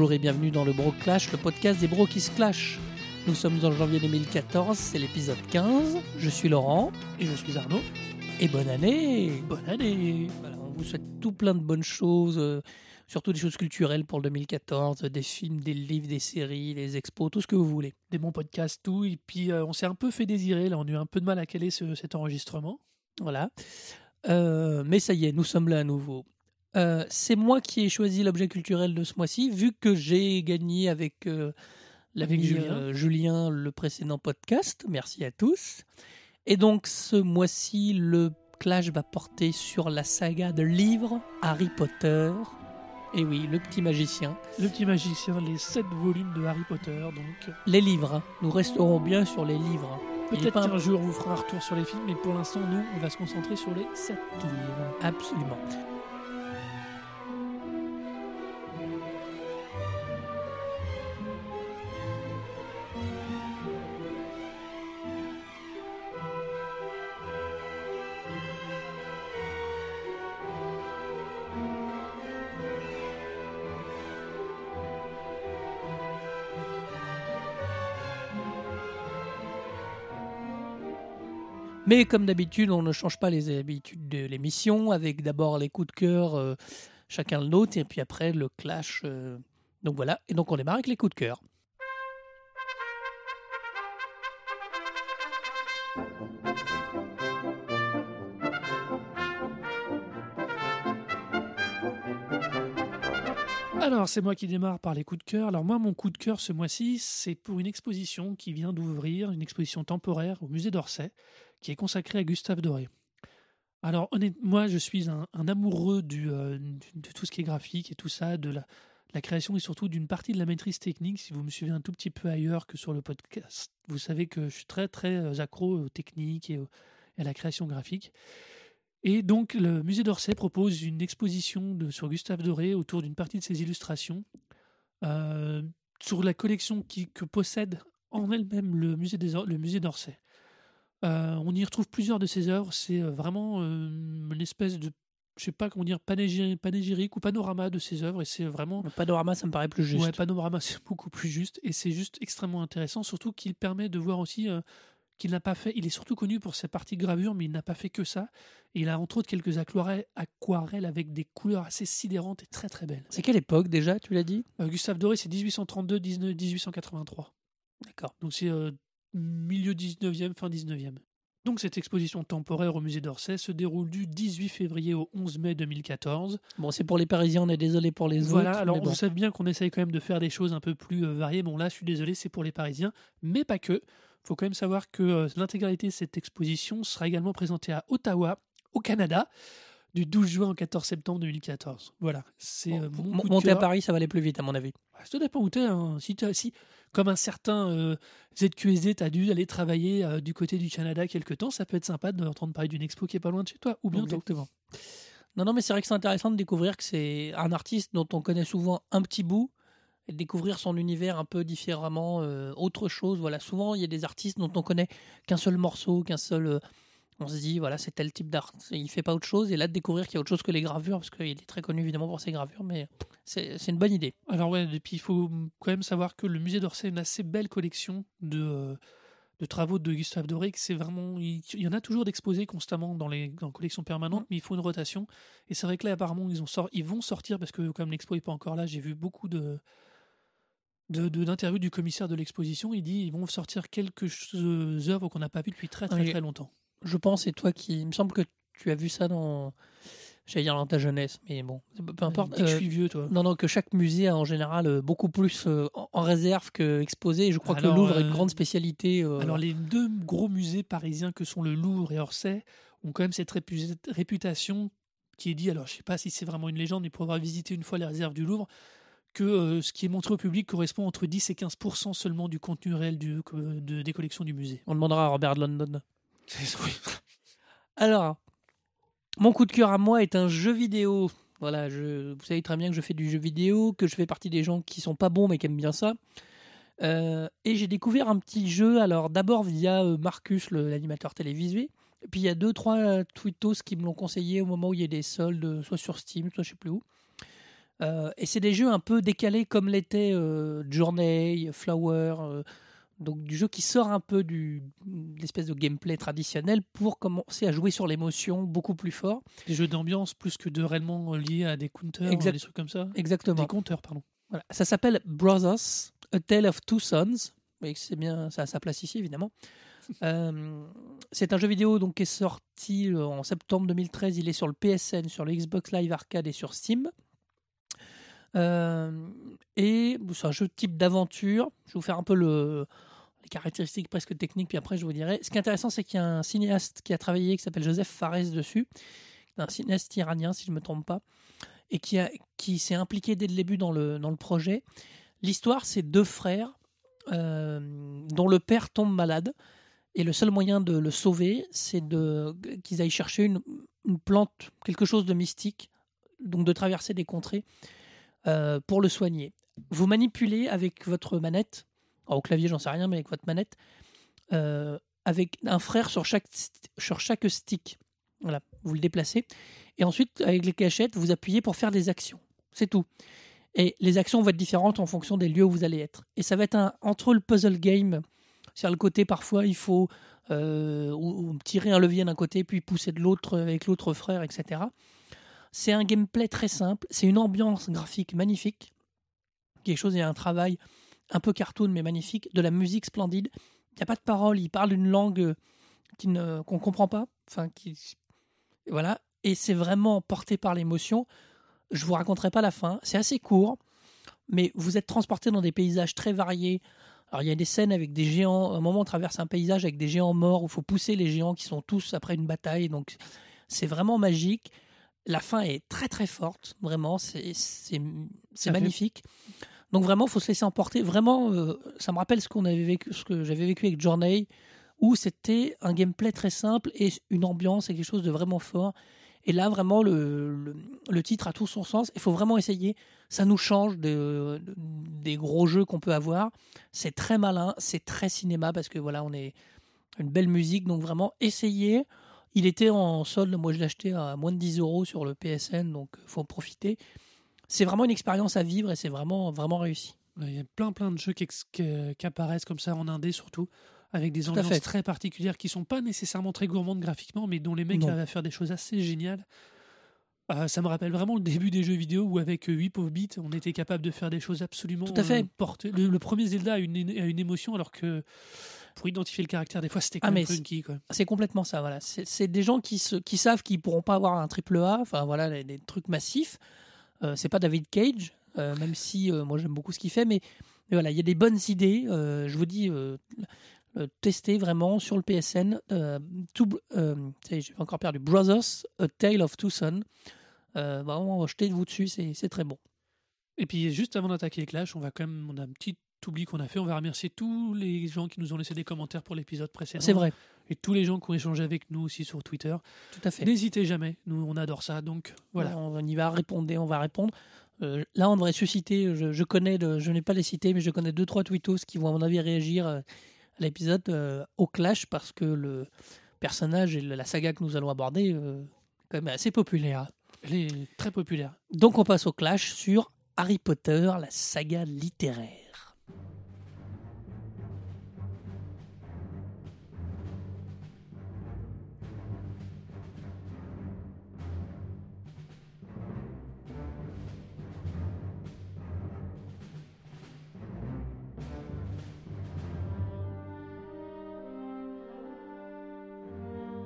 bonjour et bienvenue dans le Bro Clash, le podcast des bros qui se clashent. Nous sommes en janvier 2014, c'est l'épisode 15. Je suis Laurent Et je suis Arnaud. et bonne année Bonne année Voilà, On vous souhaite tout plein de bonnes choses, euh, surtout des choses culturelles pour le 2014, des films, des livres, des séries, des expos, tout ce que vous voulez. Des bons podcasts, tout. Et puis, euh, on s'est un peu fait désirer. Là, on a eu un peu de mal à caler ce- cet enregistrement. Voilà. Euh, mais ça y est, nous sommes là à nouveau. Euh, c'est moi qui ai choisi l'objet culturel de ce mois-ci, vu que j'ai gagné avec, euh, l'ami, Avec Julien. euh, Julien le précédent podcast. Merci à tous. Et donc ce mois-ci, le clash va porter sur la saga de livres Harry Potter. Et oui, le petit magicien. Le petit magicien, les sept volumes de Harry Potter. Donc, Les livres. Nous resterons bien sur les livres. Peut-être pas qu'un jour, on vous fera un retour sur les films. Mais pour l'instant, nous, on va se concentrer sur les sept livres. Absolument. Mais comme d'habitude, on ne change pas les habitudes de l'émission, avec d'abord les coups de cœur, euh, chacun le nôtre, et puis après le clash. euh. Donc voilà, et donc on démarre avec les coups de cœur. Alors, c'est moi qui démarre par les coups de cœur. Alors, moi, mon coup de cœur ce mois-ci, c'est pour une exposition qui vient d'ouvrir, une exposition temporaire au musée d'Orsay, qui est consacrée à Gustave Doré. Alors, honnêtement, moi, je suis un, amoureux euh, de tout ce qui est graphique et tout ça, de la, création et surtout d'une partie de la maîtrise technique. Si vous me suivez un tout petit peu ailleurs que sur le podcast, vous savez que je suis très, très euh, accro aux techniques et à la création graphique. Et donc, le musée d'Orsay propose une exposition de, sur Gustave Doré autour d'une partie de ses illustrations, euh, sur la collection qui, que possède en elle-même le musée, des le musée d'Orsay. Euh, on y retrouve plusieurs de ses œuvres. C'est euh, vraiment euh, une espèce de, je sais pas comment dire, panégy- panégyrique ou panorama de ses œuvres. Et c'est vraiment Le panorama, ça me paraît plus juste. Ouais, panorama, c'est beaucoup plus juste et c'est juste extrêmement intéressant, surtout qu'il permet de voir aussi qu'il n'a pas fait. Il est surtout connu pour ses parties gravures, mais il n'a pas fait que ça. Et il a entre autres quelques aquarelles, avec des couleurs assez sidérantes et très très belles. C'est quelle époque déjà, tu l'as dit? Euh, Gustave Doré, c'est 1832-1883. D'accord. Donc c'est euh, milieu 19e, fin 19e. Donc cette exposition temporaire au musée d'Orsay se déroule du 18 février au 11 mai 2014. Bon, c'est pour les Parisiens, on est désolé pour les Voilà, autres. alors mais bon. vous savez bien qu'on essaye quand même de faire des choses un peu plus euh, variées. Bon, là, je suis désolé, c'est pour les Parisiens, mais pas que. Il faut quand même savoir que euh, l'intégralité de cette exposition sera également présentée à Ottawa, au Canada, du 12 juin au 14 septembre 2014. Voilà, c'est Bon, euh, mon de monter à. Paris, ça va aller plus vite, à mon avis. Ouais, Ça dépend où t'es. Hein. Si, t'as- si, comme un certain euh, ZQSD, tu as dû aller travailler euh, du côté du Canada quelque temps, ça peut être sympa d'entendre parler d'une expo qui est pas loin de chez toi, ou bientôt. Exactement. Non, non, mais c'est vrai que c'est intéressant de découvrir que c'est un artiste dont on connaît souvent un petit bout et de découvrir son univers un peu différemment, euh, autre chose. Voilà, souvent il y a des artistes dont on connaît qu'un seul morceau, qu'un seul. euh, on se dit, voilà, c'est tel type d'art. Il fait pas autre chose. Et là, de découvrir qu'il y a autre chose que les gravures, parce qu'il est très connu évidemment pour ses gravures, mais c'est une bonne idée. Alors ouais, et puis il faut quand même savoir que le musée d'Orsay a une assez belle collection de, euh, de travaux de Gustave Doré, c'est vraiment... Il, il y en a toujours d'exposés constamment dans les dans les collections permanentes, mais il faut une rotation. Et c'est vrai que là, apparemment, ils, ont sort, ils vont sortir, parce que comme l'expo n'est pas encore là, j'ai vu beaucoup de de- de- d'interviews du commissaire de l'exposition. Il dit ils vont sortir quelques œuvres qu'on n'a pas vues depuis très très Oui. très longtemps. Je pense, et toi qui. Il me semble que tu as vu ça dans. J'allais dire dans ta jeunesse, mais bon, peu importe. Que je Euh, suis vieux, toi. Non, non, que chaque musée a en général euh, beaucoup plus euh, en réserve que exposé. Et je crois Alors, que le Louvre est une euh, grande spécialité. euh, Alors les deux gros musées parisiens que sont le Louvre et Orsay ont quand même cette répu- réputation qui est dit, alors je sais pas si c'est vraiment une légende, mais pour avoir visité une fois les réserves du Louvre, que euh, ce qui est montré au public correspond entre 10 et 15 seulement du contenu réel du, que- de- des collections du musée. On demandera à Robert London. Alors, mon coup de cœur à moi est un jeu vidéo. Voilà, je, vous savez très bien que je fais du jeu vidéo, que je fais partie des gens qui sont pas bons mais qui aiment bien ça. Euh, et j'ai découvert un petit jeu, alors d'abord via euh, Marcus, l'animateur télévisé, et puis il y a deux, trois tweetos qui me l'ont conseillé au moment où il y a des soldes, soit sur Steam, soit je sais plus où. Euh, et c'est des jeux un peu décalés comme l'était euh, Journey, Flower, euh, donc du jeu qui sort un peu du de l'espèce de gameplay traditionnel pour commencer à jouer sur l'émotion beaucoup plus fort. Des jeux d'ambiance plus que de réellement liés à des counters, Exact- des trucs comme ça. Exactement. Des compteurs, pardon. Voilà. Ça s'appelle Brothers, A Tale of Two Sons. Oui, c'est bien, ça a sa place ici évidemment. Euh, c'est un jeu vidéo donc qui est sorti en septembre 2013. Il est sur le PSN, sur le Xbox Live Arcade et sur Steam. Euh, et c'est un jeu type d'aventure. Je vais vous faire un peu le, les caractéristiques presque techniques, puis après je vous dirai. Ce qui est intéressant, c'est qu'il y a un cinéaste qui a travaillé, qui s'appelle Joseph Fares dessus, un cinéaste iranien si je ne me trompe pas, et qui, qui s'est impliqué dès le début dans le, dans le projet. L'histoire, c'est deux frères euh, dont le père tombe malade. Et le seul moyen de le sauver, c'est qu'ils aillent chercher une, une plante, quelque chose de mystique, donc de traverser des contrées euh, pour le soigner. Vous manipulez avec votre manette, alors, au clavier, j'en sais rien, mais avec votre manette, euh, avec un frère sur chaque, sur chaque stick. Voilà, vous le déplacez. Et ensuite, avec les cachettes, vous appuyez pour faire des actions. C'est tout. Et les actions vont être différentes en fonction des lieux où vous allez être. Et ça va être un, entre le puzzle game, sur le côté parfois il faut euh, tirer un levier d'un côté puis pousser de l'autre avec l'autre frère, etc. C'est un gameplay très simple, c'est une ambiance graphique magnifique, quelque chose, il y a un travail un peu cartoon mais magnifique, de la musique splendide. Il n'y a pas de parole, il parle une langue ne- qu'on ne comprend pas, enfin qui voilà, et c'est vraiment porté par l'émotion. Je vous raconterai pas la fin, c'est assez court, mais vous êtes transporté dans des paysages très variés. Alors il y a des scènes avec des géants, à un moment on traverse un paysage avec des géants morts où il faut pousser les géants qui sont tous après une bataille, donc c'est vraiment magique. La fin est très très forte, vraiment, c'est fait- magnifique. Donc vraiment, il faut se laisser emporter. Vraiment, euh, ça me rappelle ce qu'on avait vécu, ce que j'avais vécu avec Journey, où c'était un gameplay très simple et une ambiance et quelque chose de vraiment fort. Et là, vraiment, le, le, le titre a tout son sens. Il faut vraiment essayer. Ça nous change de- de- des gros jeux qu'on peut avoir. C'est très malin, c'est très cinéma parce que voilà, on est une belle musique. Donc vraiment, essayez. Il était en solde. Moi, je l'ai acheté à moins de 10 euros sur le PSN, donc faut en profiter. C'est vraiment une expérience à vivre et c'est vraiment, vraiment réussi. Il y a plein plein de jeux qui, ex- qui- apparaissent comme ça en indé surtout, avec des Tout ambiances très particulières qui sont pas nécessairement très gourmandes graphiquement, mais dont les mecs arrivent à faire des choses assez géniales. Euh, ça me rappelle vraiment le début des jeux vidéo où avec 8 pauvres bits, on était capable de faire des choses absolument Tout à fait. euh, portées. Le, le premier Zelda a une, a une émotion alors que pour identifier le caractère, des fois c'était quand Ah, même mais funky. Quoi. C'est complètement ça. Voilà. C'est des gens qui, se, qui savent qu'ils pourront pas avoir un triple A, enfin voilà, des, trucs massifs. Euh, c'est pas David Cage, euh, même si euh, moi j'aime beaucoup ce qu'il fait, mais, mais voilà, il y a des bonnes idées. euh, je vous dis, euh, euh, testez vraiment sur le PSN. Euh, tout, euh, j'ai encore perdu. Brothers, A Tale of Two Sons. Euh, vraiment, jetez-vous dessus, c'est c'est très bon. Et puis juste avant d'attaquer Clash, on va quand même, on a un petit oubli qu'on a fait. On va remercier tous les gens qui nous ont laissé des commentaires pour l'épisode précédent. C'est vrai, Et tous les gens qui ont échangé avec nous aussi sur Twitter. tout à fait. N'hésitez jamais, nous on adore ça. Donc voilà. On y va répondre, on va répondre. Euh, là, on devrait susciter. Je, je connais, de- je n'ai pas les cités, mais je connais deux trois tweetos qui vont à mon avis réagir euh, à l'épisode euh, au clash parce que le personnage et la saga que nous allons aborder euh, est quand même assez populaire. Très populaire. Donc, on passe au clash sur Harry Potter, la saga littéraire.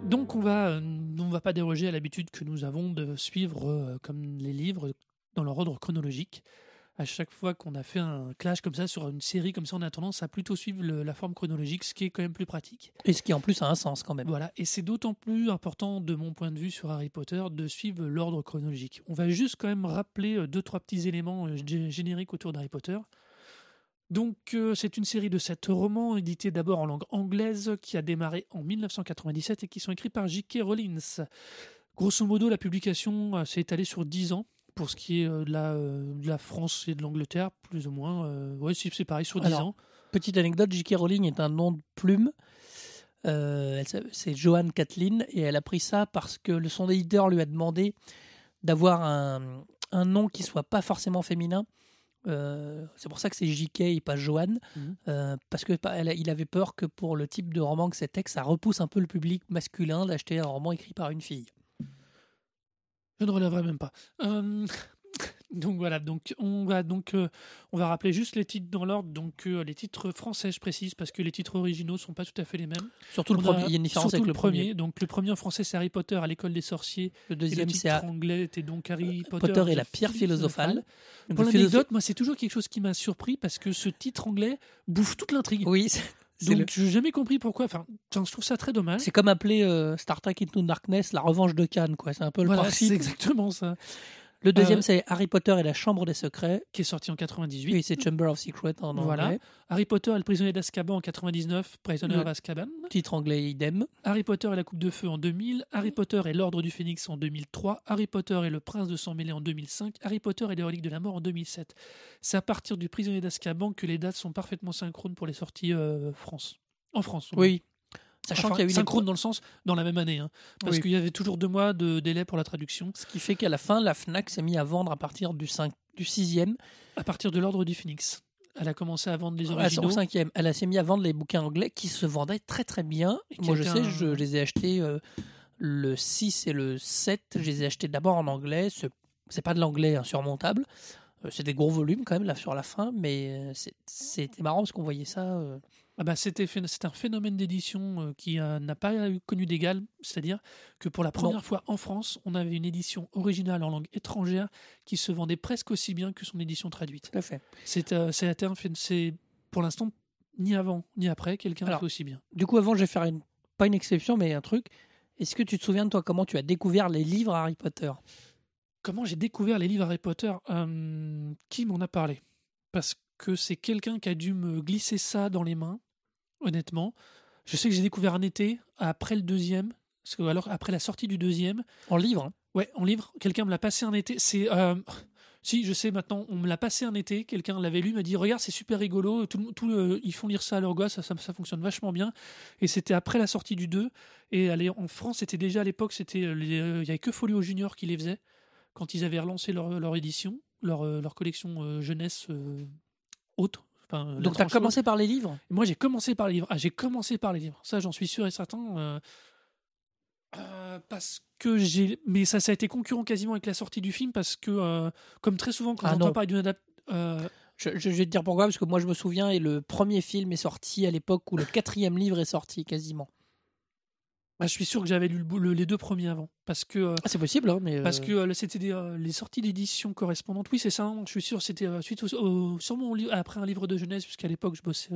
Donc on va, on va pas déroger à l'habitude que nous avons de suivre euh, comme les livres dans leur ordre chronologique. À chaque fois qu'on a fait un clash comme ça sur une série comme ça, on a tendance à plutôt suivre le- la forme chronologique, ce qui est quand même plus pratique. Et ce qui en plus a un sens quand même. Voilà, et c'est d'autant plus important de mon point de vue sur Harry Potter de suivre l'ordre chronologique. On va juste quand même rappeler euh, deux trois petits éléments euh, gé- génériques autour d'Harry Potter. Donc euh, c'est une série de sept romans édités d'abord en langue anglaise qui a démarré en 1997 et qui sont écrits par J.K. Rowling. Grosso modo, la publication euh, s'est étalée sur 10 ans pour ce qui est euh, de, la, de la France et de l'Angleterre, plus ou moins. Ouais, si, c'est pareil, sur 10 Alors, ans. Petite anecdote, J.K. Rowling est un nom de plume. Euh, c'est Joanne Kathleen et elle a pris ça parce que le son éditeur lui a demandé d'avoir un, un nom qui soit pas forcément féminin. Euh, c'est pour ça que c'est JK et pas Joanne, Mhm. euh, parce que elle il avait peur que pour le type de roman que c'était, que ça repousse un peu le public masculin d'acheter un roman écrit par une fille. Je ne relèverai même pas. Euh, donc voilà, donc on va donc euh, on va rappeler juste les titres dans l'ordre. Donc euh, les titres français, je précise, parce que les titres originaux sont pas tout à fait les mêmes. Surtout le premier, il y a une différence avec le premier. Donc le premier en français, c'est Harry Potter à l'école des sorciers. Le deuxième, c'est anglais était donc Harry Potter, Potter et la pierre philosophale. Pour Le philosophe- l'anecdote, moi, c'est toujours quelque chose qui m'a surpris parce que ce titre anglais bouffe toute l'intrigue. Oui, Donc, le- je n'ai jamais compris pourquoi. Enfin, je trouve ça très dommage. c'est comme appeler euh, Star Trek Into Darkness la revanche de Cannes, quoi. C'est un peu le Voilà, c'est exactement ça. Le deuxième, Euh, c'est Harry Potter et la Chambre des secrets. Qui est sorti en 98. Oui, c'est Chamber of Secrets en Voilà. anglais. Harry Potter et le prisonnier d'Azkaban en 99. Prisoner of Azkaban. Titre anglais idem. Harry Potter et la Coupe de Feu en 2000. Harry Potter et l'Ordre du Phénix en 2003. Harry Potter et le Prince de Sang Mêlé en 2005. Harry Potter et les Reliques de la Mort en 2007. C'est à partir du prisonnier d'Azkaban que les dates sont parfaitement synchrones pour les sorties euh, France. En France. Oui. Sachant Enfin, qu'il y a eu des synchrone dans le sens dans la même année, hein, parce Oui. qu'il y avait toujours deux mois de délai pour la traduction. Ce qui fait qu'à la fin, la Fnac s'est mis à vendre à partir du, 5, du 6e. À partir de l'ordre du Phoenix, elle a commencé à vendre les Au originaux. 5e. Elle a s'est mis à vendre les bouquins anglais qui se vendaient très très bien. Moi, je sais, je les ai achetés euh, le 6 et le 7. Je les ai achetés d'abord en anglais. Ce- C'est pas de l'anglais insurmontable. Euh, C'est des gros volumes quand même là sur la fin, mais euh, c'était marrant parce qu'on voyait ça. euh, Ah bah, c'était c'est un phénomène d'édition euh, qui euh, n'a pas connu d'égal, c'est-à-dire que pour la première fois en France, on avait une édition originale en langue étrangère qui se vendait presque aussi bien que son édition traduite. Tout à fait. C'est euh, c'est pour l'instant ni avant ni après quelqu'un fait aussi bien. Du coup, avant, je vais faire une, pas une exception, mais un truc. Est-ce que tu te souviens de toi comment tu as découvert les livres Harry Potter? Comment j'ai découvert les livres Harry Potter? Euh, Qui m'en a parlé? Parce que c'est quelqu'un qui a dû me glisser ça dans les mains, honnêtement. Je sais que j'ai découvert un été, après le deuxième, parce que, alors après la sortie du deuxième, En livre hein ouais, en livre, quelqu'un me l'a passé un été. C'est. euh, si, je sais maintenant, on me l'a passé un été, quelqu'un l'avait lu, m'a dit Regarde, c'est super rigolo, tout, le- tout le- ils font lire ça à leurs gosses, ça, ça, ça fonctionne vachement bien. Et c'était après la sortie du 2. Et en France, c'était déjà à l'époque, c'était euh, euh, il y avait que Folio Junior qui les faisait quand ils avaient relancé leur, leur édition, leur, euh, leur collection euh, jeunesse euh, haute. Enfin, Donc, tu as commencé par les livres? Moi, j'ai commencé par les livres. Ah, j'ai commencé par les livres. Ça, j'en suis sûr et certain. euh, euh, parce que j'ai. Mais ça, ça a été concurrent quasiment avec la sortie du film parce que, euh, comme très souvent, quand Ah j'entends parler d'une adaptation. je, je- je vais te dire pourquoi, parce que moi je me souviens, et le premier film est sorti à l'époque où le quatrième livre est sorti quasiment. Je suis sûr que j'avais lu le bou- le- les deux premiers avant. Parce que. euh, Ah, c'est possible, hein, mais. Parce euh, que euh, c'était euh, les sorties d'édition correspondantes. Oui, c'est ça. hein, je suis sûr. C'était suite au, au- sûrement après un livre de jeunesse, puisqu'à l'époque je bossais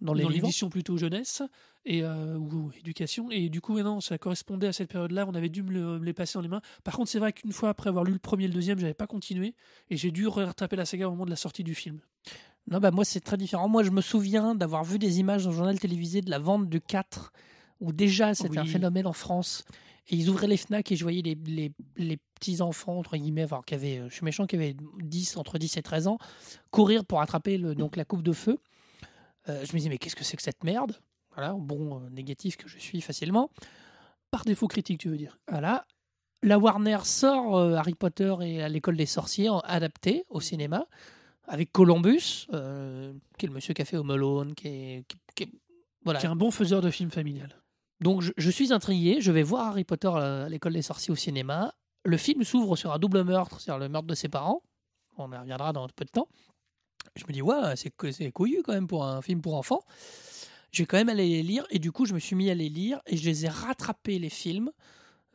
dans l'édition plutôt jeunesse et ou, éducation. Et du coup, non, ça correspondait à cette période-là. On avait dû me, le- me les passer dans les mains. Par contre, c'est vrai qu'une fois après avoir lu le premier et le deuxième, j'avais pas continué et j'ai dû rattraper la saga au moment de la sortie du film. Non, bah moi c'est très différent. Moi je me souviens d'avoir vu des images dans le journal télévisé de la vente du 4, où déjà c'était un phénomène en France. Et ils ouvraient les FNAC et je voyais les, les, les petits-enfants, entre guillemets, enfin, qui avaient, euh, je suis méchant, qui avaient 10, entre 10 et 13 ans, courir pour attraper le, donc, la coupe de feu. Euh, je me disais, mais qu'est-ce que c'est que cette merde? Voilà, bon euh, négatif que je suis facilement. Par défaut critique, tu veux dire Voilà. La Warner sort euh, Harry Potter et l'école des sorciers en adapté au cinéma avec Columbus, qui est le monsieur qui a fait Home Alone, qui est, qui- qui est- voilà. Qui est un bon faiseur de film familial. Donc je, suis intrigué, je vais voir Harry Potter à l'école des sorciers au cinéma. Le film s'ouvre sur un double meurtre, c'est-à-dire le meurtre de ses parents. On y reviendra dans peu de temps. Je me dis, ouais, c'est c'est couillu quand même pour un film pour enfants. Je vais quand même aller les lire et du coup, je me suis mis à les lire et je les ai rattrapés les films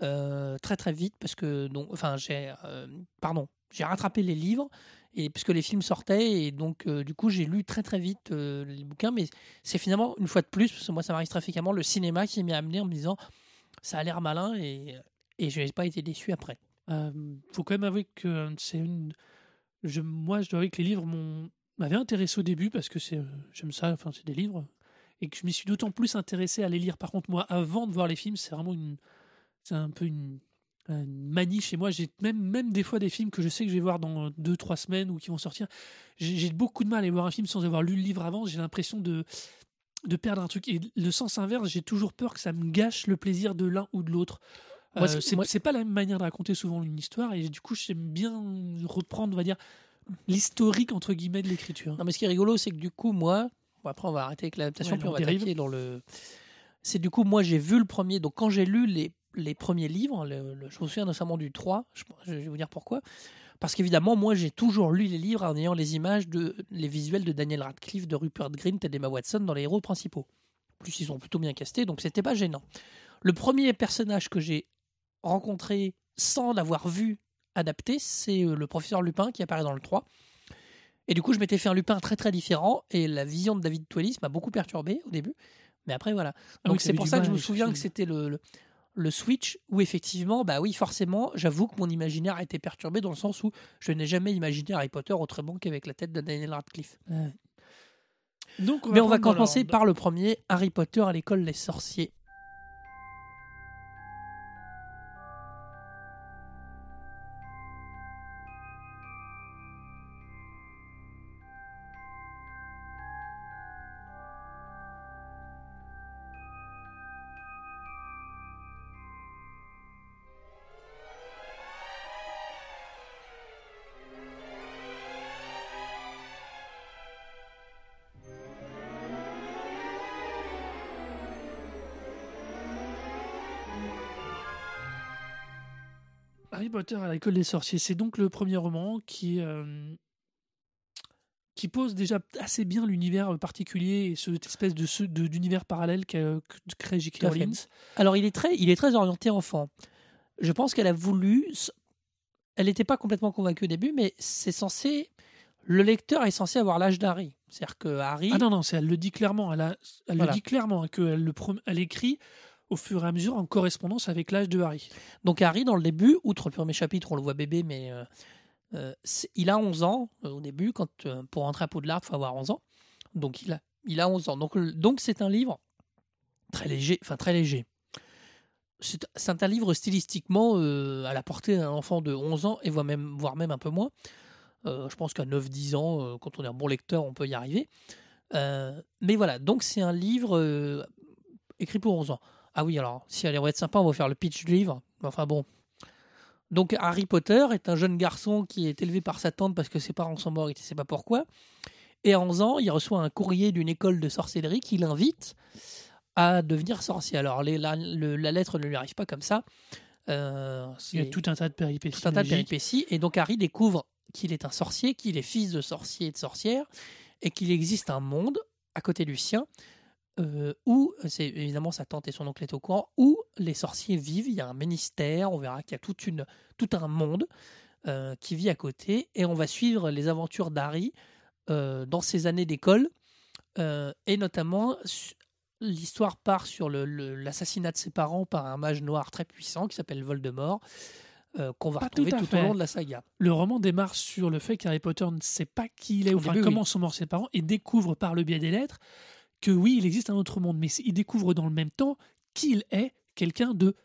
euh, très très vite parce que donc, enfin, j'ai, euh, pardon, j'ai rattrapé les livres et puisque les films sortaient et donc euh, du coup, j'ai lu très très vite euh, les bouquins. Mais c'est finalement une fois de plus, parce que moi, ça m'arrive très fréquemment, le cinéma qui m'est amené en me disant, ça a l'air malin et et je n'ai pas été déçu après. Euh, faut quand même avouer que euh, c'est une. Moi, je dois avouer que les livres m'avaient intéressé au début parce que c'est, euh, j'aime ça, enfin, c'est des livres. Et que je m'y suis d'autant plus intéressé à les lire. Par contre, moi, avant de voir les films, c'est vraiment une. C'est un peu une, une manie chez moi. J'ai même, même des fois des films que je sais que je vais voir dans deux, trois semaines ou qui vont sortir. J'ai beaucoup de mal à aller voir un film sans avoir lu le livre avant. J'ai l'impression de de perdre un truc. Et le sens inverse, j'ai toujours peur que ça me gâche le plaisir de l'un ou de l'autre. Euh, c'est- pas la même manière de raconter souvent une histoire et du coup j'aime bien reprendre, on va dire, l'historique entre guillemets de l'écriture. Non, mais ce qui est rigolo, c'est que du coup, moi, bon, après, on va arrêter avec l'adaptation, Ouais, puis on on va dérive. attaquer dans le. C'est du coup, moi, j'ai vu le premier. Donc, quand j'ai lu les, les premiers livres, le- le- je me souviens notamment du 3, je, je vais vous dire pourquoi. Parce qu'évidemment, moi, j'ai toujours lu les livres en ayant les images, de, les visuels de Daniel Radcliffe, de Rupert Grint et d'Emma Watson dans les héros principaux. En plus, ils sont plutôt bien castés, donc c'était pas gênant. Le premier personnage que j'ai rencontré sans l'avoir vu adapté, c'est euh, le professeur Lupin qui apparaît dans le 3. Et du coup, je m'étais fait un Lupin très très différent et la vision de David Twellis m'a beaucoup perturbé au début. Mais après, voilà. Ah Donc oui, c'est pour ça que je me souviens que c'était le, le, le switch où effectivement, bah oui, forcément, j'avoue que mon imaginaire a été perturbé dans le sens où je n'ai jamais imaginé Harry Potter autrement qu'avec la tête de Daniel Radcliffe. Donc, Mais on va commencer par le premier, Harry Potter à l'école des sorciers. Potter à l'école des sorciers, c'est donc le premier roman qui, euh, qui pose déjà assez bien l'univers particulier et cette espèce de de- d'univers parallèle qu'a que crée J.K. Rowling. Alors, il est très, il est très orienté enfant. Je pense qu'elle a voulu. Elle n'était pas complètement convaincue au début, mais c'est censé. Le lecteur est censé avoir l'âge d'Harry. C'est-à-dire que Harry. Ah non, non, c'est- elle le dit clairement. Elle, a- elle Voilà. le dit clairement hein, qu'elle le prom- elle écrit au fur et à mesure en correspondance avec l'âge de Harry. Donc, Harry, dans le début, outre le premier chapitre, on le voit bébé, mais euh, euh, il a 11 ans euh, au début. Quand, pour rentrer à Poudlard, il faut avoir 11 ans. Donc, il a, il a 11 ans. Donc, donc c'est un livre très léger. Enfin, très léger. C'est un livre stylistiquement à la portée d'un enfant de 11 ans, et voire même, voire même un peu moins. Je pense qu'à 9-10 ans, quand on est un bon lecteur, on peut y arriver. Mais voilà, donc c'est un livre écrit pour 11 ans. Ah oui, alors, si elle va être sympa, on va faire le pitch du livre. Enfin bon. Donc Harry Potter est un jeune garçon qui est élevé par sa tante parce que ses parents sont morts, il ne sait pas pourquoi. Et à 11 ans, il reçoit un courrier d'une école de sorcellerie qui l'invite à devenir sorcier. Alors les- la, le- la lettre ne lui arrive pas comme ça. Euh, Il y a tout un tas de péripéties. tout un tas de péripéties. Et donc Harry découvre qu'il est un sorcier, qu'il est fils de sorcier et de sorcière, et qu'il existe un monde à côté du sien euh, où, c'est évidemment sa tante et son oncle est au courant, où les sorciers vivent. Il y a un ministère, on verra qu'il y a toute une, tout un monde euh, qui vit à côté, et on va suivre les aventures d'Harry euh, dans ses années d'école, et notamment l'histoire part sur l'assassinat de ses parents par un mage noir très puissant qui s'appelle Voldemort, euh, qu'on va Pas retrouver tout au long de la saga. Le roman démarre sur le fait qu'Harry Potter ne sait pas qui il est, Au enfin début, comment oui. sont morts ses parents, et découvre par le biais des lettres que oui, il existe un autre monde, mais il découvre dans le même temps qu'il est quelqu'un de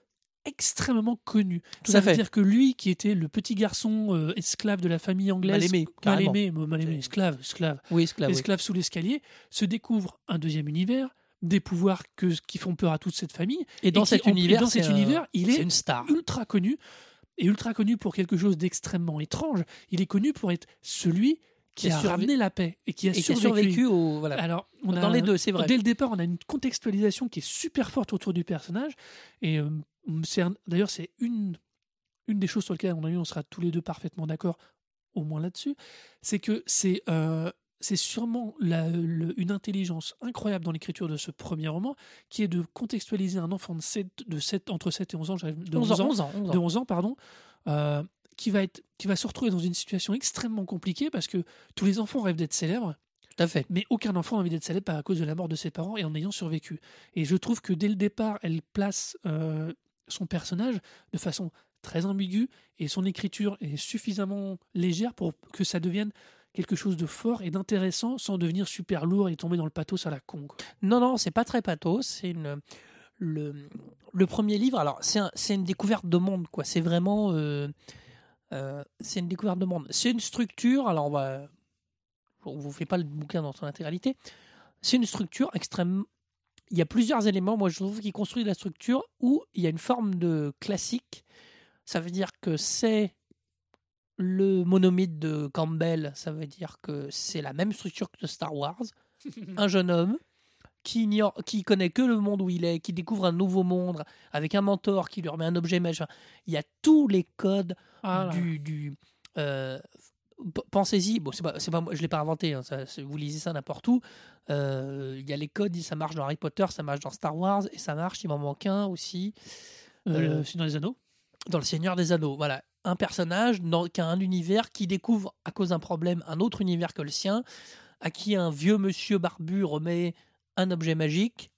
extrêmement connu. Tout Ça veut fait. dire que lui, qui était le petit garçon euh, esclave de la famille anglaise, Mal aimé, mal aimé, mal aimé, esclave, esclave, Oui, esclave. oui. esclave sous l'escalier, se découvre un deuxième univers, des pouvoirs que, qui font peur à toute cette famille. Et dans cet univers, dans c'est cet un- univers, il c'est est une star. ultra connu et ultra connu pour quelque chose d'extrêmement étrange. Il est connu pour être celui qui, Qui a ramené la paix et qui a Et qui a survécu. survécu au. Voilà. Alors, on a Dans les deux, c'est vrai. Dès le départ, on a une contextualisation qui est super forte autour du personnage. Et euh, c'est d'ailleurs, c'est une, une des choses sur lesquelles, à mon avis, on sera tous les deux parfaitement d'accord, au moins là-dessus. C'est que c'est euh, c'est sûrement la- le- une intelligence incroyable dans l'écriture de ce premier roman, qui est de contextualiser un enfant de, 7, de 7, entre 7 et 11 ans, de 11 ans, 11 ans, 11 ans. de 11 ans, pardon, euh, qui, va être, qui va se retrouver dans une situation extrêmement compliquée parce que tous les enfants rêvent d'être célèbres, Tout à fait. mais aucun enfant n'a envie d'être célèbre à cause de la mort de ses parents et en ayant survécu. Et je trouve que dès le départ, elle place euh, son personnage de façon très ambiguë et son écriture est suffisamment légère pour que ça devienne quelque chose de fort et d'intéressant sans devenir super lourd et tomber dans le pathos à la con. quoi. Non, non, c'est pas très pathos. C'est une. Le, le premier livre, alors c'est un- une découverte de monde, quoi. C'est vraiment. euh, euh, c'est une découverte de monde. C'est une structure, alors on va. On vous fait pas le bouquin dans son intégralité. C'est une structure extrêmement. il y a plusieurs éléments, moi je trouve, qui construisent la structure où il y a une forme de classique. Ça veut dire que c'est le monomythe de Campbell, ça veut dire que c'est la même structure que Star Wars. un jeune homme qui ignore, qui connaît que le monde où il est, qui découvre un nouveau monde avec un mentor qui lui remet un objet magique. Il y a tous les codes Ah du, du euh, pensez-y. Bon, c'est pas, pas, je l'ai pas inventé. hein, ça, vous lisez ça n'importe où. Euh, Il y a les codes, ça marche dans Harry Potter, ça marche dans Star Wars et ça marche. Il m'en manque un aussi Euh, Euh, c'est dans les anneaux? dans Le Seigneur des Anneaux. Voilà, un personnage dans, qui a un univers qui découvre à cause d'un problème un autre univers que le sien, à qui un vieux monsieur barbu remet un objet magique,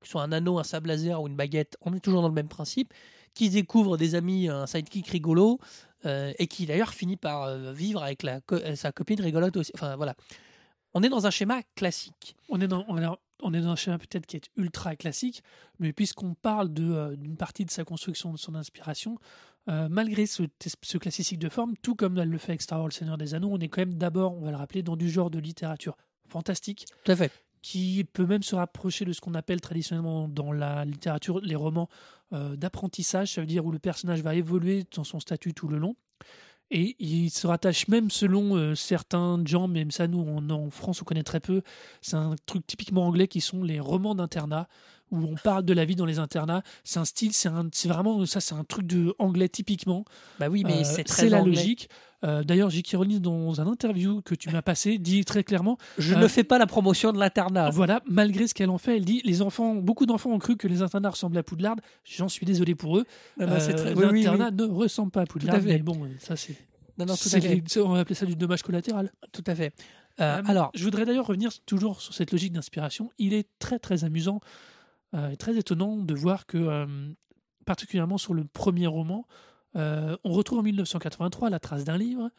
que ce soit un anneau, un sable laser ou une baguette. On est toujours dans le même principe. Qui découvre des amis, un sidekick rigolo, euh, et qui d'ailleurs finit par euh, vivre avec la co- sa copine rigolote aussi. Enfin voilà. On est dans un schéma classique. On est dans, on est- on est dans un schéma peut-être qui est ultra classique, mais puisqu'on parle euh, d'une partie de sa construction, de son inspiration, malgré ce, ce classique de forme, tout comme elle le fait avec Star Wars Le Seigneur des Anneaux, on est quand même d'abord, on va le rappeler, dans du genre de littérature fantastique, Tout à fait. Qui peut même se rapprocher de ce qu'on appelle traditionnellement dans la littérature les romans euh, d'apprentissage, ça veut dire où le personnage va évoluer dans son statut tout le long. Et il se rattache même selon euh, certains gens, même ça nous en, en France on connaît très peu, c'est un truc typiquement anglais qui sont les romans d'internat, où on parle de la vie dans les internats. C'est un style, c'est vraiment ça, c'est un truc de anglais typiquement. Bah oui, mais Euh, c'est très la anglais. logique. Euh, D'ailleurs, J.K. Rowling, dans un interview que tu m'as passé, dit très clairement Je Euh, ne fais pas la promotion de l'internat. voilà, malgré ce qu'elle en fait, elle dit les enfants, beaucoup d'enfants ont cru que les internats ressemblaient à Poudlard. J'en suis désolé pour eux. Non, c'est Euh, très- oui, L'internat oui. ne ressemble pas à Poudlard. Mais bon, ça c'est. Non, non, tout à c'est fait. les- c'est- on va appeler ça du dommage collatéral. Tout à fait. Euh, Euh, alors, Je voudrais d'ailleurs revenir toujours sur cette logique d'inspiration. Il est très très amusant euh, et très étonnant de voir que, euh, particulièrement sur le premier roman, euh, on retrouve en 1983 la trace d'un livre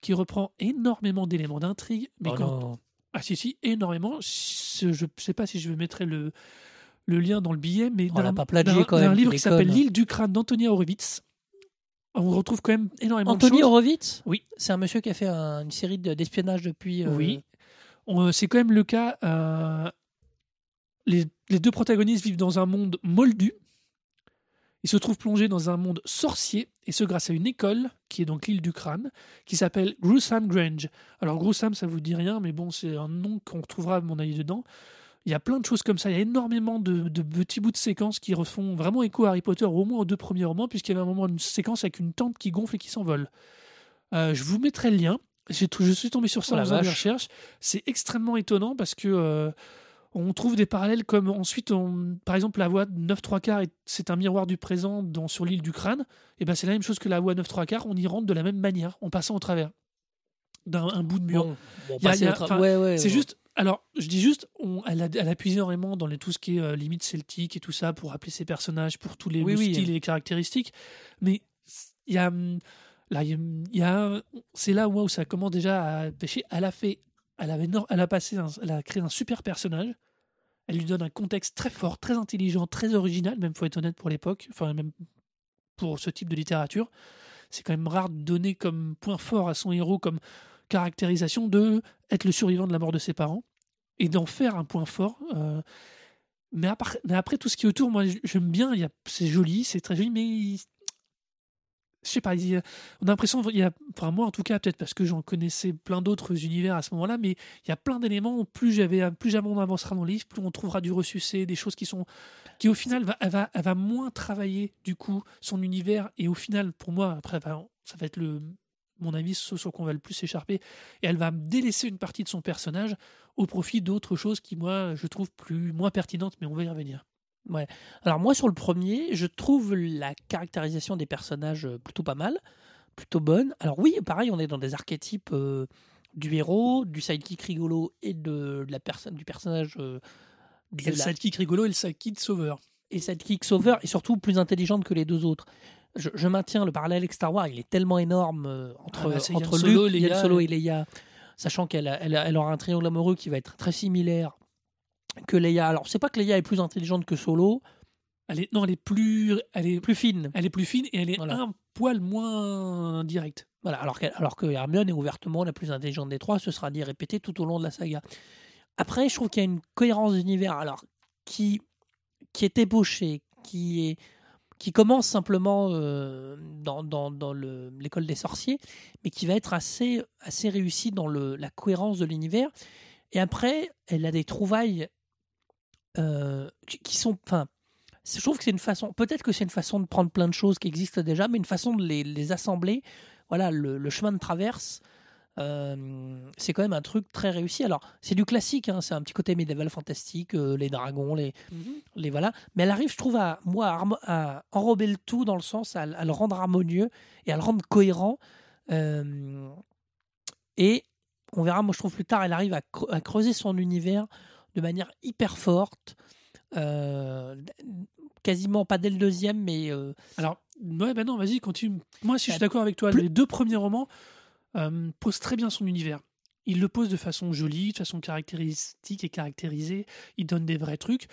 qui reprend énormément d'éléments d'intrigue, mais oh quand non. Ah si, si, énormément. Je ne sais pas si je mettrai le, le lien dans le billet, mais On l'a d'un pas plagié d'un- quand d'un même, tu livre qui s'appelle. L'île du crâne d'Antonia Horowitz. On retrouve quand même énormément Anthony de choses. Horowitz? Oui. C'est un monsieur qui a fait un- une série de- d'espionnage depuis. euh, Oui. On- C'est quand même le cas. euh, les, les deux protagonistes vivent dans un monde moldu. Ils se trouvent plongés dans un monde sorcier, et ce grâce à une école, qui est donc l'île du crâne, qui s'appelle Gruesome Grange. Alors Gruesome, ça vous dit rien, mais bon, c'est un nom qu'on retrouvera à mon avis dedans. Il y a plein de choses comme ça, il y a énormément de, de petits bouts de séquences qui refont vraiment écho à Harry Potter, au moins aux deux premiers romans, puisqu'il y avait un moment, une séquence avec une tente qui gonfle et qui s'envole. Euh, je vous mettrai le lien. Je suis tombé sur ça Oh faisant des vache. recherches. C'est extrêmement étonnant parce que euh, on trouve des parallèles comme ensuite, on- par exemple, la voie 9 3 quarts, est- c'est un miroir du présent dans, sur l'île du crâne. Et ben c'est la même chose que la voie 9 3 quarts. On y rentre de la même manière, en passant au travers d'un un bout de mur. Bon, bon, tra- ouais, ouais, C'est ouais. juste. Alors, je dis juste, on, elle, a, elle a puisé énormément dans les, tout ce qui est euh, limite celtique et tout ça pour rappeler ses personnages, pour tous les Oui, le oui. styles et les caractéristiques. Mais il y a. hum, Là, il y a- il y a. C'est là où ça commence déjà à pêcher. Elle a fait. Elle, a créé un super personnage. Elle lui donne un contexte très fort, très intelligent, très original, même faut être honnête pour l'époque, enfin même pour ce type de littérature. C'est quand même rare de donner comme point fort à son héros, comme caractérisation de être le survivant de la mort de ses parents et d'en faire un point fort. euh, mais, part- mais après tout ce qui est autour, moi j'aime bien, c'est joli, c'est très joli, mais je sais pas, on a l'impression, enfin moi en tout cas, peut-être parce que j'en connaissais plein d'autres univers à ce moment-là, mais il y a plein d'éléments, plus j'avais, plus jamais on avancera dans le livre, plus on trouvera du ressucé, des choses qui sont, qui au final, va, elle, va, va moins travailler du coup son univers, et au final, pour moi, après, ça va être le, mon avis, ce sur quoi on va le plus s'écharper, et elle va délaisser une partie de son personnage au profit d'autres choses qui, moi, je trouve plus, moins pertinentes, mais on va y revenir. Alors moi sur le premier, je trouve la caractérisation des personnages euh, plutôt pas mal, plutôt bonne. Alors oui, pareil, on est dans des archétypes euh, du héros, du sidekick rigolo et de, de la personne, du personnage euh, de Et le la- sidekick rigolo et le sidekick sauveur. et sidekick sauveur et surtout plus intelligente que les deux autres. Je, je maintiens le parallèle avec Star Wars, il est tellement énorme euh, entre, Ah bah, entre Solo, Luke, Leia, Solo et- Leia, sachant qu'elle elle aura un triangle amoureux qui va être très similaire que Leia. Alors c'est pas que Leia est plus intelligente que Solo, Elle est, non, elle est plus, elle est, plus fine. elle est plus fine et elle est Voilà. un poil moins directe. Voilà, alors, qu'elle- alors que Hermione est ouvertement la plus intelligente des trois, ce sera dit et répété tout au long de la saga. Après, je trouve qu'il y a une cohérence d'univers, alors qui qui est ébauché, qui est qui commence simplement euh, dans, dans, dans le- l'école des sorciers, mais qui va être assez, assez réussi dans le, la cohérence de l'univers. Et après, elle a des trouvailles euh, qui, sont. Enfin, je trouve que c'est une façon. Peut-être que c'est une façon de prendre plein de choses qui existent déjà, mais une façon de les, les assembler. Voilà, le, le chemin de traverse. euh, c'est quand même un truc très réussi. Alors, c'est du classique, hein, c'est un petit côté médiéval fantastique, euh, les dragons, les, les voilà. Mais elle arrive, je trouve, à moi à, enrober le tout dans le sens à, à le rendre harmonieux et à le rendre cohérent. Euh, et on verra, moi je trouve plus tard, elle arrive à creuser son univers de manière hyper forte. Euh, quasiment pas dès le deuxième, mais euh, Alors, ouais, bah non, vas-y, continue. Moi, si je suis Bah, d'accord avec toi, plus- les deux premiers romans euh, posent très bien son univers. Il le pose de façon jolie, de façon caractéristique et caractérisée. Il donne des vrais trucs.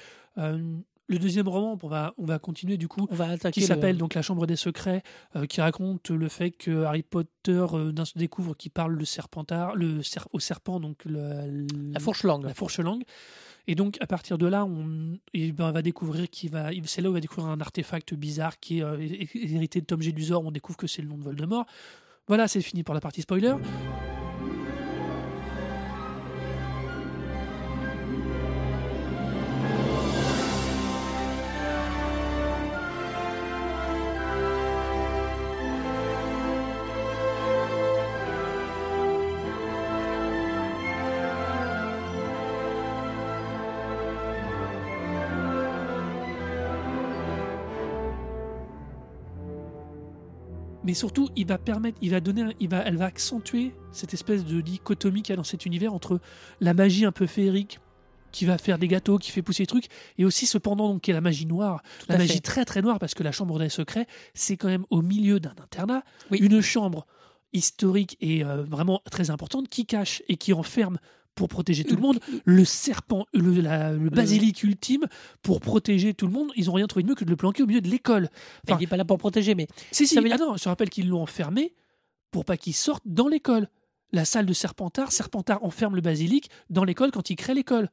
Le deuxième roman, on va, on va continuer du coup, on va attaquer. qui le- s'appelle donc La Chambre des Secrets, euh, qui raconte le fait que Harry Potter euh, d'un découvre qu'il parle le serpentard, le cer- au serpent, donc le- la fourche langue. la fourche langue. Et donc, à partir de là, on, eh ben, on va découvrir qu'il va. C'est là où on va découvrir un artefact bizarre qui est euh, hé- hé- hérité de Tom Gélusor. On découvre que c'est le nom de Voldemort. Voilà, c'est fini pour la partie spoiler. Mais surtout, il va permettre, il va donner, il va, elle va accentuer cette espèce de dichotomie qu'il y a dans cet univers entre la magie un peu féerique qui va faire des gâteaux, qui fait pousser des trucs, et aussi cependant donc qui est la magie noire, Tout la magie fait. très très noire parce que la chambre des secrets, c'est quand même au milieu d'un internat, Oui. une chambre historique et euh, vraiment très importante qui cache et qui enferme pour protéger tout le monde le serpent, le, la- le basilic ultime pour protéger tout le monde. Ils ont rien trouvé de mieux que de le planquer au milieu de l'école. Enfin, il n'est pas là pour protéger, mais si, si, Ça veut ah non, je rappelle qu'ils l'ont enfermé pour pas qu'il sorte dans l'école. La salle de Serpentard, Serpentard enferme le basilic dans l'école quand il crée l'école.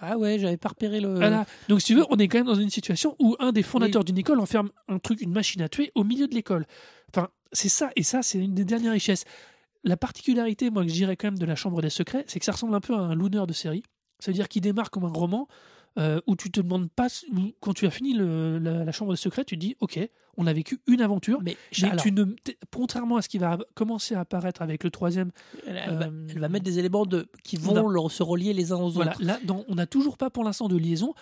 ah ouais, j'avais pas repéré le. Voilà. Donc si tu veux, on est quand même dans une situation où un des fondateurs d'une école enferme un truc, une machine à tuer au milieu de l'école. Enfin, c'est ça, et ça, c'est une des dernières richesses. La particularité, moi, que je dirais quand même de la Chambre des Secrets, c'est que ça ressemble un peu à un looner de série. Ça veut dire qu'il démarre comme un roman euh, où tu te demandes pas, où- quand tu as fini le- la, la Chambre des Secrets, tu te dis, ok, on a vécu une aventure, Mais, mais alors, tu ne, contrairement à ce qui va commencer à apparaître avec le troisième, elle, elle va, euh, elle va mettre des éléments de, qui a- vont se relier les uns aux voilà, autres. là, dans- on n'a toujours pas pour l'instant de liaison.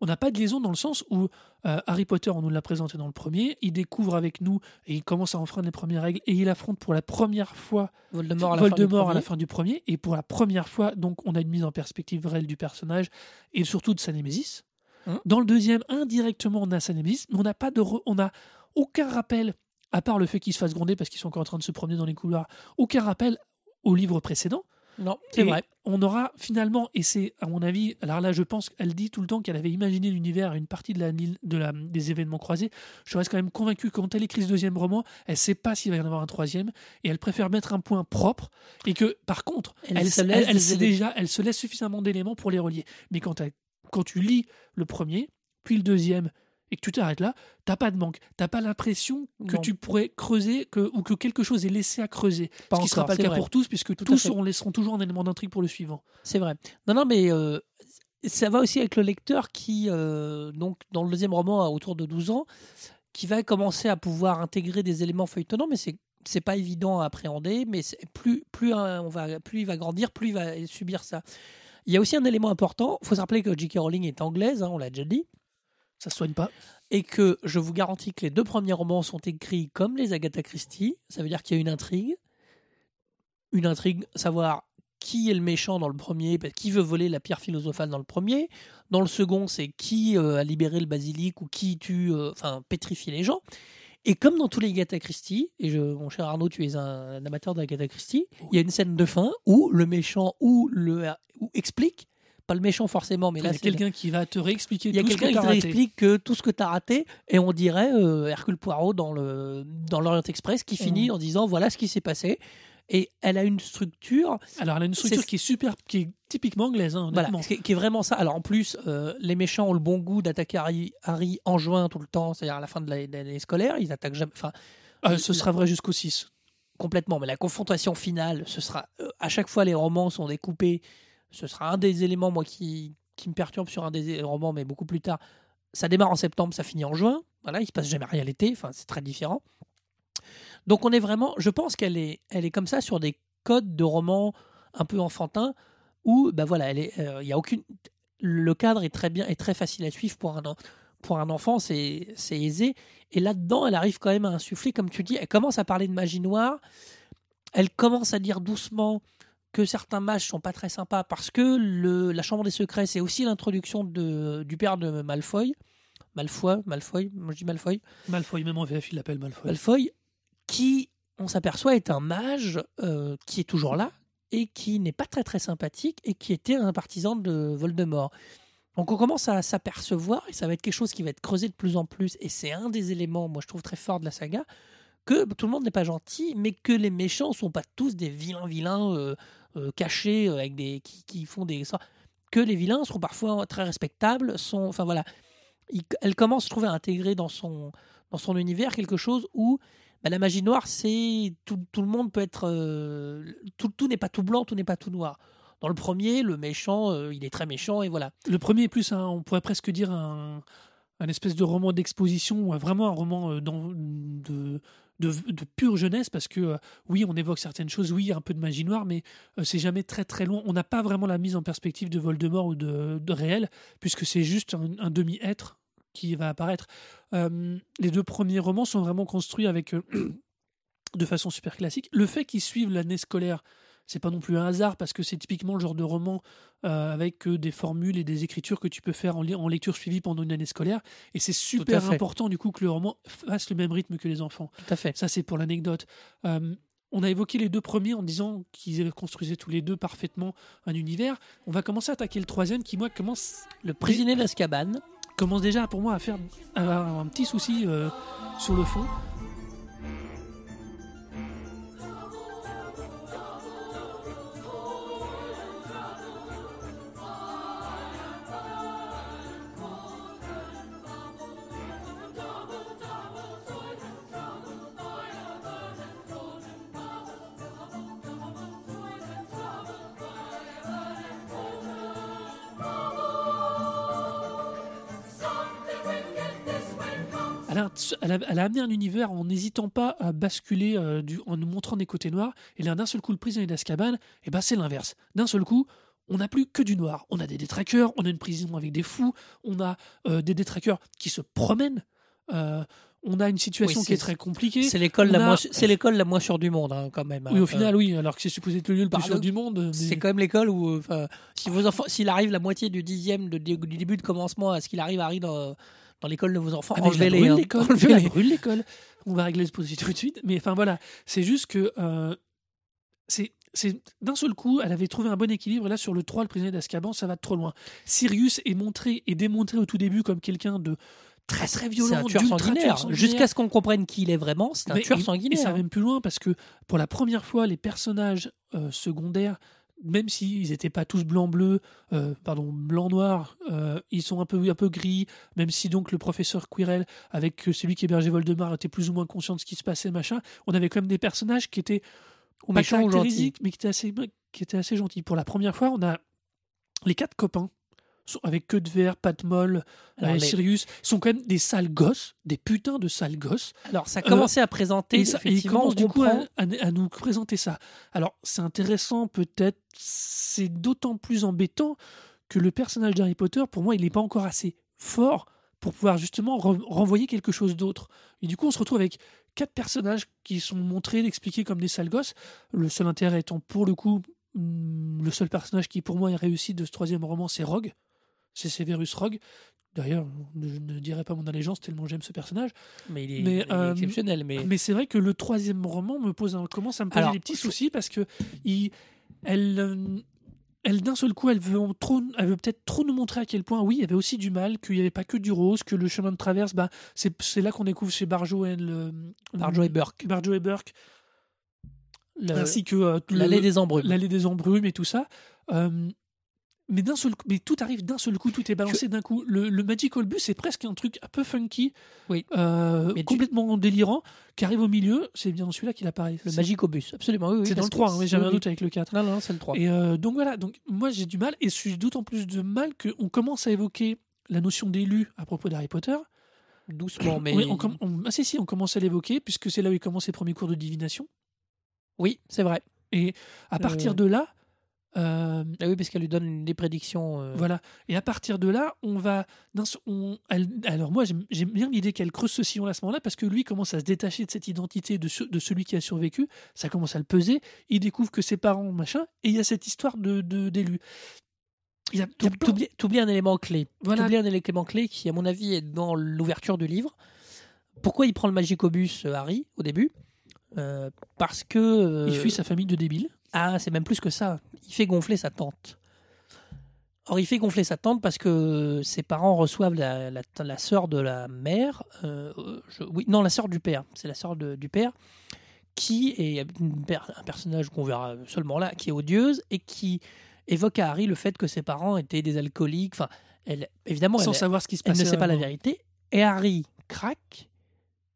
On n'a pas de liaison dans le sens où euh, Harry Potter, on nous l'a présenté dans le premier, il découvre avec nous et il commence à enfreindre les premières règles et il affronte pour la première fois Voldemort à la fin du Voldemort à la premier. fin du premier et pour la première fois, donc on a une mise en perspective réelle du personnage et surtout de sa némésis. Hum. Dans le deuxième, indirectement, on a sa némésis, mais on n'a pas de, re- on a aucun rappel à part le fait qu'ils se fassent gronder parce qu'ils sont encore en train de se promener dans les couloirs, aucun rappel au livre précédent. Non, c'est vrai. On aura finalement, et c'est à mon avis, alors là je pense qu'elle dit tout le temps qu'elle avait imaginé l'univers et une partie de la, de la, des événements croisés. Je reste quand même convaincu que quand elle écrit ce deuxième roman, elle sait pas s'il va y en avoir un troisième et elle préfère mettre un point propre et que par contre, Elle elle, se laisse elle sait déjà, elle se laisse suffisamment d'éléments pour les relier. Mais quand, quand tu lis le premier, puis le deuxième, et que tu t'arrêtes là, t'as pas de manque. T'as pas l'impression que Non. tu pourrais creuser que, ou que quelque chose est laissé à creuser. Pas ce qui sera encore, pas le cas vrai. pour tous, puisque Tout tous on laisseront toujours un élément d'intrigue pour le suivant. C'est vrai. Non, non, mais euh, ça va aussi avec le lecteur qui, euh, donc, dans le deuxième roman, a autour de 12 ans, qui va commencer à pouvoir intégrer des éléments feuilletonnants, mais c'est c'est pas évident à appréhender, mais plus, plus, on va, plus il va grandir, plus il va subir ça. Il y a aussi un élément important, il faut se rappeler que J.K. Rowling est anglaise, hein, on l'a déjà dit, Ça se soigne pas. et que je vous garantis que les deux premiers romans sont écrits comme les Agatha Christie. Ça veut dire qu'il y a une intrigue. Une intrigue, savoir qui est le méchant dans le premier, qui veut voler la pierre philosophale dans le premier. Dans le second, c'est qui euh, a libéré le basilic ou qui tue, euh, enfin, pétrifie les gens. Et comme dans tous les Agatha Christie, et mon cher Arnaud, tu es un, un amateur d'Agatha Christie, il y a une scène de fin où le méchant ou le ou explique, pas le méchant forcément, mais Il là y a c'est quelqu'un qui va te réexpliquer il y a tout ce que quelqu'un t'as qui raté. t'explique que tout ce que tu as raté, et on dirait euh, Hercule Poirot dans le dans l'Orient Express qui finit Mm. en disant voilà ce qui s'est passé. Et elle a une structure. Alors, elle a une structure qui est super, qui est typiquement anglaise, hein, Voilà, qui est, qui est vraiment ça. Alors en plus, euh, les méchants ont le bon goût d'attaquer Harry, Harry en juin tout le temps, c'est-à-dire à la fin de l'année- scolaire. Ils attaquent jamais. Enfin, Euh, ce sera vrai jusqu'au 6. complètement. Mais la confrontation finale, ce sera euh, à chaque fois les romans sont découpés. Ce sera un des éléments moi qui, qui me perturbe sur un des romans, mais beaucoup plus tard. Ça démarre en septembre, ça finit en juin. Voilà, il se passe jamais rien l'été. Enfin, c'est très différent. Donc on est vraiment, je pense qu'elle est, elle est comme ça sur des codes de romans un peu enfantins où, bah voilà, elle est, euh, y a aucune, le cadre est très bien et très facile à suivre pour un pour un enfant, c'est aisé. Et là-dedans, elle arrive quand même à insuffler, comme tu dis, elle commence à parler de magie noire. Elle commence à dire doucement que certains mages sont pas très sympas parce que le, la Chambre des Secrets, c'est aussi l'introduction de, du père de Malfoy. Malfoy, Malfoy, moi je dis Malfoy. Malfoy, même en VF, il l'appelle Malfoy. Malfoy, qui, on s'aperçoit, est un mage euh, qui est toujours là et qui n'est pas très très sympathique et qui était un partisan de Voldemort. Donc on commence à s'apercevoir, et ça va être quelque chose qui va être creusé de plus en plus, et c'est un des éléments, moi je trouve très fort de la saga, que tout le monde n'est pas gentil, mais que les méchants sont pas tous des vilains vilains euh, cachés euh, avec des qui, qui font des que les vilains sont parfois très respectables, sont enfin voilà, Il- elle commence je trouve à intégrer dans son dans son univers quelque chose où bah, la magie noire c'est tout, tout le monde peut être euh, tout, tout n'est pas tout blanc, tout n'est pas tout noir. Dans le premier, le méchant, euh, il est très méchant et voilà. Le premier est plus, un- on pourrait presque dire, un, un espèce de roman d'exposition, vraiment un roman euh, d'en- de, de, pure jeunesse, parce que euh, oui, on évoque certaines choses, oui, un peu de magie noire, mais euh, c'est jamais très très loin. On n'a pas vraiment la mise en perspective de Voldemort ou de, réel, puisque c'est juste un, un demi-être qui va apparaître. Euh, les deux premiers romans sont vraiment construits avec de façon super classique. Le fait qu'ils suivent l'année scolaire, c'est pas non plus un hasard parce que c'est typiquement le genre de roman euh, avec euh, des formules et des écritures que tu peux faire en, lecture suivie pendant une année scolaire. Et c'est super important du coup que le roman fasse le même rythme que les enfants. Tout à fait. Ça, c'est pour l'anecdote. Euh, on a évoqué les deux premiers en disant qu'ils construisaient tous les deux parfaitement un univers. On va commencer à attaquer le troisième qui, moi, commence, Le prisonnier d'Azkaban, commence déjà pour moi à faire un petit souci euh, sur le fond. Elle a, elle, amené un univers en n'hésitant pas à basculer euh, du, en nous montrant des côtés noirs. Et là, d'un seul coup, le prisonnier d'Azkaban, et ben, c'est l'inverse. D'un seul coup, on n'a plus que du noir. On a des détraqueurs, on a une prison avec des fous, on a euh, des détraqueurs qui se promènent. euh, on a une situation Oui, qui est très compliquée. c'est l'école la a- moins, c'est l'école la moins sûre du monde hein, quand même. Oui, hein. au final, oui, alors que c'est supposé être le lieu le plus sûr du monde. mais- C'est quand même l'école où, si vos enfants, s'il arrive la moitié du dixième de, du début de commencement à ce qu'il arrive Harry dans, dans l'école de vos enfants, Ah, enlevez-les. brûle hein. brûle l'école. On va régler ce souci tout de suite. Mais enfin voilà, c'est juste que euh, c'est d'un seul coup, elle avait trouvé un bon équilibre. Et là, sur le 3, le prisonnier d'Azkaban, ça va trop loin. Sirius est montré et démontré au tout début comme quelqu'un de très très violent, un tueur sanguinaire. sanguinaire. Jusqu'à ce qu'on comprenne qui il est vraiment, c'est un Mais- tueur et- Et sanguinaire. ça va même plus loin parce que pour la première fois, les personnages euh, secondaires, même s'ils n'étaient pas tous blanc-bleu, euh, pardon, blanc-noir, euh, ils sont un peu, un peu gris, même si donc le professeur Quirrell, avec euh, celui qui hébergeait Voldemort, était plus ou moins conscient de ce qui se passait, machin, on avait quand même des personnages qui étaient caractéristiques, mais qui étaient, assez, qui étaient assez gentils. Pour la première fois, on a les quatre copains, avec queue de verre, patte molle, Alors, euh, les- Sirius, sont quand même des sales gosses, des putains de sales gosses. Alors, ça a commencé à présenter, Et, ça, et il effectivement, commence on du coup à, comprend- à- à nous présenter ça. Alors, c'est intéressant, peut-être, c'est d'autant plus embêtant que le personnage d'Harry Potter, pour moi, il n'est pas encore assez fort pour pouvoir justement re- renvoyer quelque chose d'autre. Et du coup, on se retrouve avec quatre personnages qui sont montrés, expliqués comme des sales gosses. Le seul intérêt étant, pour le coup, hum, le seul personnage qui, pour moi, est réussi de ce troisième roman, c'est Rogue. C'est Severus Rogue. D'ailleurs, je ne dirais pas mon allégeance tellement j'aime ce personnage. mais il est, mais, il est euh, exceptionnel. Mais, Mais c'est vrai que le troisième roman me pose un- commence à me poser Alors, des petits soucis parce que il, elle, euh, elle d'un seul coup, elle veut, en trop, elle veut peut-être trop nous montrer à quel point, oui, il y avait aussi du mal, qu'il n'y avait pas que du rose, que le chemin de traverse, bah, c'est là qu'on découvre chez Barjo et le, Barjo et Burke. Barjo et Burke le- ainsi que euh, l'allée des embrumes. l'allée des embrumes et tout ça. Euh, mais d'un seul, mais tout arrive d'un seul coup, tout est balancé d'un coup. Le, le Magical Bus, c'est presque un truc un peu funky, Oui. euh, tu- complètement délirant, qui arrive au milieu. C'est bien dans celui-là qu'il apparaît. Le C'est- Magicobus, absolument. Oui, oui, C'est dans le que 3, hein, mais j'avais un doute avec le 4. Non, non, c'est le 3. Et euh, donc voilà, donc moi j'ai du mal, et j'ai d'autant plus de mal qu'on commence à évoquer la notion d'élu à propos d'Harry Potter. Doucement, mais. Oui, on, com- on- ah si, si, on commence à l'évoquer, puisque c'est là où il commence ses premiers cours de divination. Oui, c'est vrai. À partir Euh. de là, Ah oui, parce qu'elle lui donne des prédictions. euh, Voilà. Et à partir de là, on va. on- elle- alors, moi, j'aime bien l'idée qu'elle creuse ce sillon à ce moment-là, parce que lui commence à se détacher de cette identité de, ce- de celui qui a survécu. Ça commence à le peser. Il découvre que ses parents, machin. Et il y a cette histoire de d'élu. Il y a, plein- T'oublies t'oublies un élément clé. Voilà. T'oublies un élément clé qui, à mon avis, est dans l'ouverture du livre. Pourquoi il prend le Magicobus, euh, Harry, au début? Euh, Parce que. euh, Il fuit sa famille de débiles. Ah, c'est même plus que ça. Il fait gonfler sa tante. Or, il fait gonfler sa tante parce que ses parents reçoivent la, la, la sœur de la mère. euh, je- oui, non, la sœur du père. C'est la sœur de- du père qui est une un personnage qu'on verra seulement là, qui est odieuse et qui évoque à Harry le fait que ses parents étaient des alcooliques. Enfin, elle, évidemment, sans elle, savoir ce qui se elle passe. ne sait pas la vérité. Et Harry craque,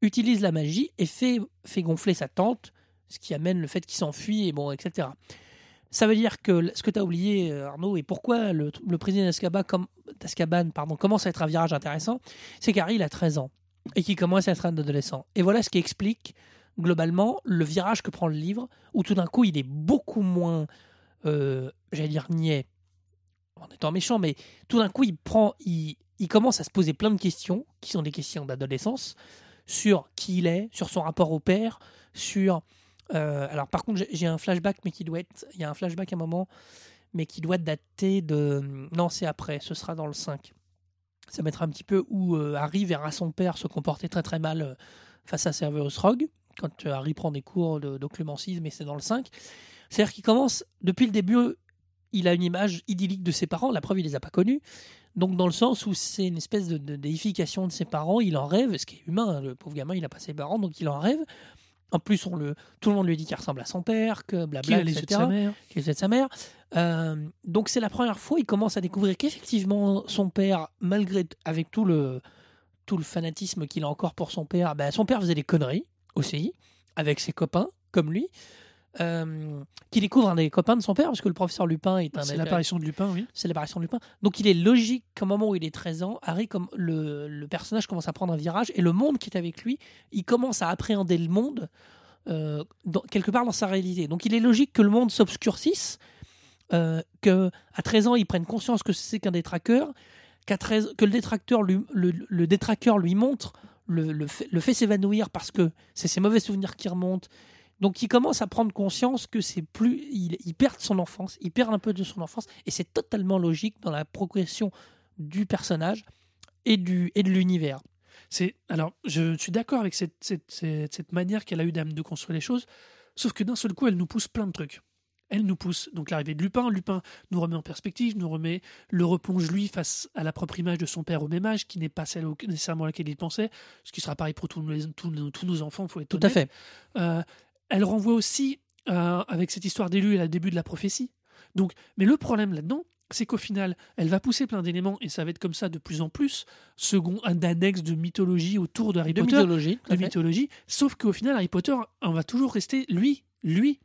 utilise la magie et fait, fait gonfler sa tante, ce qui amène le fait qu'il s'enfuit, et bon, etc. Ça veut dire que ce que tu as oublié, euh, Arnaud, et pourquoi le, président d'Azkaban pardon, commence à être un virage intéressant, c'est qu'Harry, a 13 ans et qu'il commence à être un adolescent. Et voilà ce qui explique globalement le virage que prend le livre, où tout d'un coup, il est beaucoup moins, euh, j'allais dire, niais, en étant méchant, mais tout d'un coup, il prend, il, il commence à se poser plein de questions, qui sont des questions d'adolescence, sur qui il est, sur son rapport au père, sur... euh, alors par contre, j'ai- un flashback, mais qui doit être... Il y a un flashback à un moment, mais qui doit dater de... Non, c'est après, ce sera dans le 5. Ça mettra un petit peu où euh, Harry verra son père se comporter très très mal euh, face à Severus Rogue, quand Harry prend des cours de- d'occlumencisme, mais c'est dans le 5. C'est-à-dire qu'il commence, depuis le début, il a une image idyllique de ses parents, la preuve, il les a pas connus. Donc, dans le sens où c'est une espèce de, de déification de ses parents, il en rêve, ce qui est humain, hein, le pauvre gamin, il a pas ses parents, donc il en rêve. En plus, on le, tout le monde lui dit qu'il ressemble à son père, que Qui blabla, a les yeux de etc. sa mère. qui est de sa mère. Euh, donc, c'est la première fois il commence à découvrir qu'effectivement, son père, malgré, avec tout le, tout le fanatisme qu'il a encore pour son père, ben, son père faisait des conneries aussi, avec ses copains, comme lui. Euh, qui découvre un des copains de son père, parce que le professeur Lupin est un C'est l'apparition de Lupin, oui. c'est l'apparition de Lupin. Donc il est logique qu'au moment où il est 13 ans, Harry, comme le, le personnage commence à prendre un virage et le monde qui est avec lui, il commence à appréhender le monde euh, dans- quelque part dans sa réalité. Donc il est logique que le monde s'obscurcisse, euh, que à 13 ans il prenne conscience que c'est qu'un détraqueur, qu'à 13 que le détracteur lui, le, le détraqueur lui montre le, le fait, le fait s'évanouir parce que c'est ses mauvais souvenirs qui remontent. Donc il commence à prendre conscience que c'est plus, il, il perd son enfance, il perd un peu de son enfance, et c'est totalement logique dans la progression du personnage et du et de l'univers. C'est alors, je suis d'accord avec cette, cette, cette, cette manière qu'elle a eu d'âme de construire les choses, sauf que d'un seul coup, elle nous pousse plein de trucs. Elle nous pousse donc l'arrivée de Lupin. Lupin nous remet en perspective, nous remet le replonge lui face à la propre image de son père au même âge, qui n'est pas celle au- nécessairement à laquelle il pensait, ce qui sera pareil pour tous, les- tous, nos- tous nos enfants. Faut être Tout à fait. Euh, elle renvoie aussi euh, avec cette histoire d'élu et le début de la prophétie. Donc, mais le problème là-dedans, c'est qu'au final, elle va pousser plein d'éléments et ça va être comme ça de plus en plus, second un d'annexes de mythologie autour de Harry De Potter, mythologie. de mythologie. Sauf qu'au final, Harry Potter, on va toujours rester lui, lui.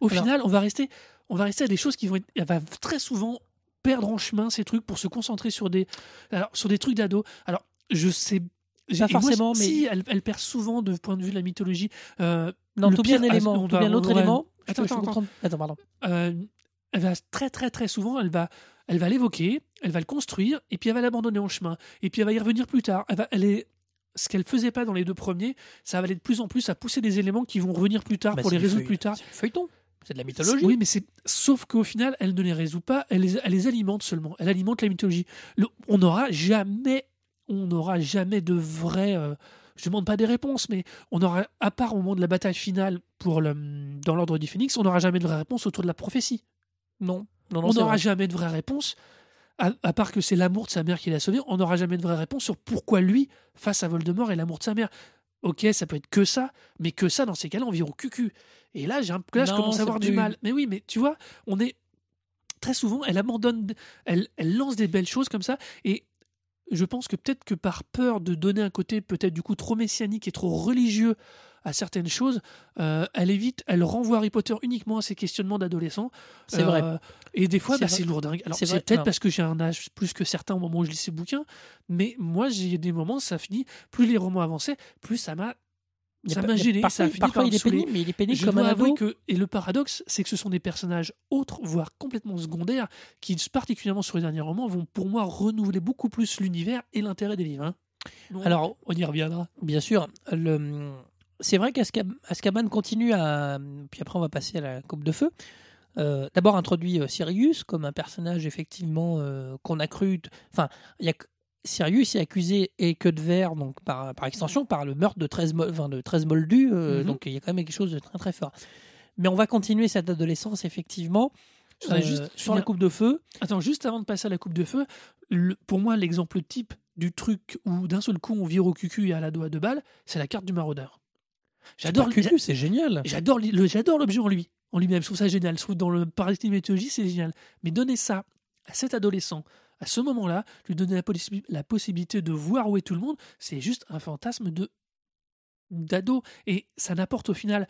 Au Alors- final, on va rester, on va rester à des choses qui vont être, elle va très souvent perdre en chemin ces trucs pour se concentrer sur des, alors sur des trucs d'ado. Alors, je sais. Pas moi, forcément, mais- si elle, elle perd souvent de point de vue de la mythologie. Euh, Non, le tout bien élément, ah, on tout bien l'autre élément. Je Attends, attends. Attends, pardon. euh, elle va très très très souvent, elle va, elle va l'évoquer, elle va le construire, et puis elle va l'abandonner en chemin, et puis elle va y revenir plus tard. Elle va, elle est, ce qu'elle faisait pas dans les deux premiers, ça va aller de plus en plus à pousser des éléments qui vont revenir plus tard Bah, pour les résoudre feuille- plus tard. Feuilleton. C'est de la mythologie. Oui, mais c'est sauf qu'au final, elle ne les résout pas, elle les, elle les alimente seulement. Elle alimente la mythologie. Le- on n'aura jamais, on n'aura jamais de vrai. euh, je demande pas des réponses, mais on aura, à part au moment de la bataille finale pour le, dans l'ordre du Phénix, on n'aura jamais de vraie réponse autour de la prophétie. Non. Non, non, on n'aura jamais de vraie réponse, à, à part que c'est l'amour de sa mère qui l'a sauvé, on n'aura jamais de vraie réponse sur pourquoi lui, face à Voldemort, est l'amour de sa mère. ok, ça peut être que ça, mais que ça, dans ces cas-là, on vire au cucu. Et là, j'ai un... là je commence à avoir du mal. Mais oui, mais tu vois, on est très souvent, elle abandonne, elle, elle lance des belles choses comme ça, et je pense que peut-être que par peur de donner un côté peut-être du coup trop messianique et trop religieux à certaines choses, euh, elle évite, elle renvoie Harry Potter uniquement à ses questionnements d'adolescents. C'est Euh, vrai. Et des fois, C'est bah, c'est lourdingue. Alors, C'est peut-être non. parce que j'ai un âge plus que certains au moment où je lis ces bouquins, mais moi, j'ai des moments, ça finit, plus les romans avançaient, plus ça m'a ça m'a gêné, Parfois, ça a fini parfois, par il est pénible, mais il est pénible Je comme un dois avouer ado. que, et le paradoxe, c'est que ce sont des personnages autres, voire complètement secondaires, qui, particulièrement sur les derniers romans, vont pour moi renouveler beaucoup plus l'univers et l'intérêt des livres. hein. Donc, Alors, on y reviendra. Bien sûr. Le... C'est vrai qu'Azkaban continue à. Puis après, on va passer à la Coupe de Feu. Euh, D'abord introduit euh, Sirius comme un personnage effectivement euh, qu'on a cru. Enfin, il y a... Sirius est accusé et que de verre, donc par, par extension, par le meurtre de 13, mo- enfin, de 13 moldus. euh, Mhm. Donc il y a quand même quelque chose de très très fort. Mais on va continuer cette adolescence effectivement euh, juste sur la Coupe de Feu. Attends, juste avant de passer à la coupe de feu, le- pour moi, l'exemple type du truc où d'un seul coup on vire au cucu et à la doigt de balle, c'est la carte du maraudeur. J'adore Pas Cucu, c'est génial. J'adore le- l'objet en lui, en lui-même. Je trouve ça génial. Je trouve dans le paradigme de mythologie, c'est génial. Mais donner ça à cet adolescent, à ce moment-là, lui donner la, possi- la possibilité de voir où est tout le monde, c'est juste un fantasme de d'ado. Et ça n'apporte au final.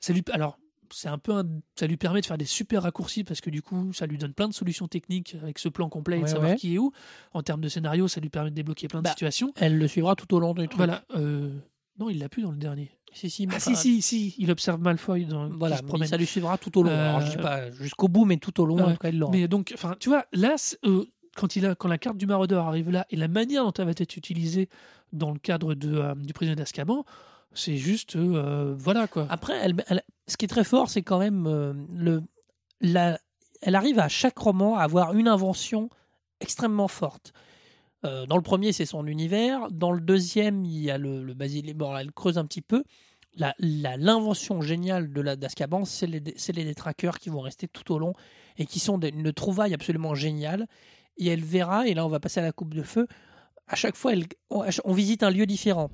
Ça lui, alors, c'est un peu un- ça lui permet de faire des super raccourcis parce que du coup, ça lui donne plein de solutions techniques avec ce plan complet et de savoir ouais. qui est où. En termes de scénario, ça lui permet de débloquer plein de Bah, situations. Elle le suivra tout au long du truc. Voilà. euh, non, il l'a plus dans le dernier. Si, si, Ah si, si, si, il observe Malfoy dans, Voilà, se ça lui suivra tout au long. Alors, je dis Euh, pas jusqu'au bout, mais tout au long, ouais, en tout cas, il l'aura. Mais donc, enfin, tu vois, là, euh, quand, il a, quand la carte du maraudeur arrive là et la manière dont elle va être utilisée dans le cadre de, euh, du prisonnier d'Azkaban, c'est juste, euh, voilà quoi. Après, elle, ce qui est très fort, c'est quand même euh, le, la, elle arrive à chaque roman à avoir une invention extrêmement forte. Dans le premier, c'est son univers. Dans le deuxième, il y a le, le basilic. Bon, elle creuse un petit peu. La- la- L'invention géniale de la c'est les, les détraqueurs qui vont rester tout au long et qui sont des- une trouvaille absolument géniale. Et elle verra, et là on va passer à la coupe de feu, à chaque fois, elle- on, on visite un lieu différent.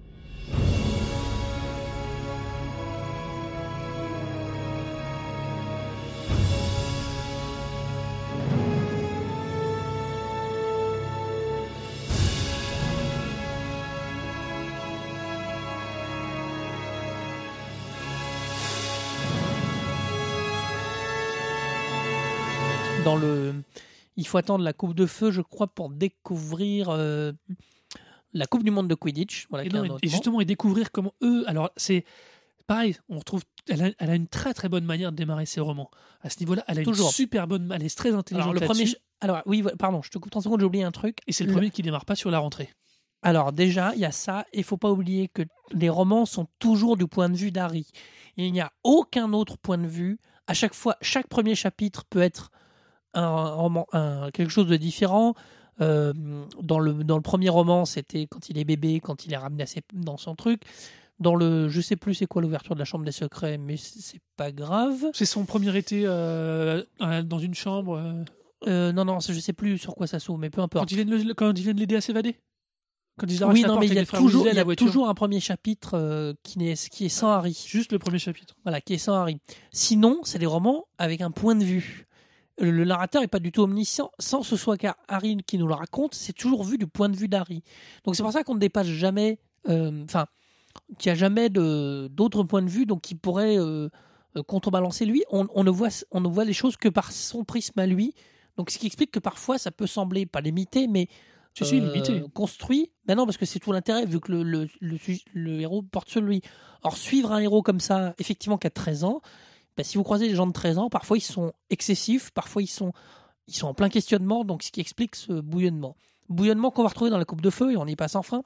Il faut attendre la Coupe de Feu, je crois, pour découvrir euh, la Coupe du Monde de Quidditch. Voilà, Et, non, et- justement, et découvrir comment eux. Alors, c'est pareil, on retrouve. Elle a, elle a une très très bonne manière de démarrer ses romans. À ce niveau-là, elle a Toujours. une super bonne. Elle est très intelligente. Alors, le premier. Alors, oui, pardon, je te coupe 30 secondes, j'ai oublié un truc. Et c'est le Le- premier qui démarre pas sur la rentrée. Alors, déjà, il y a ça, et il faut pas oublier que les romans sont toujours du point de vue d'Harry. Il n'y a aucun autre point de vue. À chaque fois, chaque premier chapitre peut être un roman, un- quelque chose de différent. Euh, dans, le, dans le premier roman, c'était quand il est bébé, quand il est ramené à ses- dans son truc. Dans le, je sais plus c'est quoi l'ouverture de la chambre des secrets, mais c'est pas grave. C'est son premier été euh, dans une chambre. euh, non, non, je sais plus sur quoi ça s'ouvre, mais peu importe. quand, quand ils viennent l'aider à s'évader? Quand ils arrachent Oui, non, mais il y a toujours, il y a toujours un premier chapitre euh, qui, n'est, qui est sans Harry. Juste le premier chapitre. Voilà, qui est sans Harry. Sinon, c'est des romans avec un point de vue. Le, narrateur n'est pas du tout omniscient, sans ce soit car Harry qui nous le raconte, c'est toujours vu du point de vue d'Harry. Donc c'est pour ça qu'on ne dépasse jamais, euh, enfin, qu'il n'y a jamais d'autres points de vue, donc qui pourrait euh, euh, contrebalancer lui. On, on ne voit, on ne voit les choses que par son prisme à lui. Donc ce qui explique que parfois ça peut sembler, pas limité, mais suis limité. construit. Ben non, parce que c'est tout l'intérêt, vu que le, le, le, sujet- le héros porte sur lui. Or, suivre un héros comme ça, effectivement, qui a 13 ans, ben, si vous croisez des gens de 13 ans, parfois ils sont excessifs, parfois ils sont, ils sont en plein questionnement, donc ce qui explique ce bouillonnement. Bouillonnement qu'on va retrouver dans la Coupe de Feu, et on y passe enfin,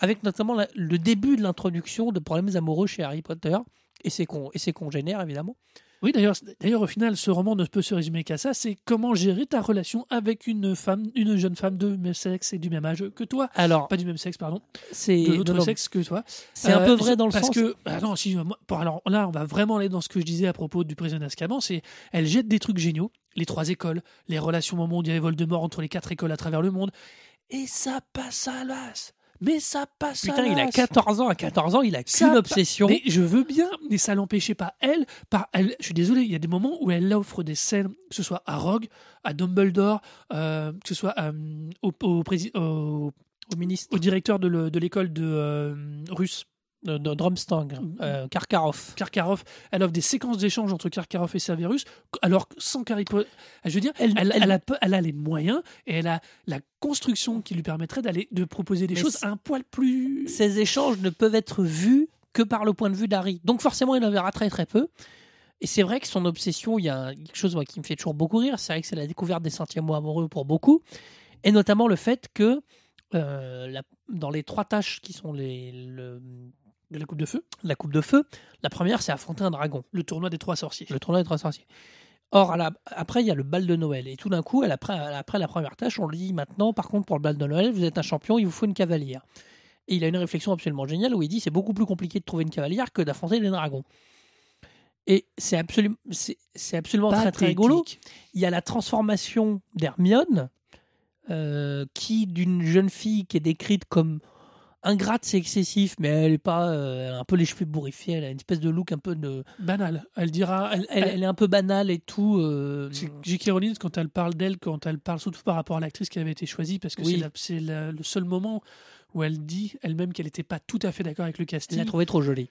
avec notamment le début de l'introduction de problèmes amoureux chez Harry Potter et ses, con, et ses congénères, évidemment. Oui, d'ailleurs, d'ailleurs, au final, ce roman ne peut se résumer qu'à ça. C'est comment gérer ta relation avec une femme, une jeune femme de même sexe et du même âge que toi. Alors, Pas du même sexe, pardon. c'est De l'autre sexe que toi. c'est un Euh, peu vrai dans le parce sens. que ah non si moi, alors là on va vraiment aller dans ce que je disais à propos du prisonnier d'Azkaban c'est elle jette des trucs géniaux les trois écoles les relations au moment où il y avait Voldemort entre les quatre écoles à travers le monde et ça passe à l'as mais ça passe Putain, à il a l'as. 14 ans. À 14 ans, il a qu'une obsession. Mais je veux bien, mais ça l'empêchait pas. Elle, par, elle, je suis désolé, il y a des moments où elle offre des scènes, que ce soit à Rogue, à Dumbledore, euh, que ce soit euh, au, au, prési- au- Au ministre au directeur de l'école de euh, russe, de, de Drumstang, euh, Karkarov. Karkarov. Elle offre des séquences d'échanges entre Karkarov et Severus, alors que sans Harry Potter. Je veux dire, Elle- elle, elle- elle a, elle a les moyens et elle a la construction qui lui permettrait d'aller de proposer des Mais choses un poil plus. Ces échanges ne peuvent être vus que par le point de vue d'Harry. Donc forcément, il en verra très très peu. Et c'est vrai que son obsession, il y a quelque chose moi, qui me fait toujours beaucoup rire. C'est vrai que c'est la découverte des centièmes amoureux pour beaucoup. Et notamment le fait que euh, la- dans les trois tâches qui sont les, le- de la coupe de feu, la coupe de feu, la première c'est affronter un dragon. le tournoi des trois sorciers. Le tournoi des trois sorciers. Or, à la- après, il y a le bal de Noël. Et tout d'un coup, après, après la première tâche, on lui dit maintenant, par contre, pour le bal de Noël, vous êtes un champion, il vous faut une cavalière. Et il a une réflexion absolument géniale où il dit c'est beaucoup plus compliqué de trouver une cavalière que d'affronter des dragons. Et c'est absolument, c'est, absolument très, très rigolo. Il y a la transformation d'Hermione, euh, qui, d'une jeune fille qui est décrite comme ingrate, c'est excessif, mais elle est pas. euh, elle a un peu les cheveux bourrifiés, elle a une espèce de look un peu de. Banal. Elle dira. Elle, Elle, elle est un peu banale et tout. euh, C'est J.K. Rowling, quand elle parle d'elle, quand elle parle surtout par rapport à l'actrice qui avait été choisie, parce que Oui. c'est la- la- le seul moment où elle dit elle-même qu'elle n'était pas tout à fait d'accord avec le Je l'ai casting. trouvé trop jolie.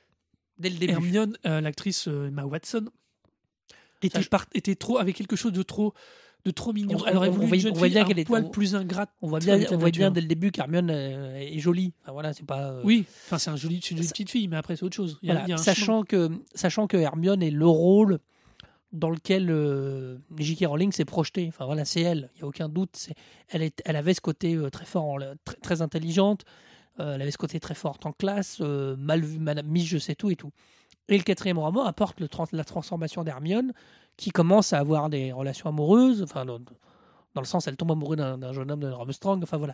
Dès le début. Hermione, euh, l'actrice euh, Emma Watson, était, part- était trop avec quelque chose de trop de trop mignon. On- Elle aurait on- voulu on voit- une jeune on voit fille bien qu'elle est- poil on- plus ingrate. On voit bien, on voit bien nature. dès le début qu'Hermione euh, est jolie. Enfin, voilà, c'est pas. euh, Oui, enfin c'est un joli, c'est une jolie petite fille, mais après c'est autre chose. Il y a- voilà, il y a un chemin. sachant que sachant que Hermione est le rôle dans lequel euh, J.K. Rowling s'est projetée. Enfin voilà, c'est elle. Il y a aucun doute. Elle est, elle avait ce côté euh, très fort, en- très, très intelligente. Elle avait ce côté très fort en classe, mal vu, Madame Miss, je sais tout et tout. Et le quatrième roman apporte le trans- la transformation d'Hermione, qui commence à avoir des relations amoureuses. Enfin, dans, dans le sens, elle tombe amoureuse d'un d'un jeune homme de Armstrong. Enfin voilà.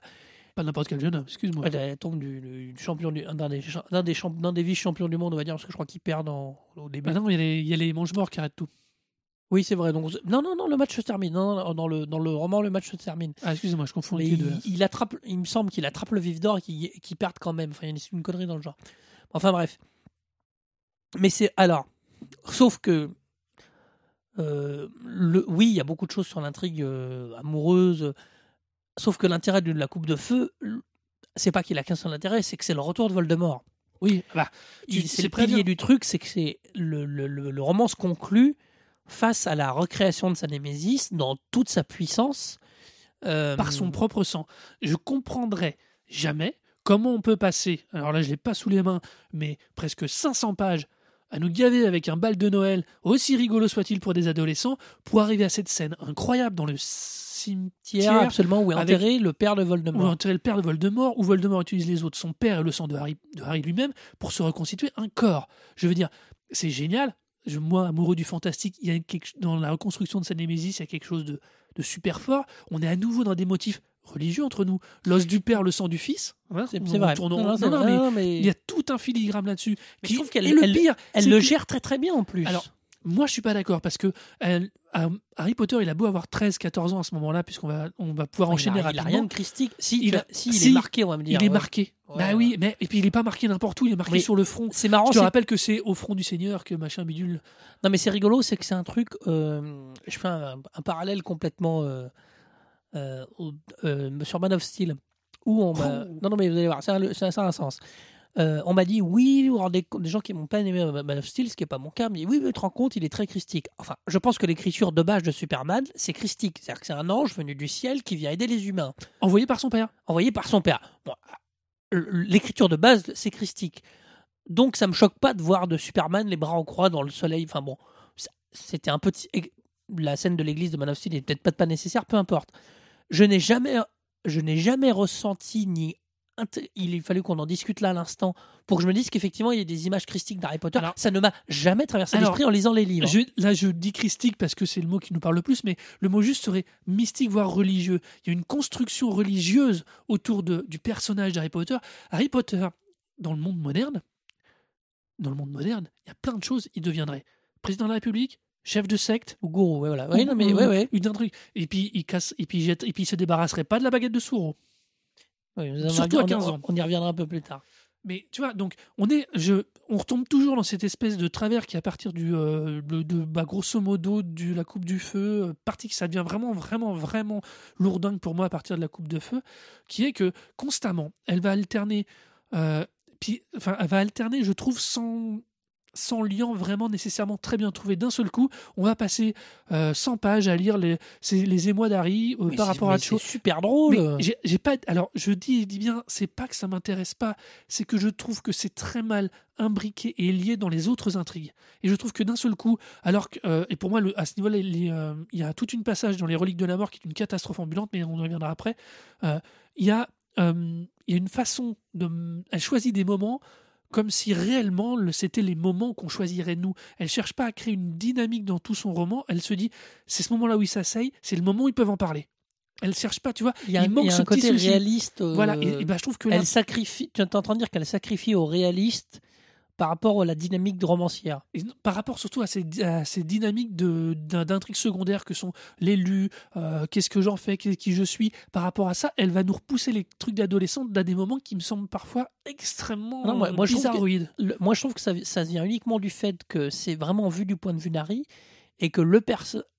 Pas n'importe quel jeune homme, excuse-moi. Elle, elle tombe du, du- du champion du, d'un des, d'un des, champ- d'un des vice-champions du monde, on va dire, parce que je crois qu'ils perdent en- au début. Bah non, il y a les, les mange-morts qui arrêtent tout. Oui, c'est vrai. Donc, non, non, non, le match se termine. Non, non, dans, le, dans le roman, le match se termine. Ah, excusez-moi, je confonds les deux. il, il attrape, il me semble qu'il attrape le vif d'or et qu'il perde quand même. Enfin, il y a une, une connerie dans le genre. Enfin, bref. Mais c'est. Alors, sauf que. Euh, le, oui, il y a beaucoup de choses sur l'intrigue euh, amoureuse. Sauf que l'intérêt de la coupe de feu, c'est pas qu'il a qu'un seul intérêt, c'est que c'est le retour de Voldemort. Oui, bah, c'est le pilier du truc, c'est que c'est le, le, le- le roman se conclut face à la recréation de sa némésis dans toute sa puissance. euh, par son propre sang. Je comprendrais jamais comment on peut passer, alors là je l'ai pas sous les mains, mais presque 500 pages à nous gaver avec un bal de Noël, aussi rigolo soit-il pour des adolescents, pour arriver à cette scène incroyable dans le cimetière absolument, où est avec- enterré le père de où Voldemort. on enterrait le père de Voldemort, où Voldemort utilise les autres, son père et le sang de Harry, de Harry lui-même, pour se reconstituer un corps. Je veux dire, c'est génial. Je, moi, amoureux du fantastique, il y a quelque, dans la reconstruction de sa Némésis, il y a quelque chose de, de super fort. On est à nouveau dans des motifs religieux entre nous. L'os du père, le sang du fils. Hein, C'est vrai. Non, non, non, c'est non, vrai. mais il y a tout un filigrane là-dessus. Mais qui- je trouve qu'elle- le elle- pire, elle le que- gère très très bien en plus. Alors, moi, je suis pas d'accord parce que elle- euh, Harry Potter, il a beau avoir 13-14 ans à ce moment-là, puisqu'on va, on va pouvoir il a- enchaîner il a, rapidement. rien de christique. Si, Il a- as- si, il si, est marqué, on va me dire. il est ouais. marqué. Ouais, bah ouais. oui, mais et puis il est pas marqué n'importe où, il est marqué Mais sur le front. C'est marrant. Je te rappelle que c'est au front du Seigneur que machin bidule. Non, mais c'est rigolo, c'est que c'est un truc. euh, je fais un, un parallèle complètement euh, sur Man of Steel, où on m'a. Oh. Non, non, mais vous allez voir, ça, a ça, ça a un sens. Euh, on m'a dit, oui, rendez compte, des gens qui m'ont pas aimé euh, Man of Steel, ce qui n'est pas mon cas, mais oui, mais tu te rends compte, il est très christique. Enfin, je pense que l'écriture de base de Superman, c'est christique. C'est-à-dire que c'est un ange venu du ciel qui vient aider les humains, Envoyé par son père. envoyé par son père. Bon, l'écriture de base, c'est christique. Donc ça me choque pas de voir de Superman les bras en croix dans le soleil. Enfin bon, c'était un petit. La scène de l'église de Man of Steel n'est peut-être pas, pas nécessaire, peu importe. Je n'ai jamais, je n'ai jamais ressenti ni. Il a fallu qu'on en discute là à l'instant pour que je me dise qu'effectivement il y a des images christiques d'Harry Potter. Alors- ça ne m'a jamais traversé l'esprit en lisant les livres. Je- là, je dis christique parce que c'est le mot qui nous parle le plus, mais le mot juste serait mystique, voire religieux. Il y a une construction religieuse autour de, du personnage d'Harry Potter. Harry Potter, dans le monde moderne, dans le monde moderne, il y a plein de choses. Il deviendrait président de la République, chef de secte, Ou gourou, ouais, voilà. Oui, ou- non, mais ou- ouais, ouais. ou d'un truc. Et puis il casse, et puis jette, et puis il se débarrasserait pas de la baguette de Souro. On, Surtout à on- 15 ans. On y reviendra un peu plus tard. Mais tu vois, donc on est, je, on retombe toujours dans cette espèce de travers qui à partir du, euh, de, de- bah, grosso modo, de la coupe du feu, euh, partie que ça devient vraiment, vraiment, vraiment lourdingue pour moi à partir de la coupe de feu, qui est que constamment, elle va alterner, euh, puis, enfin, elle va alterner, je trouve, sans sans lien vraiment nécessairement très bien trouvé d'un seul coup, on va passer euh, 100 pages à lire les, les émois d'Harry euh, par rapport à Cho. C'est super drôle. J'ai- pas. Alors, je dis, dis bien, c'est pas que ça m'intéresse pas, c'est que je trouve que c'est très mal imbriqué et lié dans les autres intrigues. Et je trouve que d'un seul coup, alors que, euh, et pour moi, le- à ce niveau-là, euh, il y a toute une passage dans les Reliques de la Mort qui est une catastrophe ambulante, mais on y reviendra après. Euh, il y a, euh, il y a une façon de, elle choisit des moments comme si réellement le- c'était les moments qu'on choisirait nous. Elle cherche pas à créer une dynamique dans tout son roman. Elle se dit, c'est ce moment-là où ils s'asseyent, c'est le moment où ils peuvent en parler. Elle cherche pas, tu vois. il y a, il manque il y a ce un petit côté réaliste. euh, Voilà, et, et bah, je trouve que là, elle sacrifie. Tu es en train de dire qu'elle sacrifie au réaliste par rapport à la dynamique de romancière. et par rapport surtout à ces, à ces dynamiques d'intrigues secondaires que sont l'élu, euh, qu'est-ce que j'en fais, qui, je suis, par rapport à ça, elle va nous repousser les trucs d'adolescente à des moments qui me semblent parfois extrêmement Non, moi- moi, je trouve que- bizarroïdes. Le- moi, je trouve que ça, ça vient uniquement du fait que c'est vraiment vu du point de vue d'Harry et que le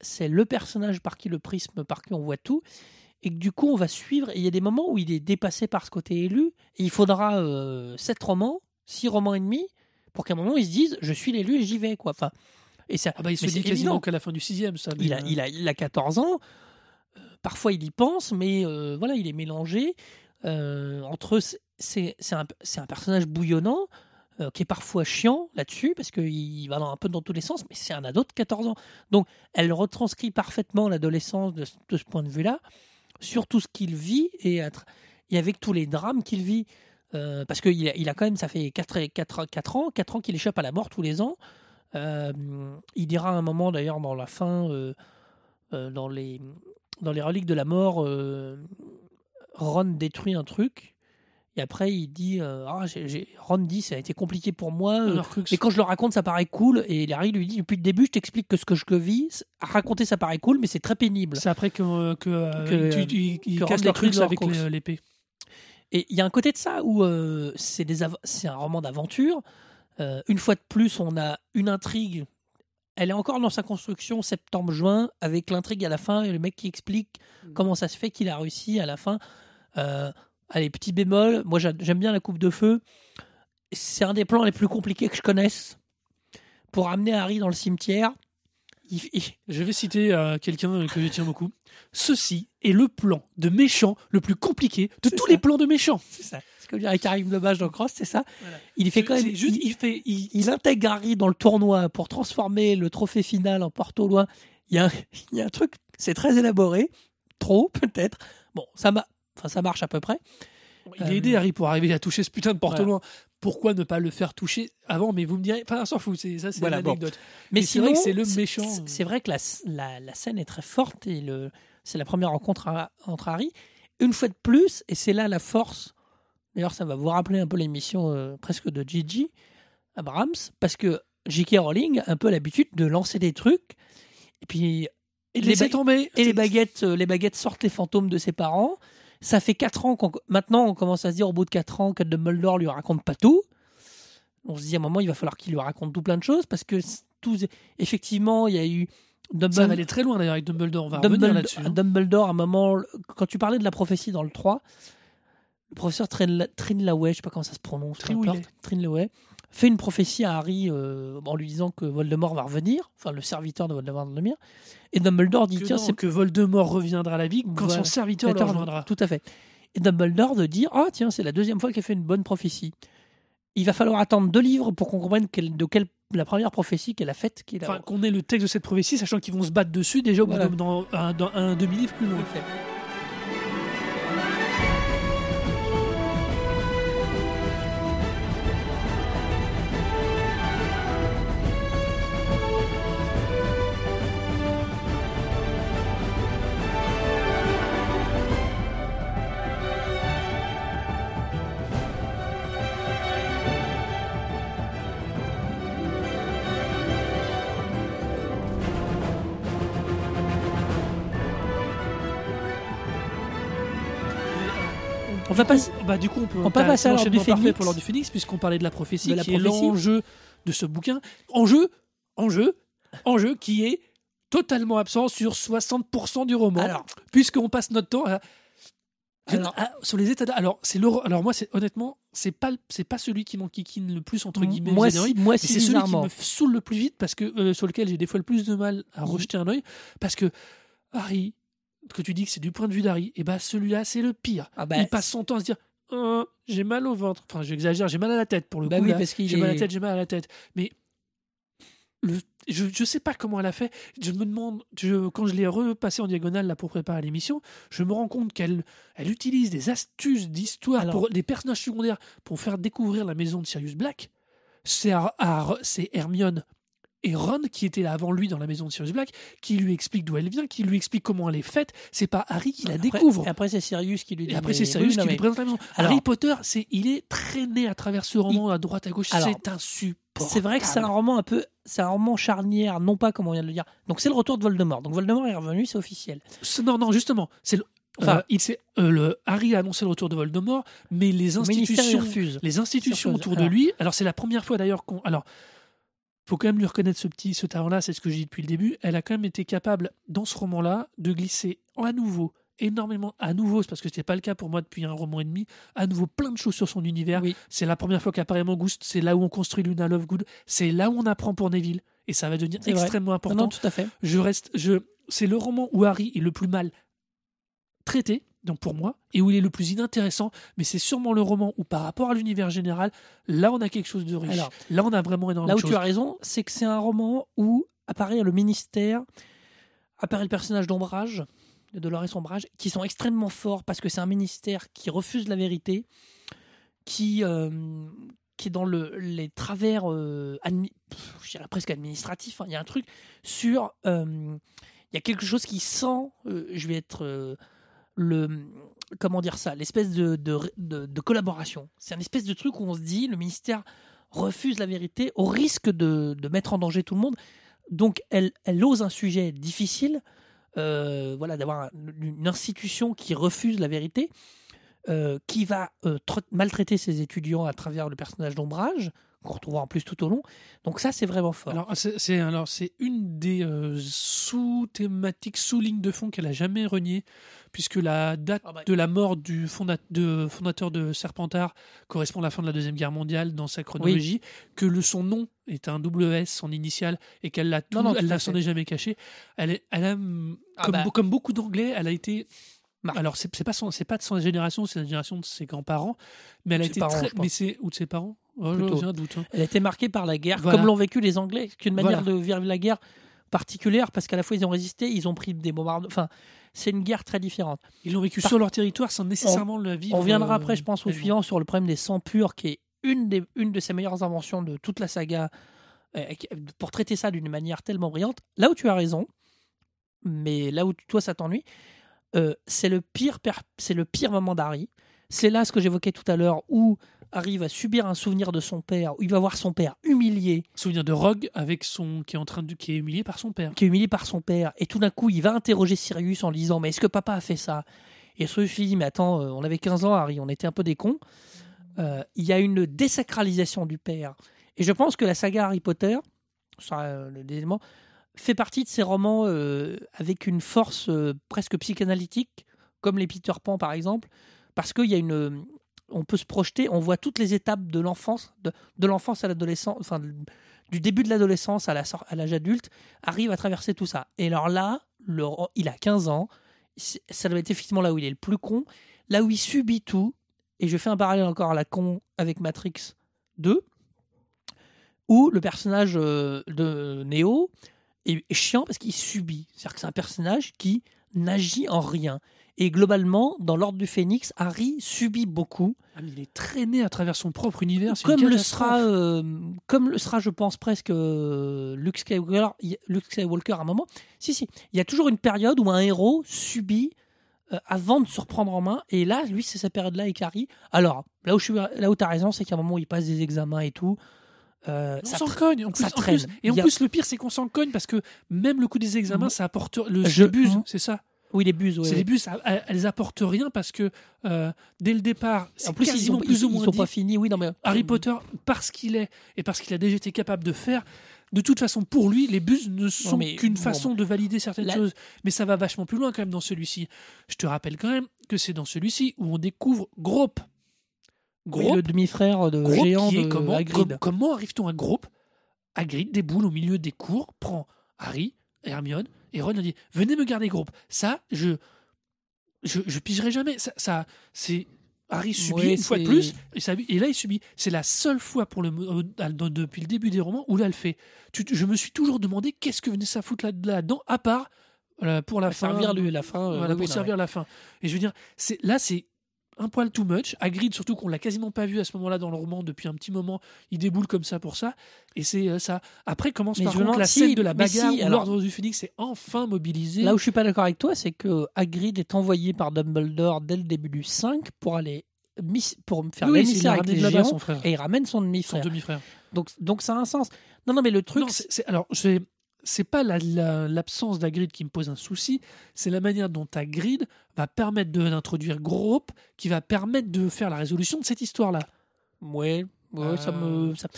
c'est le personnage par qui le prisme, par qui on voit tout. Et que du coup, on va suivre. Et il y a des moments où il est dépassé par ce côté élu. Et il faudra euh, sept romans, six romans et demi, pour qu'à un moment, ils se disent Je suis l'élu et j'y vais. Quoi. Enfin, et ça, Ah bah, il se dit quasiment qu'à la fin du sixième, ça. il, a, euh, il, a, il a 14 ans. Euh, parfois, il y pense, mais euh, voilà, il est mélangé. Euh, entre c'est- un, un personnage bouillonnant qui est parfois chiant là-dessus parce qu'il va dans, un peu dans tous les sens, mais c'est un ado de 14 ans. Donc, elle retranscrit parfaitement l'adolescence de, ce- de ce point de vue-là, sur tout ce qu'il vit et avec tous les drames qu'il vit. Euh, parce qu'il a, il a quand même, ça fait 4, 4, 4 ans, 4 ans qu'il échappe à la mort tous les ans. Euh, il dira à un moment d'ailleurs dans la fin, euh, dans, les, dans les reliques de la mort, Ron détruit un truc. Et après, il dit ah, Ron dit ça a été compliqué pour moi. mais quand je le raconte, ça paraît cool. Et Larry lui dit depuis le début, je t'explique que ce que je vis, raconter, ça paraît cool, mais c'est très pénible. c'est après que, que, Que, tu- tu- il- casse trucs leur avec l'épée. Et il y a un côté de ça où euh, c'est un roman d'aventure. Euh, une fois de plus, on a une intrigue. Elle est encore dans sa construction septembre-juin avec l'intrigue à la fin et le mec qui explique Mm. comment ça se fait qu'il a réussi à la fin. Euh, allez, petit bémol, moi j'a- j'aime bien la coupe de feu. C'est un des plans les plus compliqués que je connaisse. Pour amener Harry dans le cimetière, Je vais citer euh, quelqu'un que je tiens beaucoup. Ceci est le plan de méchant le plus compliqué de C'est tous ça. les plans de méchant. c'est ça. Ce que dirait Karim Lebage dans Cross, c'est ça. Voilà. Il fait quand même. C'est juste, il- il fait, il- il intègre Harry dans le tournoi pour transformer le trophée final en porte au loin. Il y a un, il y a un truc, c'est très élaboré, trop peut-être. Bon, ça, ma- enfin, ça marche à peu près. Il a Euh, aidé Harry pour arriver à toucher ce putain de porte voilà. Pourquoi ne pas le faire toucher avant Mais vous me direz, enfin, on s'en fout, c'est ça, c'est Voilà, une bon. anecdote. Mais Mais c'est sinon, vrai que c'est le méchant. c'est- vrai que la, la, la scène est très forte et le, c'est la première rencontre à- entre Harry. Une fois de plus, et c'est là la force. D'ailleurs, ça va vous rappeler un peu l'émission euh, presque de Gigi Abrams, parce que J.K. Rowling a un peu l'habitude de lancer des trucs. Et puis Et les ba- tomber. Et les baguettes, euh, les baguettes sortent les fantômes de ses parents. Ça fait 4 ans qu'on. Maintenant, on commence à se dire au bout de 4 ans que Dumbledore lui raconte pas tout. On se dit à un moment, il va falloir qu'il lui raconte tout plein de choses parce que tout, effectivement, il y a eu. Ça va Dumbledore, aller très loin d'ailleurs avec Dumbledore. On va revenir Dumbledore, là-dessus. hein. Dumbledore, à un moment, quand tu parlais de la prophétie dans le 3, le professeur Trin- Trinlaway, je sais pas comment ça se prononce, Trinlaway. Fait une prophétie à Harry euh, en lui disant que Voldemort va revenir, enfin le serviteur de Voldemort va revenir. Et Dumbledore dit Que, tiens, c'est que Voldemort reviendra à la vie quand Voilà. son serviteur le rejoindra. Tout à fait. Et Dumbledore de dire Ah, tiens, c'est la deuxième fois qu'elle fait une bonne prophétie. Il va falloir attendre deux livres pour qu'on comprenne de quelle la première prophétie qu'elle a faite. Enfin, qu'on ait le texte de cette prophétie, sachant qu'ils vont se battre dessus déjà au bout Voilà. d'un- demi-livre plus loin. Va passer. coup, bah, du coup, on peut, On peut passer à l'ordre du Phénix. pour l'ordre du Phénix, puisqu'on parlait de la prophétie, De la qui est prophétie. l'enjeu de ce bouquin. Enjeu, enjeu, enjeu qui est totalement absent sur 60% du roman, Alors, puisqu'on passe notre temps à, Alors- à- sur les états. Alors, c'est le, alors moi, c'est honnêtement, c'est pas, c'est pas celui qui m'enquiquine le plus entre guillemets. moi, si, moi, si, c'est celui qui me saoule le plus vite parce que euh, sur lequel j'ai des fois le plus de mal à rejeter un œil parce que Harry que tu dis que c'est du point de vue d'Harry et bah celui-là c'est le pire. Ah bah, il passe son temps à se dire Ah, j'ai mal au ventre. Enfin j'exagère j'ai mal à la tête pour le bah coup oui, là. parce qu'il j'ai mal à la tête j'ai mal à la tête. Mais le, je, je sais pas comment elle a fait. Je me demande je, quand je l'ai repassé en diagonale là pour préparer l'émission je me rends compte qu'elle elle utilise des astuces d'histoire Alors- pour des personnages secondaires pour faire découvrir la maison de Sirius Black. C'est c'est Hermione et Ron qui était là avant lui dans la maison de Sirius Black qui lui explique d'où elle vient qui lui explique comment elle est faite c'est pas Harry qui la Après- découvre Et après, c'est Sirius qui lui dit. et après c'est Sirius oui, non, qui lui mais- présente la maison Alors- Harry Potter c'est il est traîné à travers ce roman à droite à gauche c'est insupportable C'est vrai que c'est un roman un peu, c'est un roman charnière, non pas comme on vient de le dire. Donc c'est le retour de Voldemort. Donc Voldemort est revenu, c'est officiel. Non, non, justement, c'est le, Enfin- euh, il euh, le Harry a annoncé le retour de Voldemort, mais les institutions, les institutions autour de Alors. lui. Alors c'est la première fois d'ailleurs qu'on. Alors, faut quand même lui reconnaître ce petit, ce talent-là. C'est ce que j'ai dit depuis le début. Elle a quand même été capable dans ce roman-là de glisser à nouveau énormément à nouveau c'est parce que c'était pas le cas pour moi depuis un roman et demi à nouveau plein de choses sur son univers Oui. c'est la première fois qu'apparaît Mangouste c'est là où on construit Luna Lovegood c'est là où on apprend pour Neville et ça va devenir vrai. extrêmement Non, important non, tout à fait. je reste je c'est le roman où Harry est le plus mal traité donc pour moi et où il est le plus inintéressant mais c'est sûrement le roman où par rapport à l'univers général là on a quelque chose de riche Alors, là on a vraiment énormément Là où de tu choses as raison, c'est que c'est un roman où apparaît le ministère, apparaît le personnage d'Ombrage, de Dolores Ombrage, qui sont extrêmement forts parce que c'est un ministère qui refuse la vérité, qui, euh, qui est dans le, les travers, euh, admi- je dirais presque administratifs. hein. Il y a un truc sur. euh, il y a quelque chose qui sent, je vais être. Le comment dire ça l'espèce de, de, de- collaboration c'est un espèce de truc où on se dit le ministère refuse la vérité au risque de, mettre en danger tout le monde. Donc elle, elle ose un sujet difficile, euh, voilà, d'avoir un- une institution qui refuse la vérité, euh, qui va euh, tr- maltraiter ses étudiants à travers le personnage d'ombrage, qu'on retrouvera en plus tout au long. Donc ça, c'est vraiment fort. Alors, c'est alors, c'est une des euh, sous-thématiques, sous-lignes de fond qu'elle a jamais renié, puisque la date Ah bah. de la mort du de- fondateur de Serpentard correspond à la fin de la Deuxième Guerre mondiale dans sa chronologie, que le, son nom est un double S, son initiale, et qu'elle l'a Non, non, elle tout l'a s'en est jamais caché. Elle, est, elle a, hum, Ah comme, bah. comme beaucoup d'Anglais, elle a été... Alors, c'est pas, son- c'est pas de son génération, c'est la génération de ses grands-parents, mais elle a été parents, très... je pense. Mais c'est... Ou de ses parents? Oh, Plutôt. J'ai un doute. hein. Elle été marquée par la guerre, Voilà. comme l'ont vécu les Anglais. C'est une manière Voilà. de vivre la guerre particulière, parce qu'à la fois ils ont résisté, ils ont pris des bombardements. Enfin, c'est une guerre très différente. Ils l'ont vécu Par- sur leur territoire sans nécessairement le vivre. On reviendra euh, après, je pense, au suivant sur le problème des sangs purs, qui est une, des, une de ses meilleures inventions de toute la saga, euh, pour traiter ça d'une manière tellement brillante. Là où tu as raison, mais là où toi ça t'ennuie, euh, c'est le pire, per- le pire moment d'Harry. C'est là ce que j'évoquais tout à l'heure, où Harry va subir un souvenir de son père, où il va voir son père humilié, Souvenir de Rogue avec son qui est en train de qui est humilié par son père. qui est humilié par son père, et tout d'un coup il va interroger Sirius en lui disant mais est-ce que papa a fait ça? Et Sirius lui dit mais attends, euh, on avait 15 ans Harry, on était un peu des cons. Euh, il y a une désacralisation du père. Et je pense que la saga Harry Potter, ça, euh, le élément, fait partie de ces romans euh, avec une force presque psychanalytique, comme les Peter Pan par exemple, parce qu'il y a une, on peut se projeter, on voit toutes les étapes de l'enfance, de, l'enfance à l'adolescence, enfin du début de l'adolescence à l'âge adulte, arrive à traverser tout ça. Et alors là, il a 15 ans, ça doit être effectivement là où il est le plus con, là où il subit tout, et je fais un parallèle encore à la con avec Matrix 2, où le personnage euh, de Neo est chiant parce qu'il subit. C'est-à-dire que c'est un personnage qui n'agit en rien. Et globalement, dans l'ordre du Phénix, Harry subit beaucoup, Ah, mais il est traîné à travers son propre univers. comme le sera, euh, comme le sera, je pense presque euh, Luke Skywalker, Luke Skywalker à un moment. Si, si, il y a toujours une période où un héros subit euh, avant de se reprendre en main. Et là, lui, c'est cette période-là avec Harry. Alors, là où je suis, là où t'as raison, c'est qu'à un moment où il passe des examens et tout. euh, On s'en cogne. En plus, ça en traîne. plus- et en a- plus, le pire, c'est qu'on s'en cogne parce que même le coup des examens, Moi- ça apporte le Je- buse, moi- c'est ça? Oui, les buses. ouais, c'est ouais. les bus, elles, elles apportent rien parce que euh, dès le départ, c'est En plus, ils sont, plus ils, ou ils moins sont dit. pas finis. Oui, non, mais Harry Potter, parce qu'il est et parce qu'il a déjà été capable de faire, de toute façon, pour lui, les bus ne sont qu'une bon, façon de valider certaines choses. Mais ça va vachement plus loin quand même dans celui-ci. Je te rappelle quand même que c'est dans celui-ci où on découvre Grope. Oui, Grope, le demi-frère de Grope géant qui est de comment, Hagrid. com- comment arrive-t-on à Grope? Hagrid déboule au milieu des cours, prend Harry, Hermione et Ron et dit Venez me garder Grope. Ça, je. Je, je pigerai jamais. Ça, ça c'est. Harry subit Ouais, une fois de plus, et, ça- et là il subit. C'est la seule fois pour le, euh, depuis le début des romans où là elle fait. Tu- je me suis toujours demandé qu'est-ce que venait ça foutre là- là-dedans, à part euh, pour la fin. servir lui, la fin. euh, Voilà, pour servir la fin. Et je veux dire, là, c'est un poil too much. Hagrid, surtout qu'on l'a quasiment pas vu à ce moment-là dans le roman depuis un petit moment, il déboule comme ça pour ça. Et c'est euh, ça. Après commence Mais par contre la si, scène de la bagarre si, l'ordre du Phénix est enfin mobilisé. Là où je suis pas d'accord avec toi, c'est que Hagrid est envoyé par Dumbledore dès le début du 5 pour aller pour me faire Oui, l'émissaire avec les géants son frère, et il ramène son son demi-frère. demi-frère. Donc, donc ça a un sens. Non, non, mais le truc, Non, alors c'est c'est pas la- la- l'absence d'Hagrid qui me pose un souci, c'est la manière dont Hagrid va permettre d'introduire Grope, qui va permettre de faire la résolution de cette histoire-là. Ouais, ouais, ça Euh. me ça,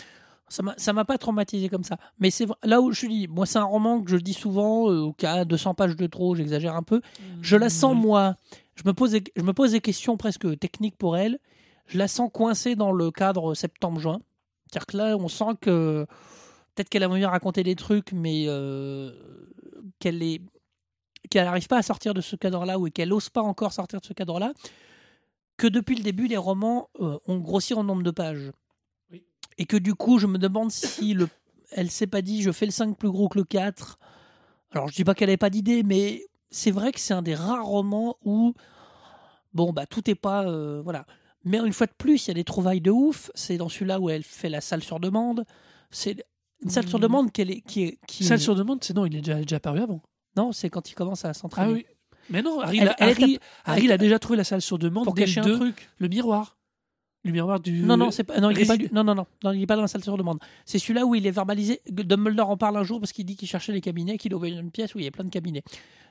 ça m'a pas traumatisé comme ça. Mais c'est là où je dis, moi c'est un roman que je dis souvent euh, qui a 200 pages de trop, j'exagère un peu. Je la sens Oui. moi, je me pose je me pose des questions presque techniques pour elle. Je la sens coincée dans le cadre septembre-juin. C'est-à-dire que là, on sent que peut-être qu'elle a envie de raconter des trucs, mais euh, qu'elle est qu'elle n'arrive pas à sortir de ce cadre-là ou qu'elle n'ose pas encore sortir de ce cadre-là. Que depuis le début, les romans euh, ont grossi en nombre de pages. Oui. Et que du coup, je me demande si le, elle s'est pas dit je fais le 5 plus gros que le 4. Alors, je dis pas qu'elle n'avait pas d'idée, mais c'est vrai que c'est un des rares romans où bon bah tout est pas euh, voilà. Mais une fois de plus, il y a des trouvailles de ouf. C'est dans celui-là où elle fait la salle sur demande. C'est une salle sur demande qu'elle est, qui est qui Celle sur demande, c'est non, il est déjà, déjà apparu avant. non, c'est quand il commence à s'entraîner. Ah oui. Mais non, Harry, Elle- l'a- elle est Harry, cap- Harry elle- a déjà trouvé la salle sur demande pour cacher le un 2, truc. le miroir. Le miroir du. Non, non, c'est pas, non, il est pas, non, non, non, non, il est pas dans la salle sur demande. C'est celui-là où il est verbalisé. Dumbledore en parle un jour parce qu'il dit qu'il cherchait les cabinets, qu'il ouvrait une pièce où il y a plein de cabinets.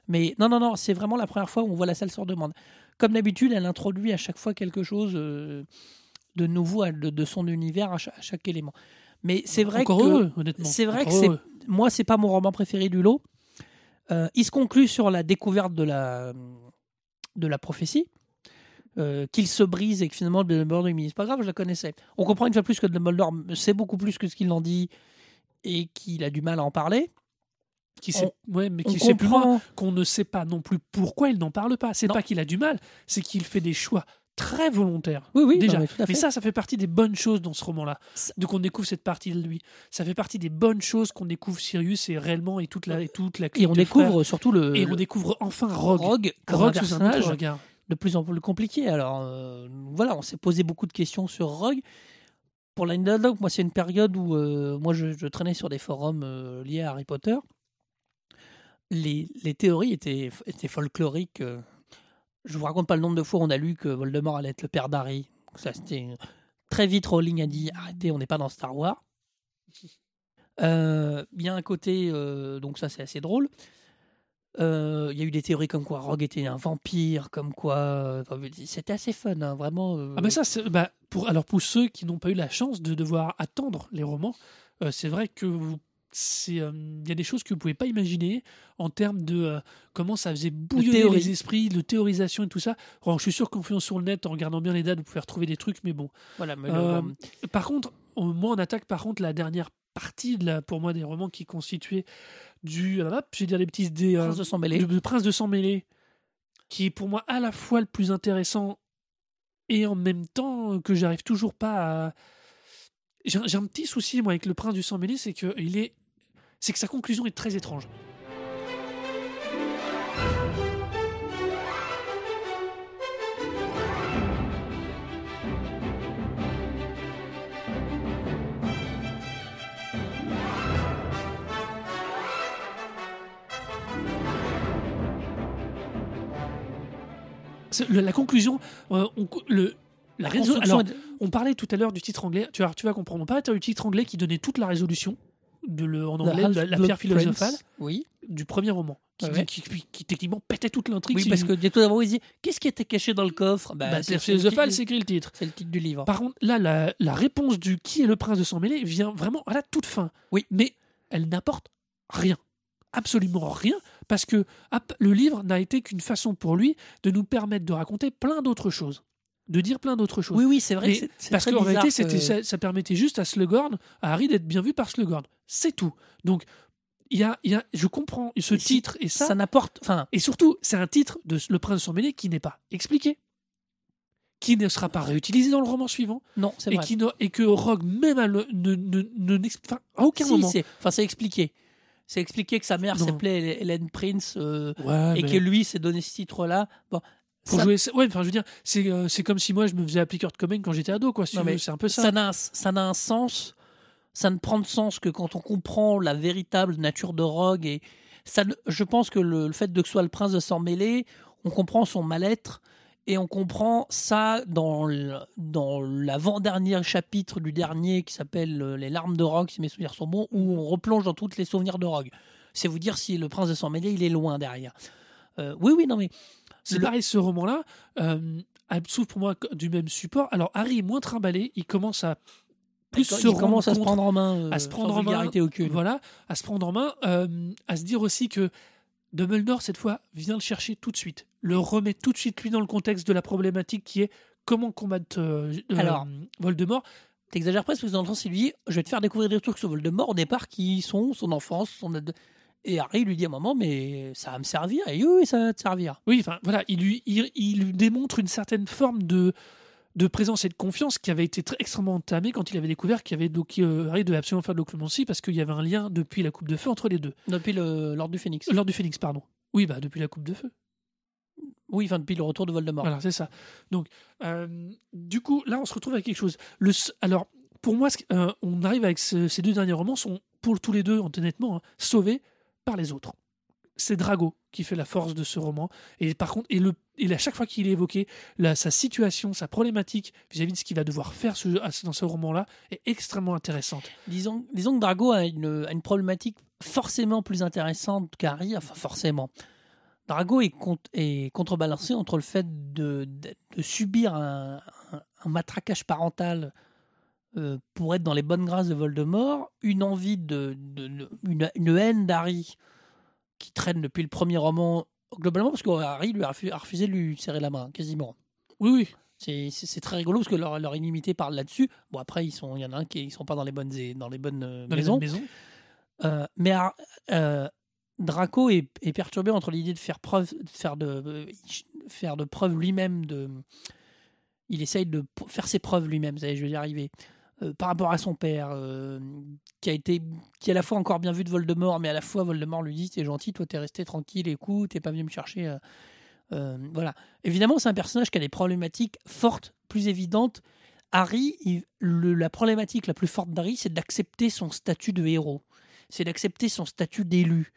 Mais non, non, non, c'est vraiment la première fois où on voit la salle sur demande. Comme d'habitude, elle introduit à chaque fois quelque chose euh, de nouveau de, de son univers à chaque, à chaque élément. Mais c'est vrai Encore que heureux, honnêtement. c'est vrai que c'est moi, c'est pas mon roman préféré du lot. Euh, il se conclut sur la découverte de la, de la prophétie. euh, qu'il se brise et que finalement Dumbledore lui dit c'est pas grave je la connaissais on comprend une fois plus que Dumbledore sait beaucoup plus que ce qu'il en dit et qu'il a du mal à en parler Qui sait, ouais, mais qui sait plus loin qu'on ne sait pas non plus pourquoi il n'en parle pas. C'est pas qu'il a du mal, c'est qu'il fait des choix très volontaires. oui oui Déjà. non, mais tout à fait. Mais ça, ça fait partie des bonnes choses dans ce roman-là. Donc on découvre cette partie de lui. Ça fait partie des bonnes choses qu'on découvre Sirius et réellement et toute la, et toute la et on découvre surtout le. Et le on découvre enfin Rogue. Rogue comme Rogue un sous un autre personnage regard. de plus en plus compliqué. Alors euh, voilà, on s'est posé beaucoup de questions sur Rogue. Pour l'Underdog, moi c'est une période où euh, moi je, je traînais sur des forums euh, liés à Harry Potter. Les, les théories étaient, étaient folkloriques. Je vous raconte pas le nombre de fois on a lu que Voldemort allait être le père d'Harry. Ça c'était très vite Rowling a dit arrêtez, on n'est pas dans Star Wars. Euh, Il y a un côté euh, donc ça c'est assez drôle. Euh, Il y a eu des théories comme quoi Rogue était un vampire, comme quoi. C'était assez fun, hein, vraiment. Ah ben ça, bah, pour, alors pour ceux qui n'ont pas eu la chance de devoir attendre les romans, c'est vrai que vous- euh, il y a des choses que vous pouvez pas imaginer en termes de euh, comment ça faisait bouillonner les esprits, de théorisation et tout ça. Alors, je suis sûr qu'en fouillant sur le net, en regardant bien les dates, vous pouvez retrouver des trucs, mais bon. Voilà, mais le- Euh, Par contre, moi, on attaque par contre la dernière partie de la, pour moi des romans qui constituaient du, ah, hop, je vais dire des petits des, Prince de sang mêlé. Prince de sang mêlé, qui est pour moi à la fois le plus intéressant et en même temps que j'arrive toujours pas à. J'ai un- petit souci moi avec le Prince du sang mêlé, c'est que il est, c'est que sa conclusion est très étrange. La conclusion, euh, on, le, la résolution. Alors, on parlait tout à l'heure du titre anglais. Tu vas, tu vas comprendre. On parlait du titre anglais qui donnait toute la résolution. De le, en anglais, la, la pierre philosophale. Oui. du premier roman, qui, Ouais. qui, qui- qui techniquement pétait toute l'intrigue. Oui, parce que tout d'abord, il dit Qu'est-ce qui était caché dans le coffre? Bah, Bah, pierre philosophale, c'est écrit le titre. c'est le titre du livre. Par contre, là, la, la réponse du qui est le prince de sang mêlé vient vraiment à la toute fin. Oui. Mais elle n'apporte rien. Absolument rien. Parce que le livre n'a été qu'une façon pour lui de nous permettre de raconter plein d'autres choses. De dire plein d'autres choses. Oui, oui, c'est vrai. Mais que c'est- c'est Parce qu'en réalité, que- ça, ça permettait juste à Slughorn, à Harry, d'être bien vu par Slughorn. C'est tout. Donc, il y a, il y a, je comprends ce Et si- titre et ça. ça n'apporte. Enfin, Et surtout, c'est un titre de Le Prince de sang mêlé qui n'est pas expliqué, qui ne sera pas réutilisé dans le roman suivant, non, c'est et, vrai. qui ne- et que Rogue, même à, le- ne, ne, ne- n'exp- enfin, à aucun Si, moment. c'est enfin, c'est expliqué. C'est expliqué que sa mère Non. s'appelait Hélène Prince euh, Ouais, et mais que lui s'est donné ce titre-là. Bon, pour ça- jouer, ça- ouais, enfin, je veux dire, c'est, euh, comme si moi je me faisais appeler Kurt Cobain quand j'étais ado, quoi. si c'est un peu ça. ça n'a un, ça n'a un sens. Ça ne prend de sens que quand on comprend la véritable nature de Rogue. Et ça, je pense que le, le fait de que ce soit le prince de s'en mêler, on comprend son mal-être. Et on comprend ça dans dans l'avant-dernier chapitre du dernier qui s'appelle euh, Les larmes de Rogue, si mes souvenirs sont bons, où on replonge dans tous les souvenirs de Rogue. C'est vous dire si le prince de s'en mêler, il est loin derrière. Euh, oui, oui, non, mais C'est le- pareil, ce roman-là euh, souffre pour moi du même support. Alors, Harry est moins trimballé, il commence à plus se commence à se prendre en main, euh, à se prendre en main, aucune. Voilà, à se prendre en main, euh, à se dire aussi que Dumbledore, cette fois, vient le chercher tout de suite. Le remet tout de suite, lui, dans le contexte de la problématique qui est comment combattre euh, euh, Alors. Voldemort. T'exagères presque parce que dans le sens, il lui dit Je vais te faire découvrir des trucs sur Voldemort au départ qui sont son enfance, son. ad- Et Harry lui dit à un moment Mais ça va me servir. Et oui, ça va te servir. Oui, enfin, voilà, il lui, il, il lui démontre une certaine forme de, de présence et de confiance qui avait été très, extrêmement entamée quand il avait découvert qu'il y avait donc euh, Harry devait absolument faire de l'occlumency parce qu'il y avait un lien depuis la coupe de feu entre les deux. Depuis le l'ordre du Phénix. Lors du Phénix, pardon. Oui, bah depuis la coupe de feu. Oui, enfin, depuis le retour de Voldemort. Voilà, c'est ça. Donc, euh, du coup, là, on se retrouve avec quelque chose. Le, alors, pour moi, euh, on arrive avec ce- ces deux derniers romans, sont pour tous les deux, honnêtement, hein, sauvés par les autres. C'est Drago qui fait la force de ce roman. Et par contre, et, le, et à chaque fois qu'il est évoqué, sa situation, sa problématique vis-à-vis de ce qu'il va devoir faire dans ce roman-là est extrêmement intéressante. Disons, disons que Drago a une, a une problématique forcément plus intéressante qu'Harry. Enfin, forcément. Drago est, cont- est contrebalancé entre le fait de, de- subir un- un matraquage parental euh, pour être dans les bonnes grâces de Voldemort, une envie de, de- de- une, une haine d'Harry qui traîne depuis le premier roman globalement parce que Harry lui a refu- a refusé de lui serrer la main quasiment. Oui, oui. C'est- très rigolo parce que leur, leur inimité parle là-dessus. Bon après ils sont il y en a un qui ils sont pas dans les bonnes dans les bonnes euh, les maisons. Euh, mais euh, Draco est, est perturbé entre l'idée de faire preuve, de faire de, euh, faire de preuves lui-même. De, il essaye de faire ses preuves lui-même. vous savez, Je vais y arriver. Euh, par rapport à son père, euh, qui a été, qui est à la fois encore bien vu de Voldemort, mais à la fois Voldemort lui dit t'es gentil, toi t'es resté tranquille, écoute, t'es pas venu me chercher. euh, voilà. Évidemment, c'est un personnage qui a des problématiques fortes, plus évidentes. Harry, la problématique la plus forte d'Harry, c'est d'accepter son statut de héros c'est d'accepter son statut d'élu,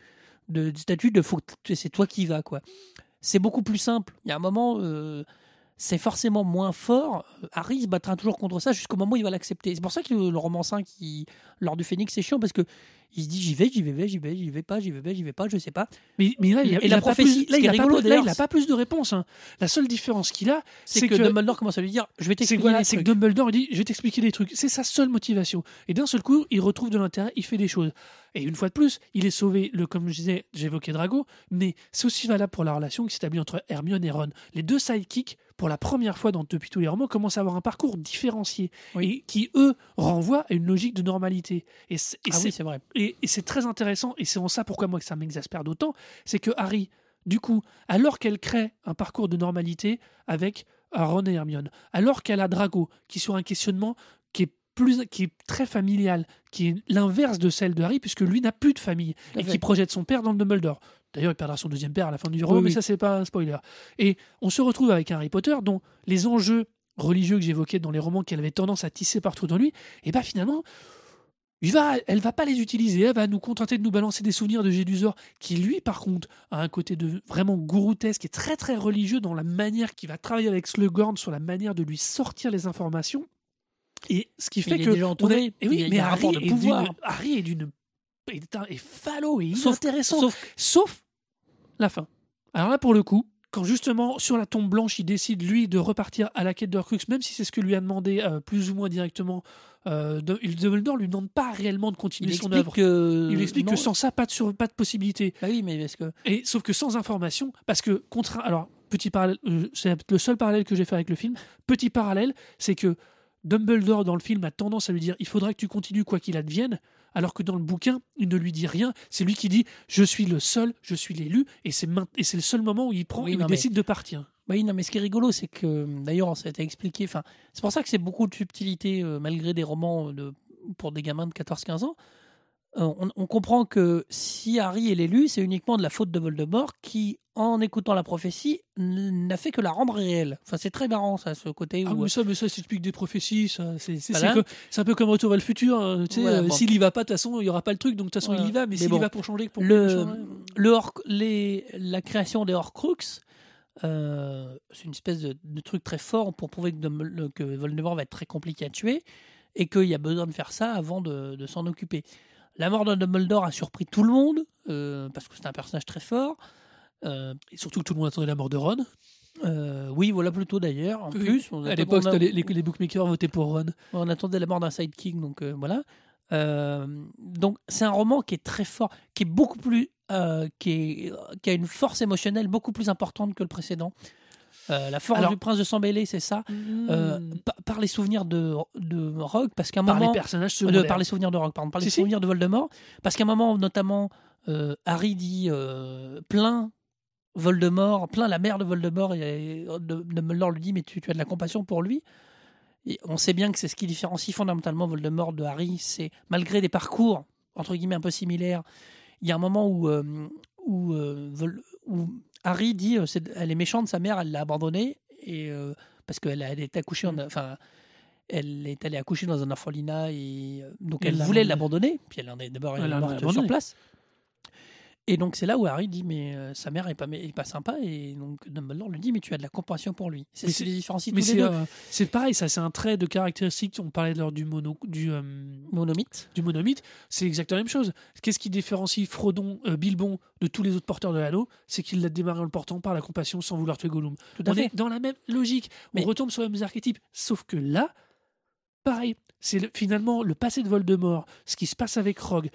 de, du statut de c'est toi qui vas quoi. C'est beaucoup plus simple. Il y a un moment, c'est forcément moins fort. Euh, Harry se battra toujours contre ça jusqu'au moment où il va l'accepter. C'est pour ça que le, roman 5, qui, lors du Phénix, c'est chiant parce que il se dit j'y vais, j'y vais, j'y vais, j'y vais pas, j'y vais pas, j'y vais pas, je sais pas. Mais, mais là, il, a- Et il la a pas prophétie, plus- là, ce qui il a pas rigolo, plus- là, d'ailleurs, il n'a pas plus de réponse. hein. La seule différence qu'il a, C'est que, Dumbledore commence à lui dire je vais t'expliquer voilà, c'est que. Dumbledore il dit je vais t'expliquer des trucs. C'est sa seule motivation. Et d'un seul coup, il retrouve de l'intérêt, il fait des choses. Et une fois de plus, il est sauvé. Le, comme je disais, j'évoquais Drago, mais c'est aussi valable pour la relation qui s'établit entre Hermione et Ron. Les deux sidekicks, pour la première fois dans, depuis tous les romans, commencent à avoir un parcours différencié Oui. et qui eux renvoient à une logique de normalité. Et c'est et Ah c'est- oui, c'est vrai. et, et c'est très intéressant, et c'est en ça pourquoi moi que ça m'exaspère d'autant, c'est que Harry, du coup, alors qu'elle crée un parcours de normalité avec euh, Ron et Hermione, alors qu'elle a Drago, qui sur un questionnement qui est plus, qui est très familial, qui est l'inverse de celle de Harry, puisque lui n'a plus de famille, Tout et fait. qui projette son père dans le Dumbledore. D'ailleurs, il perdra son deuxième père à la fin du roman, Oui, mais oui. ça, c'est pas un spoiler. Et on se retrouve avec un Harry Potter dont les enjeux religieux que j'évoquais dans les romans qu'elle avait tendance à tisser partout dans lui, et bah finalement, il va, elle va pas les utiliser, elle va nous contenter de nous balancer des souvenirs de Gédusor, qui lui, par contre, a un côté de vraiment gouroutesque et très très religieux dans la manière qu'il va travailler avec Slughorn sur la manière de lui sortir les informations. Et ce qui fait Il est que on entouré, est- et oui, il mais un Harry est pouvoir. d'une- Harry est d'une est, est falot et Sauf- intéressant. sauf- Sauf la fin. Alors là, pour le coup, quand justement, sur la tombe blanche, il décide, lui, de repartir à la quête de Horcrux, même si c'est ce que lui a demandé euh, plus ou moins directement, euh, de- Dumbledore lui demande pas réellement de Il continuer son œuvre. que. Il explique non, que sans ça, pas de, sur- pas de possibilité. Bah oui, mais parce que. Et sauf que sans information, parce que contre, alors petit parallèle, euh, c'est le seul parallèle que j'ai fait avec le film. Petit parallèle, c'est que Dumbledore dans le film a tendance à lui dire il faudra que tu continues quoi qu'il advienne, alors que dans le bouquin il ne lui dit rien. C'est lui qui dit je suis le seul, je suis l'élu, et c'est le seul moment où il prend Oui, et il mais- décide de partir. Bah oui, non, mais ce qui est rigolo, c'est que, d'ailleurs, ça a été expliqué. Enfin, c'est pour ça que c'est beaucoup de subtilité, euh, malgré des romans de, pour des gamins de 14-15 ans. Euh, on, on comprend que si Harry est l'élu, c'est uniquement de la faute de Voldemort qui, en écoutant la prophétie, n'a fait que la rendre réelle. Enfin, c'est très marrant, ça, ce côté Ah où. mais ça, mais ça des prophéties, ça. C'est c'est- Voilà. c'est que- c'est un peu comme Retour vers le futur. hein, tu sais, Voilà, euh, bon. S'il y va pas, de toute façon, il y aura pas le truc, donc de toute façon Voilà. il y va. Mais, Mais s'il bon, y va pour changer, pour le, changer, le Hor- les, la création des Horcruxes, euh, c'est une espèce de, de truc très fort pour prouver que, Voldemort va être très compliqué à tuer et qu'il y a besoin de faire ça avant de, de s'en occuper. La mort de Dumbledore a surpris tout le monde euh, parce que c'est un personnage très fort. Euh, Et surtout que tout le monde attendait la mort de Ron. euh, oui, voilà plutôt d'ailleurs. En Oui. plus, on À l'époque, a- les, les, bookmakers votaient pour Ron. on attendait la mort d'un sidekick, donc euh, voilà. Euh, donc c'est un roman qui est très fort, qui est beaucoup plus, qui, est- qui a une force émotionnelle beaucoup plus importante que le précédent. La force Alors- du prince de sang mêlé, c'est ça. Hmm. pa- par les souvenirs de, de Rogue, parce qu'à un par moment, les personnages de, par les souvenirs de Rogue, pardon, par les Si, si. souvenirs de Voldemort, parce qu'à un moment, notamment, Harry dit plein Voldemort, plein la mère de Voldemort, et de- Dumbledore lui dit mais tu, tu as de la compassion pour lui. Et on sait bien que c'est ce qui différencie fondamentalement Voldemort de Harry, c'est malgré des parcours entre guillemets un peu similaires, il y a un moment où euh, où, euh, où Harry dit euh, elle est méchante, sa mère, elle l'a abandonnée et parce qu'elle elle est accouchée, en- enfin elle est allée accoucher dans un orphelinat et donc elle elle l'a voulait l'abandonner, puis elle en est d'abord morte sur place. Et donc c'est là où Harry dit mais euh, sa mère est pas est pas sympa et donc Dumbledore lui dit mais tu as de la compassion pour lui. C'est les différencie tous Mais les c'est deux. euh, c'est pareil, ça c'est un trait de caractéristique. On parlait lors du mono du euh, Monomythe. du monomythe, c'est exactement la même chose. Qu'est-ce qui différencie Frodon, euh, Bilbon de tous les autres porteurs de l'anneau C'est qu'il l'a démarré en le portant par la compassion sans vouloir tuer Gollum. Tout à On fait. est dans la même logique. Mais- On retombe sur les mêmes archétypes. Sauf que là, pareil, c'est le- finalement le passé de Voldemort, ce qui se passe avec Rogue.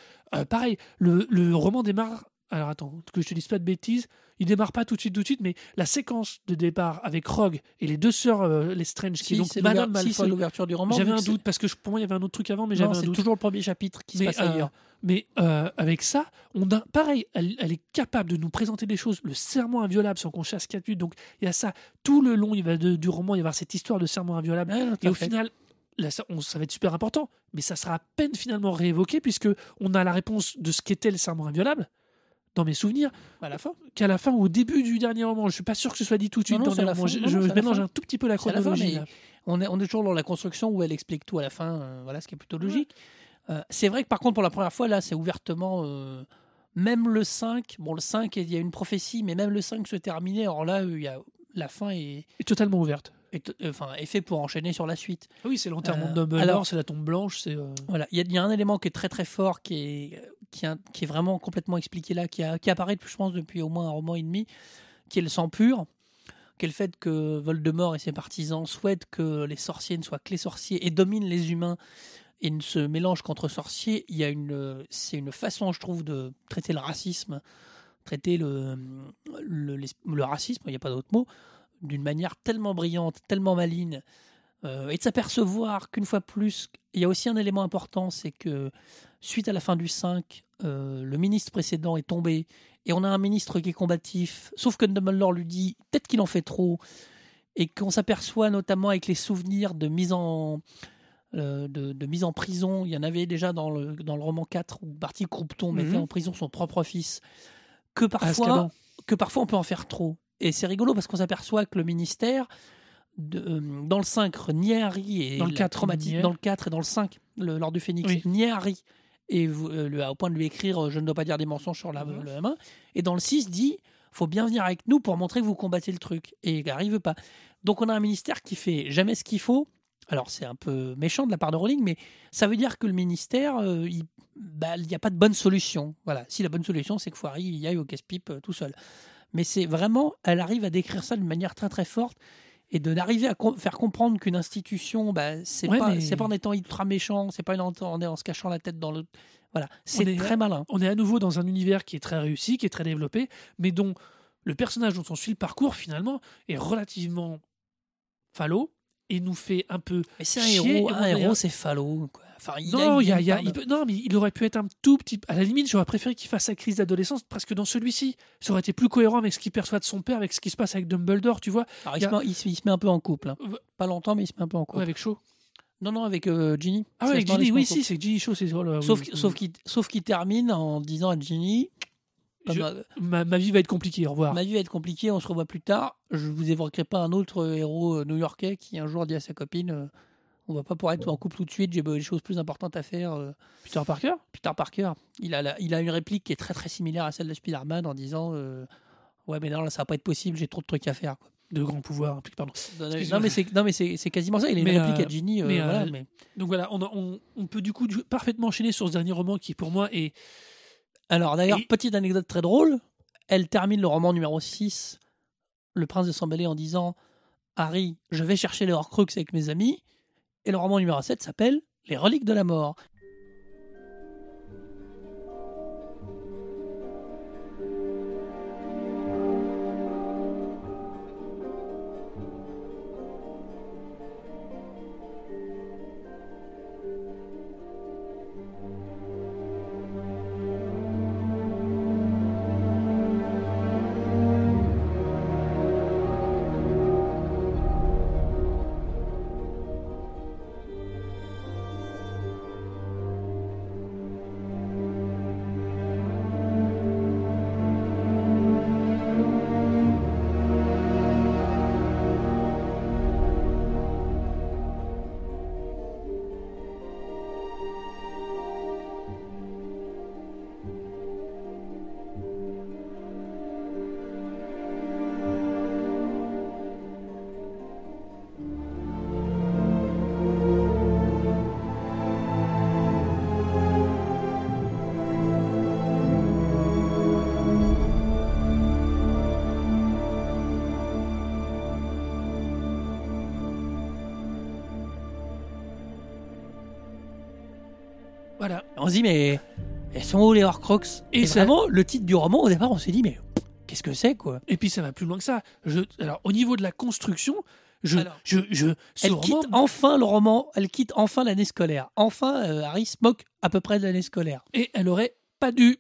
Pareil, le, le roman démarre. Alors attends, que je te dise pas de bêtises. Il démarre pas tout de suite, tout de suite, mais la séquence de départ avec Rogue et les deux sœurs euh, les Strange, qui Si, est donc c'est Madame l'ouver- si, c'est Malfoy. l'ouverture du roman. J'avais un doute parce que je- pour moi il y avait un autre truc avant, mais j'avais un c'est toujours le premier chapitre qui se passe euh, ailleurs. Mais euh, avec ça, on a pareil, elle, elle est capable de nous présenter des choses, le serment inviolable sans qu'on chasse minutes. Donc il y a ça tout le long il va de- du roman, il va y avoir cette histoire de serment inviolable. Et au fait. final, là, ça, on- ça va être super important, mais ça sera à peine finalement réévoqué puisque on a la réponse de ce qu'était le serment inviolable dans mes souvenirs à la fin. qu'à la fin ou au début du dernier roman. Je suis pas sûr que ce soit dit tout de suite Non, dans la fin. Je, Non, mélange un tout petit peu la fin, chronologie. On est, on est toujours dans la construction où elle explique tout à la fin, euh, voilà ce qui est plutôt logique. Euh, c'est vrai que par contre, pour la première fois, là, c'est ouvertement. euh, même le 5, bon, le 5, il y a une prophétie, mais même le 5 se terminait. Alors là, il y a, la fin est, est totalement ouverte. est, enfin, est fait pour enchaîner sur la suite. Ah oui, c'est l'enterrement de Dumbledore, alors- c'est la tombe blanche, c'est. Voilà, il y, y a un élément qui est très très fort, qui est, qui est, vraiment complètement expliqué là, qui, a- qui apparaît, je pense, depuis au moins un roman et demi, qui est le sang pur, qui est le fait que Voldemort et ses partisans souhaitent que les sorciers ne soient que les sorciers et dominent les humains et ne se mélangent qu'entre sorciers. Il y a une, c'est une façon, je trouve, de traiter le racisme, traiter le, le racisme, il n'y a pas d'autre mot, d'une manière tellement brillante, tellement maligne, euh, et de s'apercevoir qu'une fois plus, il y a aussi un élément important, c'est que suite à la fin du 5, euh, le ministre précédent est tombé, et on a un ministre qui est combatif, sauf que Dumbledore lui dit peut-être qu'il en fait trop, et qu'on s'aperçoit notamment avec les souvenirs de mise en... euh, de, de mise en prison, il y en avait déjà dans le, dans le roman 4 où Barty Croupton mettait Mhm. en prison son propre fils, que parfois, Azkaban. que parfois on peut en faire trop. Et c'est rigolo parce qu'on s'aperçoit que le ministère, de- euh, dans le 5, niait Harry et Dans le la 4, traumatise- niait. dans le 4 et dans le 5, le, lors du Phénix, Oui. niait Harry. Et vous- euh, au point de lui écrire euh, Je ne dois pas dire des mensonges sur la, Mhm. le main. Et dans le 6, dit faut bien venir avec nous pour montrer que vous combattez le truc. Et il n'arrive pas. Donc on a un ministère qui fait jamais ce qu'il faut. Alors c'est un peu méchant de la part de Rowling, mais ça veut dire que le ministère, euh, il- bah, n'y a pas de bonne solution. Voilà. Si la bonne solution, c'est que Foiry y aille au casse-pipe euh, tout seul. Mais c'est vraiment, elle arrive à décrire ça d'une manière très très forte et de n'arriver à com- faire comprendre qu'une institution, bah, c'est Ouais, pas, mais- c'est pas en étant ultra méchant, c'est pas en, en, en se cachant la tête dans le. Voilà, c'est est- très malin. On est à nouveau dans un univers qui est très réussi, qui est très développé, mais dont le personnage dont on suit le parcours finalement est relativement falot et nous fait un peu. Mais c'est un héros, un héros, c'est falot. Quoi. Enfin, il non, a, il y a- il y a- une il part peut- non, mais il aurait pu être un tout petit. À la limite, j'aurais préféré qu'il fasse sa crise d'adolescence presque dans celui-ci. Ça aurait été plus cohérent avec ce qu'il perçoit de son père, avec ce qui se passe avec Dumbledore, tu vois, Alors, il, se met, il se- il se met un peu en couple. hein. Pas longtemps, mais il se met un peu en couple. Ouais, avec Shaw. Non, non, avec euh, Ginny. Ah ouais, avec Ginny, oui, si, c'est Ginny Shaw, c'est. oh là, Sauf, oui, qu'- oui. sauf qu'il termine en disant à Ginny Je- ma, ma vie va être compliquée, au revoir. Ma vie va être compliquée, on se revoit plus tard. Je vous évoquerai pas un autre héros euh, new-yorkais qui un jour dit à sa copine euh, On va pas pouvoir être en couple tout de suite, j'ai des choses plus importantes à faire. euh. Peter Parker? Peter Parker, il a, la- il a une réplique qui est très très similaire à celle de Spider-Man en disant euh, Ouais, mais non, là ça va pas être possible, j'ai trop de trucs à faire. quoi. De grands pouvoirs, pardon. Non, mais c'est non, mais c'est c'est quasiment ça. Il a une réplique euh, à Ginny. euh, mais, voilà, mais- Donc voilà, on, on, on peut du coup parfaitement enchaîner sur ce dernier roman qui pour moi est Alors d'ailleurs, Et- petite anecdote très drôle, elle termine le roman numéro 6, Le Prince de Sang-Mêlé, en disant Harry, je vais chercher les Horcruxes avec mes amis. Et le roman numéro 7 s'appelle Les Reliques de la Mort. On se dit, mais elles sont où les Horcruxes Et Et, ça- vraiment, le titre du roman, au départ, on s'est dit, mais qu'est-ce que c'est, quoi? Et puis ça va plus loin que ça. Je, alors au niveau de la construction, je, Alors, je, je, ce Elle roman- quitte enfin le roman, elle quitte enfin l'année scolaire. Enfin, euh, Harry se moque à peu près de l'année scolaire. et elle aurait pas dû.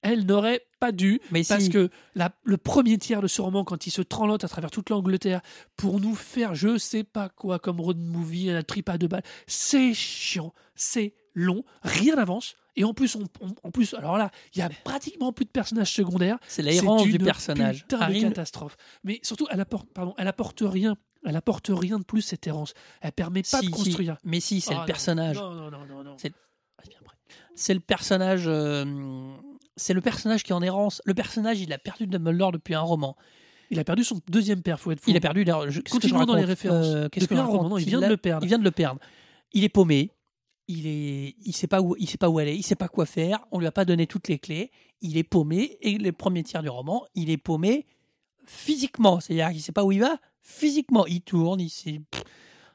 Elle n'aurait pas dû. Mais Parce si. que la- le premier tiers de ce roman, quand il se tranlote à travers toute l'Angleterre pour nous faire je sais pas quoi comme road movie, un trip à deux balles, c'est chiant, c'est long, rien n'avance. Et en plus, on, on- en plus, alors là, il y a pratiquement plus de personnages secondaires. C'est l'errance du personnage. Putain Harry de catastrophe. Mais surtout, elle apporte, pardon, elle apporte rien. Elle apporte rien de plus cette errance. Elle permet pas Si, de si. construire. Mais si, c'est Ah, le non. personnage. Non, non, non, non, non. C'est- Ah, le personnage. euh, c'est le personnage qui est en errance. Le personnage, il a perdu Dumbledore depuis un roman. Il a perdu son deuxième père, faut être fou. Il a perdu. d'ailleurs, je- qu'est-ce que je Continuons dans les références. Euh, Qu'est-ce que Depuis je un roman, non, il vient de le perdre. Il vient de le perdre. Il est paumé. Il est, il sait pas où, il sait pas où aller. Il sait pas quoi faire. On lui a pas donné toutes les clés. Il est paumé. Et les premiers tiers du roman, il est paumé physiquement. C'est-à-dire qu'il sait pas où il va. Physiquement, il tourne. Il sait-.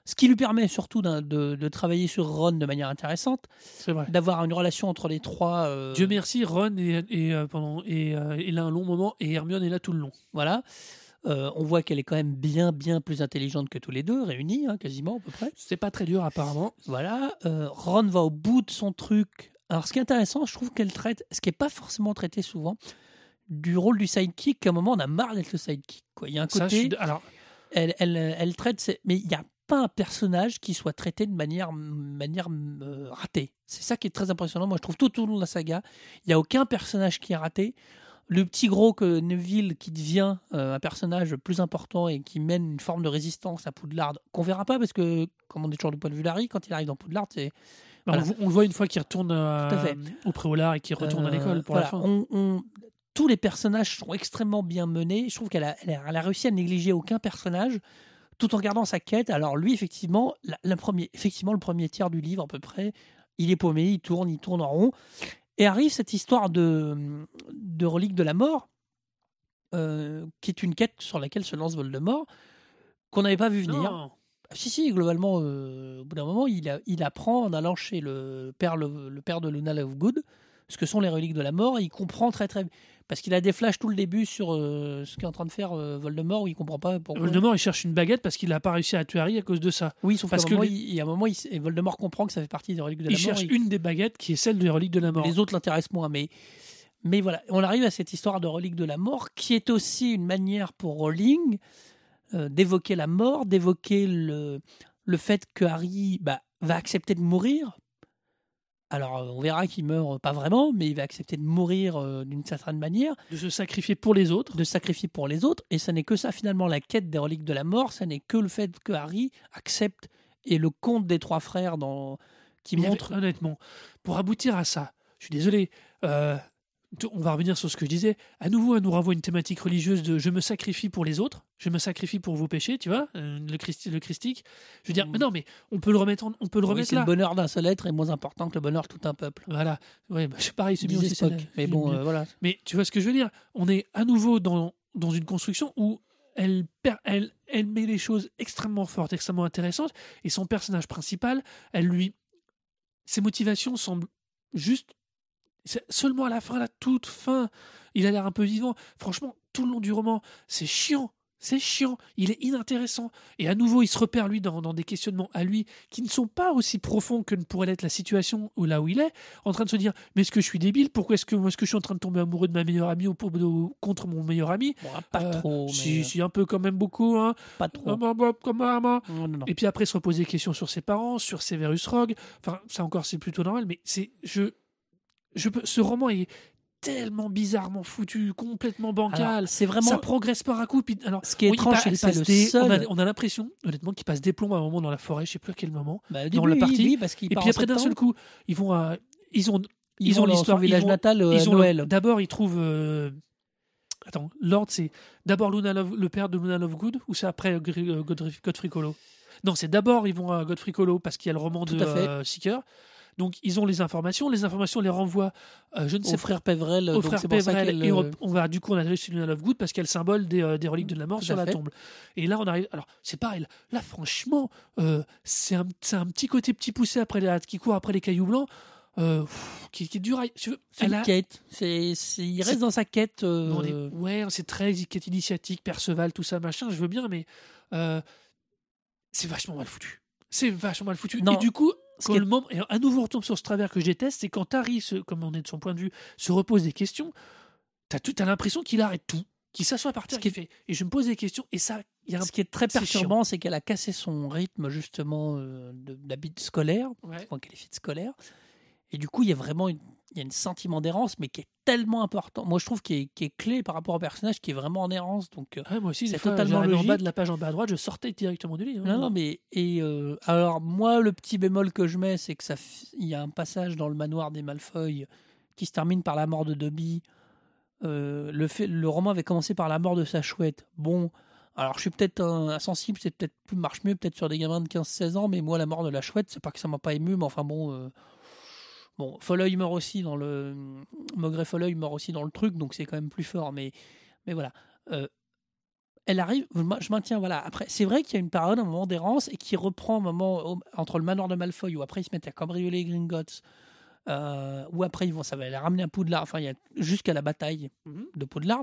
Ce qui lui permet surtout de, de travailler sur Ron de manière intéressante, d'avoir une relation entre les trois. euh, Dieu merci, Ron est, est, euh, pendant, est, euh, est là un long moment et Hermione est là tout le long. Voilà. Euh, on voit qu'elle est quand même bien, bien plus intelligente que tous les deux, réunis, hein, quasiment à peu près. C'est pas très dur apparemment. Voilà. Euh, Ron va au bout de son truc. Alors, ce qui est intéressant, je trouve qu'elle traite, ce qui n'est pas forcément traité souvent, du rôle du sidekick. qu'à un moment, on a marre d'être le sidekick. Quoi. Il y a un Ça, côté, suis d- alors, elle, elle, elle traite, ses- mais il n'y a pas un personnage qui soit traité de manière, manière euh, ratée. C'est ça qui est très impressionnant. Moi, je trouve tout au long de la saga, il n'y a aucun personnage qui est raté. Le petit gros que Neville qui devient euh, un personnage plus important et qui mène une forme de résistance à Poudlard, qu'on verra pas parce que, comme on est toujours du point de vue d'Harry, quand il arrive dans Poudlard, c'est bah, Voilà. on, le- on le voit une fois qu'il retourne euh, au préolard et qu'il retourne à Euh, l'école pour voilà, la fin. on- on- tous les personnages sont extrêmement bien menés. Je trouve qu'elle a, elle réussi à négliger aucun personnage tout en regardant sa quête. Alors lui, effectivement, la, la premier, effectivement, le premier tiers du livre à peu près, il est paumé, il tourne, il tourne en rond. Et arrive cette histoire de, de relique de la mort, euh, qui est une quête sur laquelle se lance Voldemort, qu'on n'avait pas vu venir. Non. Si, si, globalement, euh, au bout d'un moment, il, a- il apprend en allant chez le père, le, le père de Luna Lovegood ce que sont les reliques de la mort. Et il comprend très, très. Parce qu'il a des flashs tout le début sur euh, ce qu'est en train de faire euh, Voldemort, où il comprend pas pourquoi. Voldemort, il cherche une baguette parce qu'il n'a pas réussi à tuer Harry à cause de ça. Oui, sauf Parce qu'à un moment, les- il, il y a un moment, il, et Voldemort comprend que ça fait partie des reliques de la Il mort. cherche et- une des baguettes qui est celle des reliques de la mort. Les autres l'intéressent moins, mais, mais voilà, on arrive à cette histoire de relique de la mort qui est aussi une manière pour Rowling euh, d'évoquer la mort, d'évoquer le, le fait que Harry bah, va accepter de mourir. Alors, euh, on verra qu'il meurt pas vraiment, mais il va accepter de mourir euh, d'une certaine manière, De se sacrifier pour les autres. de se sacrifier pour les autres. Et ça n'est que ça, finalement, la quête des reliques de la mort, ça n'est que le fait que Harry accepte et le conte des trois frères dans, qui Mais montre honnêtement, pour aboutir à ça, je suis désolé, euh, on va revenir sur ce que je disais. À nouveau, elle nous renvoie une thématique religieuse de je me sacrifie pour les autres, je me sacrifie pour vos péchés, tu vois, euh, le, christi- le christique. Je veux dire, Mm. mais non, mais on peut le remettre, en- on peut le Oui, remettre là. le bonheur d'un seul être est moins important que le bonheur de tout un peuple. Voilà, ouais, bah, c'est pareil, c'est bien aussi. Spock. Mais bon, euh, voilà. Mais tu vois ce que je veux dire? On est à nouveau dans, dans une construction où elle, elle, elle met les choses extrêmement fortes, extrêmement intéressantes, et son personnage principal, elle lui. Ses motivations semblent juste. Seulement à la fin, la toute fin, il a l'air un peu vivant. Franchement, tout le long du roman, c'est chiant. C'est chiant, il est inintéressant. Et à nouveau, il se repère, lui, dans, dans des questionnements à lui qui ne sont pas aussi profonds que ne pourrait l'être la situation où, là où il est, en train de se dire Mais est-ce que je suis débile? Pourquoi est-ce que, je suis en train de tomber amoureux de ma meilleure amie ou pour- contre mon meilleur ami? Bon, pas Euh, trop, mais si, euh, si, un peu quand même beaucoup. Hein. pas trop. Ah, bah, bah, comme maman. Non, non, non. Et puis après, se reposer des questions sur ses parents, sur Severus Rogue. Enfin, ça encore, c'est plutôt normal, mais c'est. Je, je peux, ce roman est tellement bizarrement foutu, complètement bancal. C'est vraiment Ça progresse par à coup. puis- alors, ce qui est oui, étrange, c'est que le des- seul. on a, on a l'impression, honnêtement, qu'il passe des plombs à un moment dans la forêt, je sais plus à quel moment. Bah, dans la partie. oui, parce qu'il Et puis après, d'un seul coup, ils vont à. Ils ont, ils, ils ont l'histoire, village ils vont- natal euh, ils ont Noël. D'abord, ils trouvent. euh, Attends, Lord, c'est d'abord Luna Love- le père de Luna Lovegood ou c'est après euh, euh, Godfrey, Godfrey Colo Non, c'est d'abord ils vont à Godfrey Colo parce qu'il y a le roman Tout de à fait. euh, Seeker. Donc ils ont les informations, les informations les renvoient, euh, je ne sais Au frère Peverell, au frère qu'elle, et on, euh, on va du coup on arrive sur Luna Lovegood parce qu'elle symbole des, euh, des reliques de la mort Tout sur la fait. tombe. Et là on arrive, alors c'est pareil, là, franchement euh, c'est un, un petit côté petit poussé après les, qui court après les cailloux blancs, pff, qui, qui est dur. à- c'est une a- quête. Il reste dans sa quête. non, les- ouais, c'est très quête initiatique, Perceval, tout ça, machin, je veux bien, mais c'est vachement mal foutu. C'est vachement mal foutu. Non, et du coup, ce quand qui est- le moment, et à nouveau, on retombe sur ce travers que je déteste, c'est quand Harry, se, comme on est de son point de vue, se repose des questions, t'as tout- t'as l'impression qu'il arrête tout, qu'il s'assoit par terre, qu'il fait, et je me pose des questions, et ça, il y a un Ce qui est très perturbant, c'est qu'elle a cassé son rythme justement euh, d'habit scolaire, Ouais. est fille de scolaire. Et du coup, il y a vraiment une, il y a un sentiment d'errance, mais qui est tellement important. Moi, je trouve qu'il est, clé par rapport au personnage qui est vraiment en errance. Donc, euh, Ouais, moi aussi, C'est totalement j'arrivais en bas logique. de la page en bas à droite, je sortais directement du lit. hein. Non, non, mais et euh, alors moi le petit bémol que je mets, c'est que ça, il y a un passage dans le manoir des Malfoy qui se termine par la mort de Dobby. Euh, le fait, le roman avait commencé par la mort de sa chouette. Bon, alors je suis peut-être insensible, c'est peut-être plus marche mieux, peut-être sur des gamins de 15-16 ans, mais moi la mort de la chouette, c'est pas que ça m'a pas ému, mais enfin bon. euh, Bon, Folleuil meurt aussi dans le. Folleuil meurt aussi dans le truc, donc c'est quand même plus fort. Mais, mais voilà. Euh, elle arrive, je maintiens, voilà. Après, c'est vrai qu'il y a une période, un moment d'errance, et qui reprend un moment entre le manoir de Malfoy, où après ils se mettent à cambrioler Gringotts, euh, ou après ils vont, ça va les ramener à Poudlard, enfin, il y a jusqu'à la bataille Mhm. de Poudlard.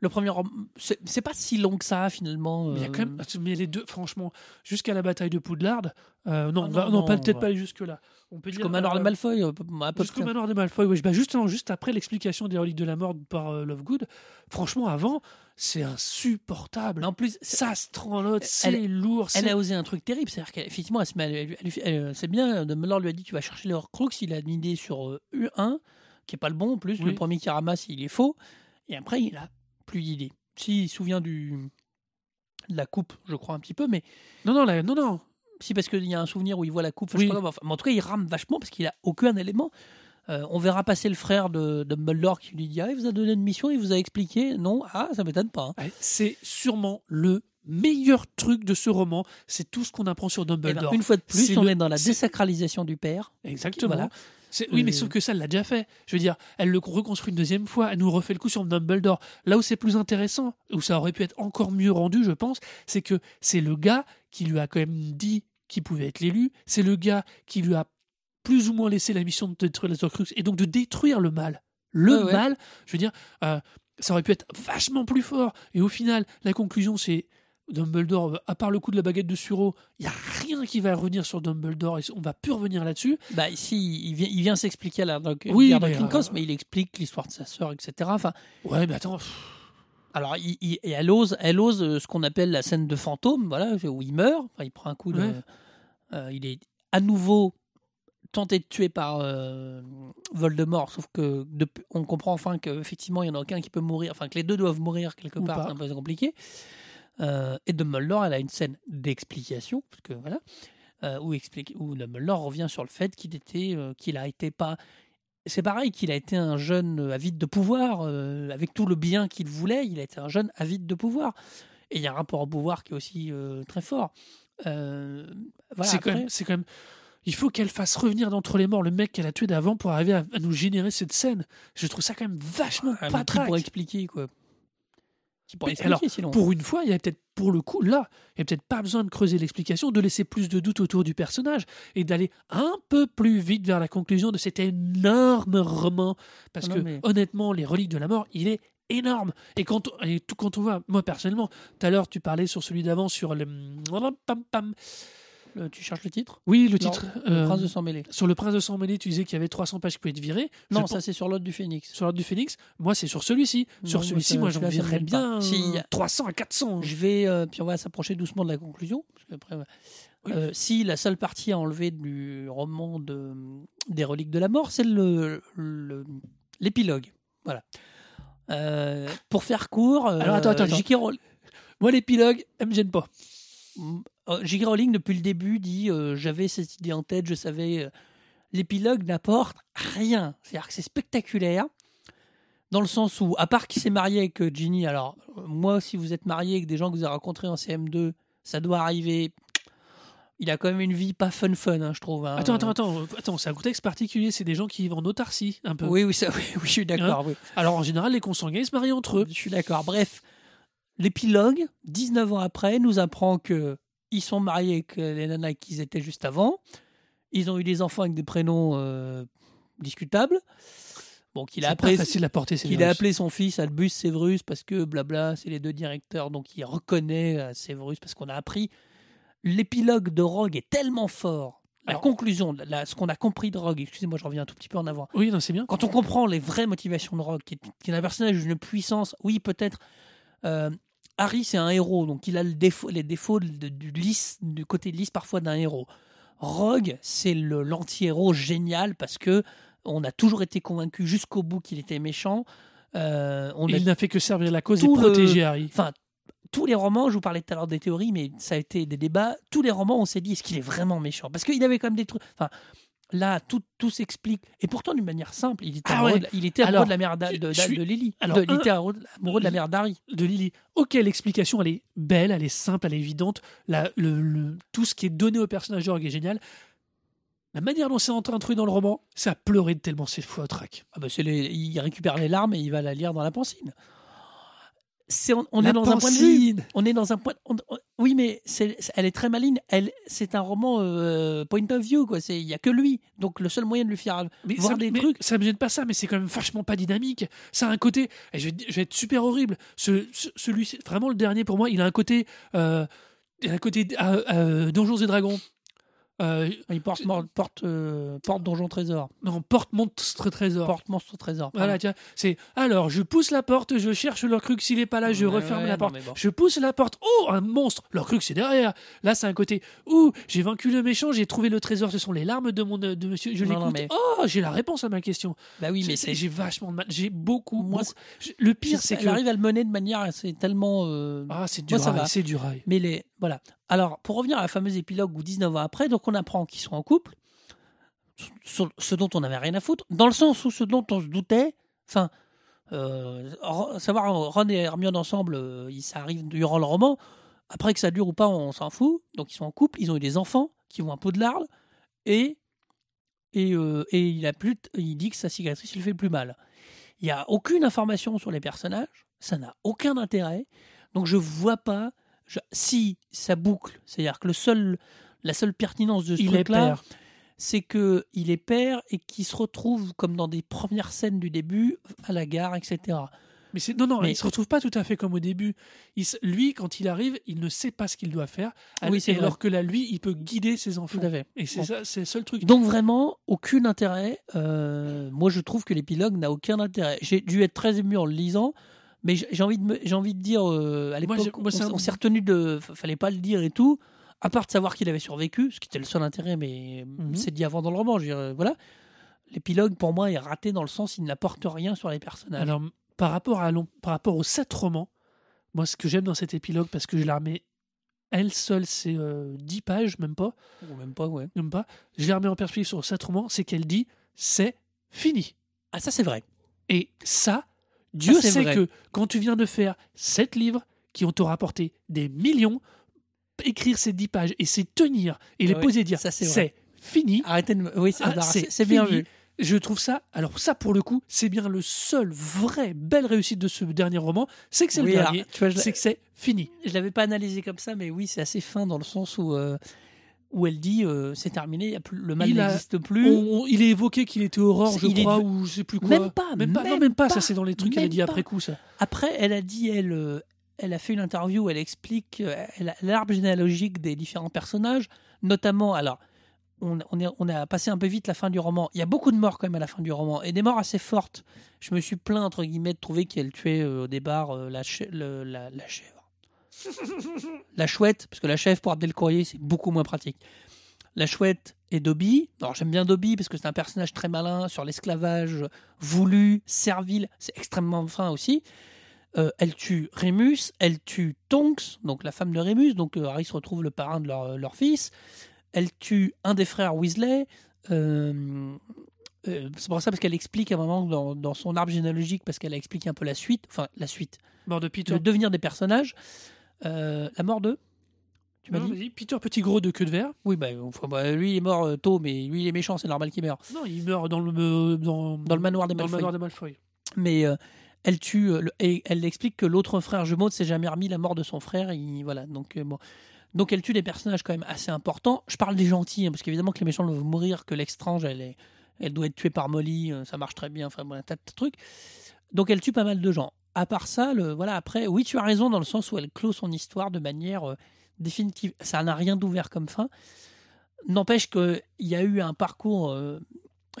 Le premier c'est pas si long que ça, finalement. Mais il y a quand euh, même, mais les deux, franchement, jusqu'à la bataille de Poudlard, euh, non, Ah non, non, non, pas- on peut-être pas aller jusque-là. On peut Jusqu'au manoir de euh, Malfoy, à peu, à peu Jusqu'au près. manoir de Malfoy, oui. Bah justement, juste après l'explication des reliques de la mort par euh, Lovegood, franchement, avant, c'est insupportable. En plus, ça se Elle- c'est lourd. Elle a osé un truc terrible, c'est-à-dire qu'effectivement, elle se met à- elle- elle- elle- c'est bien, Dumbledore lui a dit tu vas chercher le Horcrux, il a une idée sur euh, U1, qui est pas le bon en plus, Oui. le premier qu'il ramasse, il est faux, et après, il a plus d'idée. Si, il se souvient du, de la coupe, je crois un petit peu, mais Non, non, là, non, non. Si, parce qu'il y a un souvenir où il voit la coupe, je Oui. sais pas comment, enfin, mais en tout cas, il rame vachement parce qu'il a aucun élément. Euh, on verra passer le frère de Dumbledore qui lui dit Ah, il vous a donné une mission, il vous a expliqué. Non, ah, ça m'étonne pas. hein. C'est sûrement le meilleurs trucs de ce roman, c'est tout ce qu'on apprend sur Eh ben, Dumbledore. une fois de plus, on le- est dans la désacralisation du père. Exactement. Voilà. Oui, mais Euh, sauf que ça, elle l'a déjà fait. Je veux dire, elle le reconstruit une deuxième fois, elle nous refait le coup sur Dumbledore. Là où c'est plus intéressant, où ça aurait pu être encore mieux rendu, je pense, c'est que c'est le gars qui lui a quand même dit qu'il pouvait être l'élu, c'est le gars qui lui a plus ou moins laissé la mission de détruire les Horcruxes et donc de détruire le mal. Le ouais. mal, je veux dire, euh, ça aurait pu être vachement plus fort. Et au final, la conclusion, c'est Dumbledore, à part le coup de la baguette de Suro, il n'y a rien qui va revenir sur Dumbledore et on va plus revenir là-dessus. Bah, ici, il vient, il vient s'expliquer à la donc, Oui, mais, King euh, mais il explique l'histoire de sa sœur, etc. Enfin, Ouais, mais attends. alors, il- elle ose, elle ose euh, ce qu'on appelle la scène de fantôme, voilà, où il meurt, enfin, il prend un coup de. Ouais. euh, il est à nouveau tenté de tuer par euh, Voldemort, sauf que on comprend enfin qu'effectivement, il n'y en a aucun qui peut mourir, enfin, que les deux doivent mourir quelque Ou part, c'est un peu compliqué. Euh, et Dumbledore, elle a une scène d'explication, parce que voilà, euh, où, explique, où Dumbledore revient sur le fait qu'il était, euh, qu'il a été pas. C'est pareil, qu'il a été un jeune avide de pouvoir, euh, avec tout le bien qu'il voulait, il a été un jeune avide de pouvoir. Et il y a un rapport au pouvoir qui est aussi très fort. Voilà, c'est quand même, c'est quand même. Il faut qu'elle fasse revenir d'entre les morts le mec qu'elle a tué d'avant pour arriver à, nous générer cette scène. Je trouve ça quand même vachement Ah, pas pourrait expliquer quoi Qui pourrait Mais expliquer alors, sinon Pour une fois, il y a peut-être, pour le coup, là, il n'y a peut-être pas besoin de creuser l'explication, de laisser plus de doutes autour du personnage et d'aller un peu plus vite vers la conclusion de cet énorme roman. Parce Non, que, mais- honnêtement, Les Reliques de la Mort, il est énorme. Et quand, et tout, quand on voit, moi personnellement, tout à l'heure, tu parlais sur celui d'avant, sur le. Pam, pam. Le- tu cherches le titre Oui, le Non, titre. Le euh, Prince de sang mêlé. Sur le Prince de Sang Mêlé, tu disais qu'il y avait 300 pages qui pouvaient être virées. Je Non, pense- ça c'est sur l'autre du Phénix. Sur l'ordre du Phénix, moi c'est sur celui-ci. Sur celui-ci, moi j'en pas. bien Si, il y euh, a- 300 à 400. Je vais, euh, puis on va s'approcher doucement de la conclusion. parce. Oui. Euh, si la seule partie à enlever du roman de, des reliques de la mort, c'est le- l'épilogue. Voilà. Pour faire court, Alors, attends, attends, attends. Moi l'épilogue, elle me gêne pas. Euh, J.K. Rowling, depuis le début, dit euh, J'avais cette idée en tête, je savais. euh, L'épilogue n'apporte rien. C'est-à-dire que c'est spectaculaire, dans le sens où, à part qu'il s'est marié avec Ginny, alors, moi, si vous êtes marié avec des gens que vous avez rencontrés en CM2, ça doit arriver. Il a quand même une vie pas fun fun, hein, je trouve. hein. Attends, attends, attends, attends, c'est un contexte particulier, c'est des gens qui vivent en autarcie un peu. Oui, oui, ça, oui, oui, je suis d'accord. oui. Alors en général, les consanguins ils se marient entre eux. Je suis d'accord. Bref, l'épilogue, 19 ans après, nous apprend que ils sont mariés avec euh, les nanas qu'ils étaient juste avant. Ils ont eu des enfants avec des prénoms euh, discutables. Bon, qu'il a, appelé, facile à porter qu'il a appelé son fils Albus Severus parce que blabla, c'est les deux directeurs, donc il reconnaît euh, Severus parce qu'on a appris. L'épilogue de Rogue est tellement fort. La Alors- conclusion, la- ce qu'on a compris de Rogue, excusez-moi, je reviens un tout petit peu en avant. Oui, non, c'est bien. Quand on comprend les vraies motivations de Rogue, qui est, qui est un personnage d'une puissance, oui, peut-être. euh, Harry, c'est un héros, donc il a le défaut, les défauts de- du, lisse, du côté lisse parfois d'un héros. Rogue, c'est l'anti-héros génial parce que on a toujours été convaincu jusqu'au bout qu'il était méchant. Euh, on Et il n'a fait que servir la cause et le- protéger Harry. Enfin, tous les romans, je vous parlais tout à l'heure des théories, mais ça a été des débats. Tous les romans, on s'est dit, est-ce qu'il est vraiment méchant? Parce qu'il avait quand même des trucs. Enfin, là, tout, tout s'explique. Et pourtant, d'une manière simple, il était Ah amoureux, ouais. de, il était amoureux Alors, de la mère de, je suis- de Lily. alors, De- il était amoureux de la mère d'Harry. de Lily. Ok, l'explication, elle est belle, elle est simple, elle est évidente. La- le, le- tout ce qui est donné au personnage Rogue est génial. La manière dont c'est introduit dans le roman, ça a pleuré de tellement c'est fou à track. Ah bah, les- il récupère les larmes et il va la lire dans la pancine. On est dans un point de vue. On est dans un point. on- on- oui, mais elle est très maligne. Elle, c'est un roman euh, point of view, quoi. C'est, il y a que lui. Donc le seul moyen de lui faire Mais voir ça, des mais trucs. ça me gêne pas ça, mais c'est quand même vachement pas dynamique. Ça a un côté, et je, vais, je vais être super horrible. Ce, ce- celui, vraiment le dernier pour moi, il a un côté, euh, il a un côté euh, Donjons et Dragons. Euh, Il porte, porte, euh, porte donjon trésor. non, porte monstre trésor. Porte monstre trésor. Voilà, tiens, c'est alors je pousse la porte, je cherche leur cruc s'il est pas là, je Ouais, referme ouais, la non, porte. bon. Je pousse la porte, oh un monstre, leur cruc c'est derrière. Là c'est un côté, ouh j'ai vaincu le méchant, j'ai trouvé le trésor, ce sont les larmes de mon de monsieur, je l'écoute. mais- Oh j'ai la réponse à ma question. Bah oui, mais C'est- j'ai vachement de mal, j'ai beaucoup. Moi, beaucoup- le pire c'est que arrive à le mener de manière c'est tellement. euh, ah c'est du rail, c'est du rail. Mais les voilà. Alors pour revenir à la fameuse épilogue où 19 ans après, donc on apprend qu'ils sont en couple, ce dont on n'avait rien à foutre, dans le sens où ce dont on se doutait, enfin, euh, savoir Ron et Hermione ensemble, euh, ça arrive durant le roman. Après que ça dure ou pas, on s'en fout. Donc ils sont en couple, ils ont eu des enfants qui vont un peu de larmes et et, euh, et il a plus, il dit que sa cicatrice lui fait plus mal. Il n'y a aucune information sur les personnages, ça n'a aucun intérêt. Donc je vois pas je- si ça boucle, c'est-à-dire que le seul, la seule pertinence de ce truc-là, c'est que il est père et qu'il se retrouve comme dans des premières scènes du début à la gare, etc. Mais c'est non non, Mais- il se retrouve pas tout à fait comme au début. Il lui, quand il arrive, il ne sait pas ce qu'il doit faire. Oui, c'est alors vrai. que là, lui, il peut guider ses enfants. Tout à fait. Et c'est Bon. ça, c'est le seul truc. Donc vraiment, aucun intérêt. Euh, moi, je trouve que l'épilogue n'a aucun intérêt. J'ai dû être très ému en le lisant, mais j'ai envie de, j'ai envie de dire, euh, à l'époque, on, s'est retenu de, fallait pas le dire et tout. À part de savoir qu'il avait survécu, ce qui était le seul intérêt, mais Mhm. c'est dit avant dans le roman. Je veux dire, euh, voilà. L'épilogue, pour moi, est raté dans le sens il n'apporte rien sur les personnages. Alors, par rapport, à long- par rapport aux sept romans, moi, ce que j'aime dans cet épilogue, parce que je la remets, elle seule, c'est euh, 10 pages, même pas, Ou même pas, ouais. même pas. Je la remets en perspective sur sept romans, c'est qu'elle dit c'est fini. Ah, ça, c'est vrai. Et ça, Dieu sait vrai. que quand tu viens de faire sept livres qui ont te rapporté des millions, écrire ces 10 pages et c'est tenir et les poser et dire ça, c'est fini. Arrêtez de me... Oui, c'est Ah, bien vu. Je trouve ça, alors ça pour le coup, c'est bien le seul vrai belle réussite de ce dernier roman, c'est que c'est Oui, le dernier, c'est que c'est fini. Je l'avais pas analysé comme ça, mais oui, c'est assez fin dans le sens où, euh, où elle dit euh, c'est terminé, le mal n'existe plus. On- on- il est évoqué qu'il était Aurore, je est crois, ou je sais plus quoi. Même pas, même pas, non, même pas. pas, Ça, c'est dans les trucs qu'elle a dit pas. après coup, ça. Après, elle a dit, elle, euh, elle a fait une interview où elle explique euh, l'arbre généalogique des différents personnages, notamment, alors, on, on, est- on a passé un peu vite la fin du roman. Il y a beaucoup de morts quand même à la fin du roman, et des morts assez fortes. Je me suis plaint, entre guillemets, de trouver qu'elle tuait euh, au départ euh, la, le- la, la chèvre. La chouette, parce que la chèvre pour Courrier, c'est beaucoup moins pratique. La chouette et Dobby. Alors j'aime bien Dobby parce que c'est un personnage très malin sur l'esclavage voulu, servile. C'est extrêmement fin aussi. Euh, elle tue Rémus, elle tue Tonks, donc la femme de Rémus, donc euh, Harry se retrouve le parrain de leur, leur fils. Elle tue un des frères Weasley. Euh, euh, c'est pour ça parce qu'elle explique à un moment dans, dans son arbre généalogique, parce qu'elle a expliqué un peu la suite, enfin la suite, Mort de Peter. le devenir des personnages. Euh, la mort de Tu m'as dit Peter Petit Gros de queue de verre. Oui, bah, enfin, bah, lui il est mort euh, tôt, mais lui il est méchant, c'est normal qu'il meure. Non, il meurt dans le euh, dans, Dans le manoir des dans le Malfoy. manoir des Malfoy. mais euh, elle tue le- et elle explique que l'autre frère jumeau ne s'est jamais remis la mort de son frère il- voilà donc euh, bon donc elle tue des personnages quand même assez importants je parle des gentils hein, parce qu'évidemment que les méchants doivent mourir que l'extrange elle est elle doit être tuée par Molly euh, ça marche très bien enfin bon, un tas de trucs donc elle tue pas mal de gens à part ça le voilà après oui tu as raison dans le sens où elle clôt son histoire de manière euh, définitive ça n'a rien d'ouvert comme fin n'empêche qu'il y a eu un parcours euh,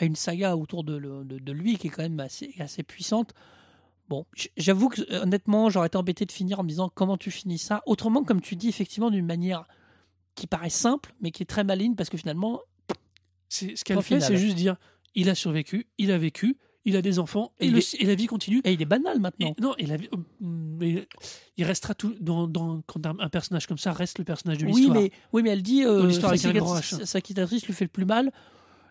et une saga autour de, le- de- de lui qui est quand même assez, assez puissante. Bon, j'avoue que euh, honnêtement, j'aurais été embêté de finir en me disant comment tu finis ça? Autrement, comme tu dis, effectivement, d'une manière qui paraît simple, mais qui est très maligne, parce que finalement, C'est ce qu'elle fait, c'est juste dire il a survécu, il a vécu, il a des enfants et, Et le- il et la vie continue. et il est banal Et, maintenant. non, et la vie, euh, mais il restera tout dans, dans- quand un, personnage comme ça reste le personnage de Oui l'histoire. mais, oui, mais elle dit euh, sa, H. sa cicatrice lui fait le plus mal,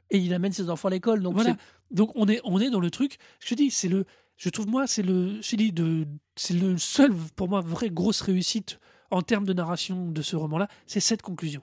et il amène ses enfants à l'école. Donc voilà. Donc on est on est dans le truc. Je te dis, c'est le. Je trouve moi c'est le. De. C'est le seul pour moi vraie grosse réussite en termes de narration de ce roman-là, c'est cette conclusion.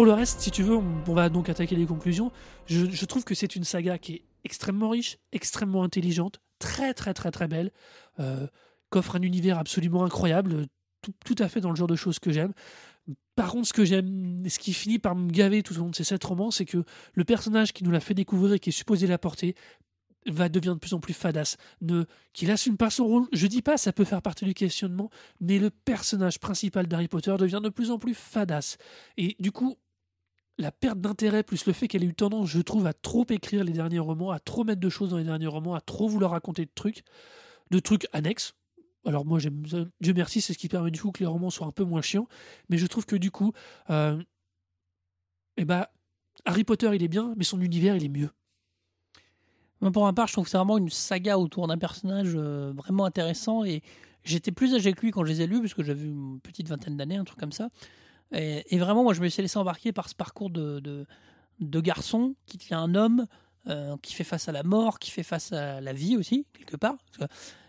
Pour le reste, si tu veux, on, va donc attaquer les conclusions. Je, trouve que c'est une saga qui est extrêmement riche, extrêmement intelligente, très très très très belle, euh, qu'offre un univers absolument incroyable, tout, à fait dans le genre de choses que j'aime. Par contre, ce que j'aime, ce qui finit par me gaver tout au long de ces sept romans, c'est que le personnage qui nous l'a fait découvrir et qui est supposé la porter va devenir de plus en plus fadasse, ne, qu'il assume pas son rôle. Je dis pas, ça peut faire partie du questionnement, mais le personnage principal d'Harry Potter devient de plus en plus fadasse. Et du coup, la perte d'intérêt plus le fait qu'elle ait eu tendance, je trouve, à trop écrire les derniers romans, à trop mettre de choses dans les derniers romans, à trop vouloir raconter de trucs, de trucs annexes. Alors moi, j'aime, Dieu merci, c'est ce qui permet du coup que les romans soient un peu moins chiants, mais je trouve que du coup, euh, eh ben, Harry Potter, il est bien, mais son univers, il est mieux pour ma part, je trouve que c'est vraiment une saga autour d'un personnage euh, vraiment intéressant. Et j'étais plus âgé que lui quand je les ai lus, parce que j'avais une petite vingtaine d'années, un truc comme ça. Et, vraiment, moi, je me suis laissé embarquer par ce parcours de, de, garçon qui devient un homme, euh, qui fait face à la mort, qui fait face à la vie aussi, quelque part.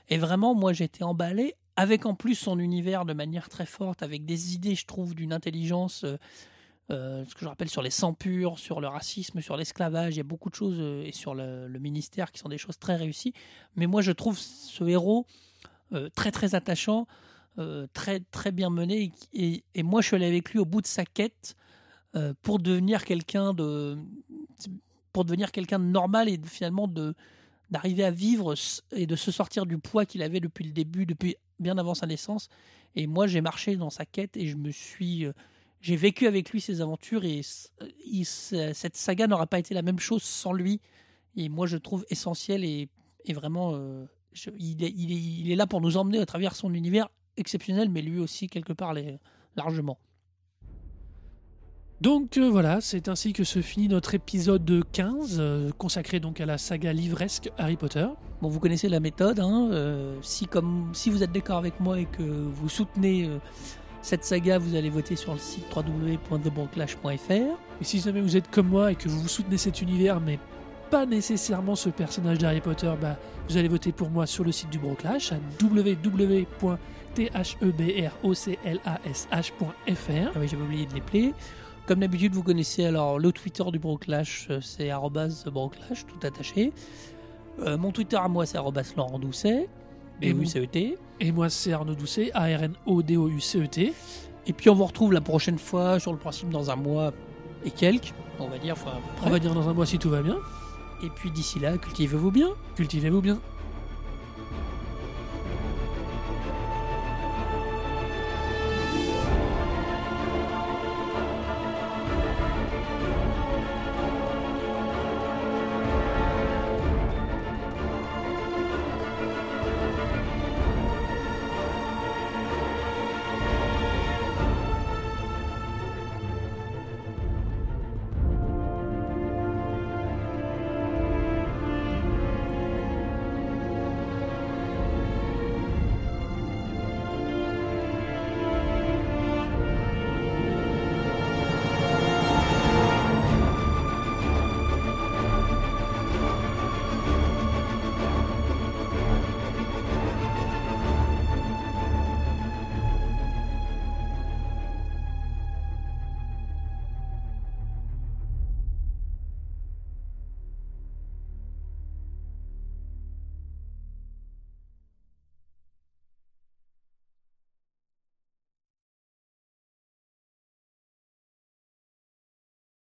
Et vraiment, moi, été emballé avec en plus son univers de manière très forte, avec des idées, je trouve, d'une intelligence. Euh, euh, ce que je rappelle sur les sangs purs, sur le racisme, sur l'esclavage, il y a beaucoup de choses, et sur le, ministère qui sont des choses très réussies. Mais moi, je trouve ce héros très très attachant, très très bien mené, et, moi, je suis allé avec lui au bout de sa quête pour devenir quelqu'un de pour devenir quelqu'un de normal et finalement de d'arriver à vivre et de se sortir du poids qu'il avait depuis le début, depuis bien avant sa naissance. Et moi, j'ai marché dans sa quête et je me suis j'ai vécu avec lui ses aventures et cette saga n'aura pas été la même chose sans lui. Et moi, je trouve essentiel et, vraiment, euh, il, est, il, est, là pour nous emmener à travers son univers exceptionnel, mais lui aussi, quelque part, largement. Donc euh, voilà, c'est ainsi que se finit notre épisode 15, euh, consacré donc à la saga livresque Harry Potter. Bon, vous connaissez la méthode, hein, si, comme, si vous êtes d'accord avec moi et que vous soutenez cette saga, vous allez voter sur le site www.thebroclash.fr. Et si jamais vous êtes comme moi et que vous soutenez cet univers, mais pas nécessairement ce personnage d'Harry Potter, bah, vous allez voter pour moi sur le site du Broclash à www.thebroclash.fr. Ah oui, j'avais oublié de les player. Comme d'habitude, vous connaissez alors le Twitter du Broclash, euh, c'est broclash, tout attaché. Euh, mon Twitter à moi, c'est Laurent Doucet. Et, vous, e et moi, c'est Arnaud Doucet, A-R-N-O-D-O-U-C-E-T. Et puis, on vous retrouve la prochaine fois sur le principe dans un mois et quelques, on va dire. on va dire dans un mois si tout va bien. Et puis, d'ici là, cultivez-vous bien. Cultivez-vous bien.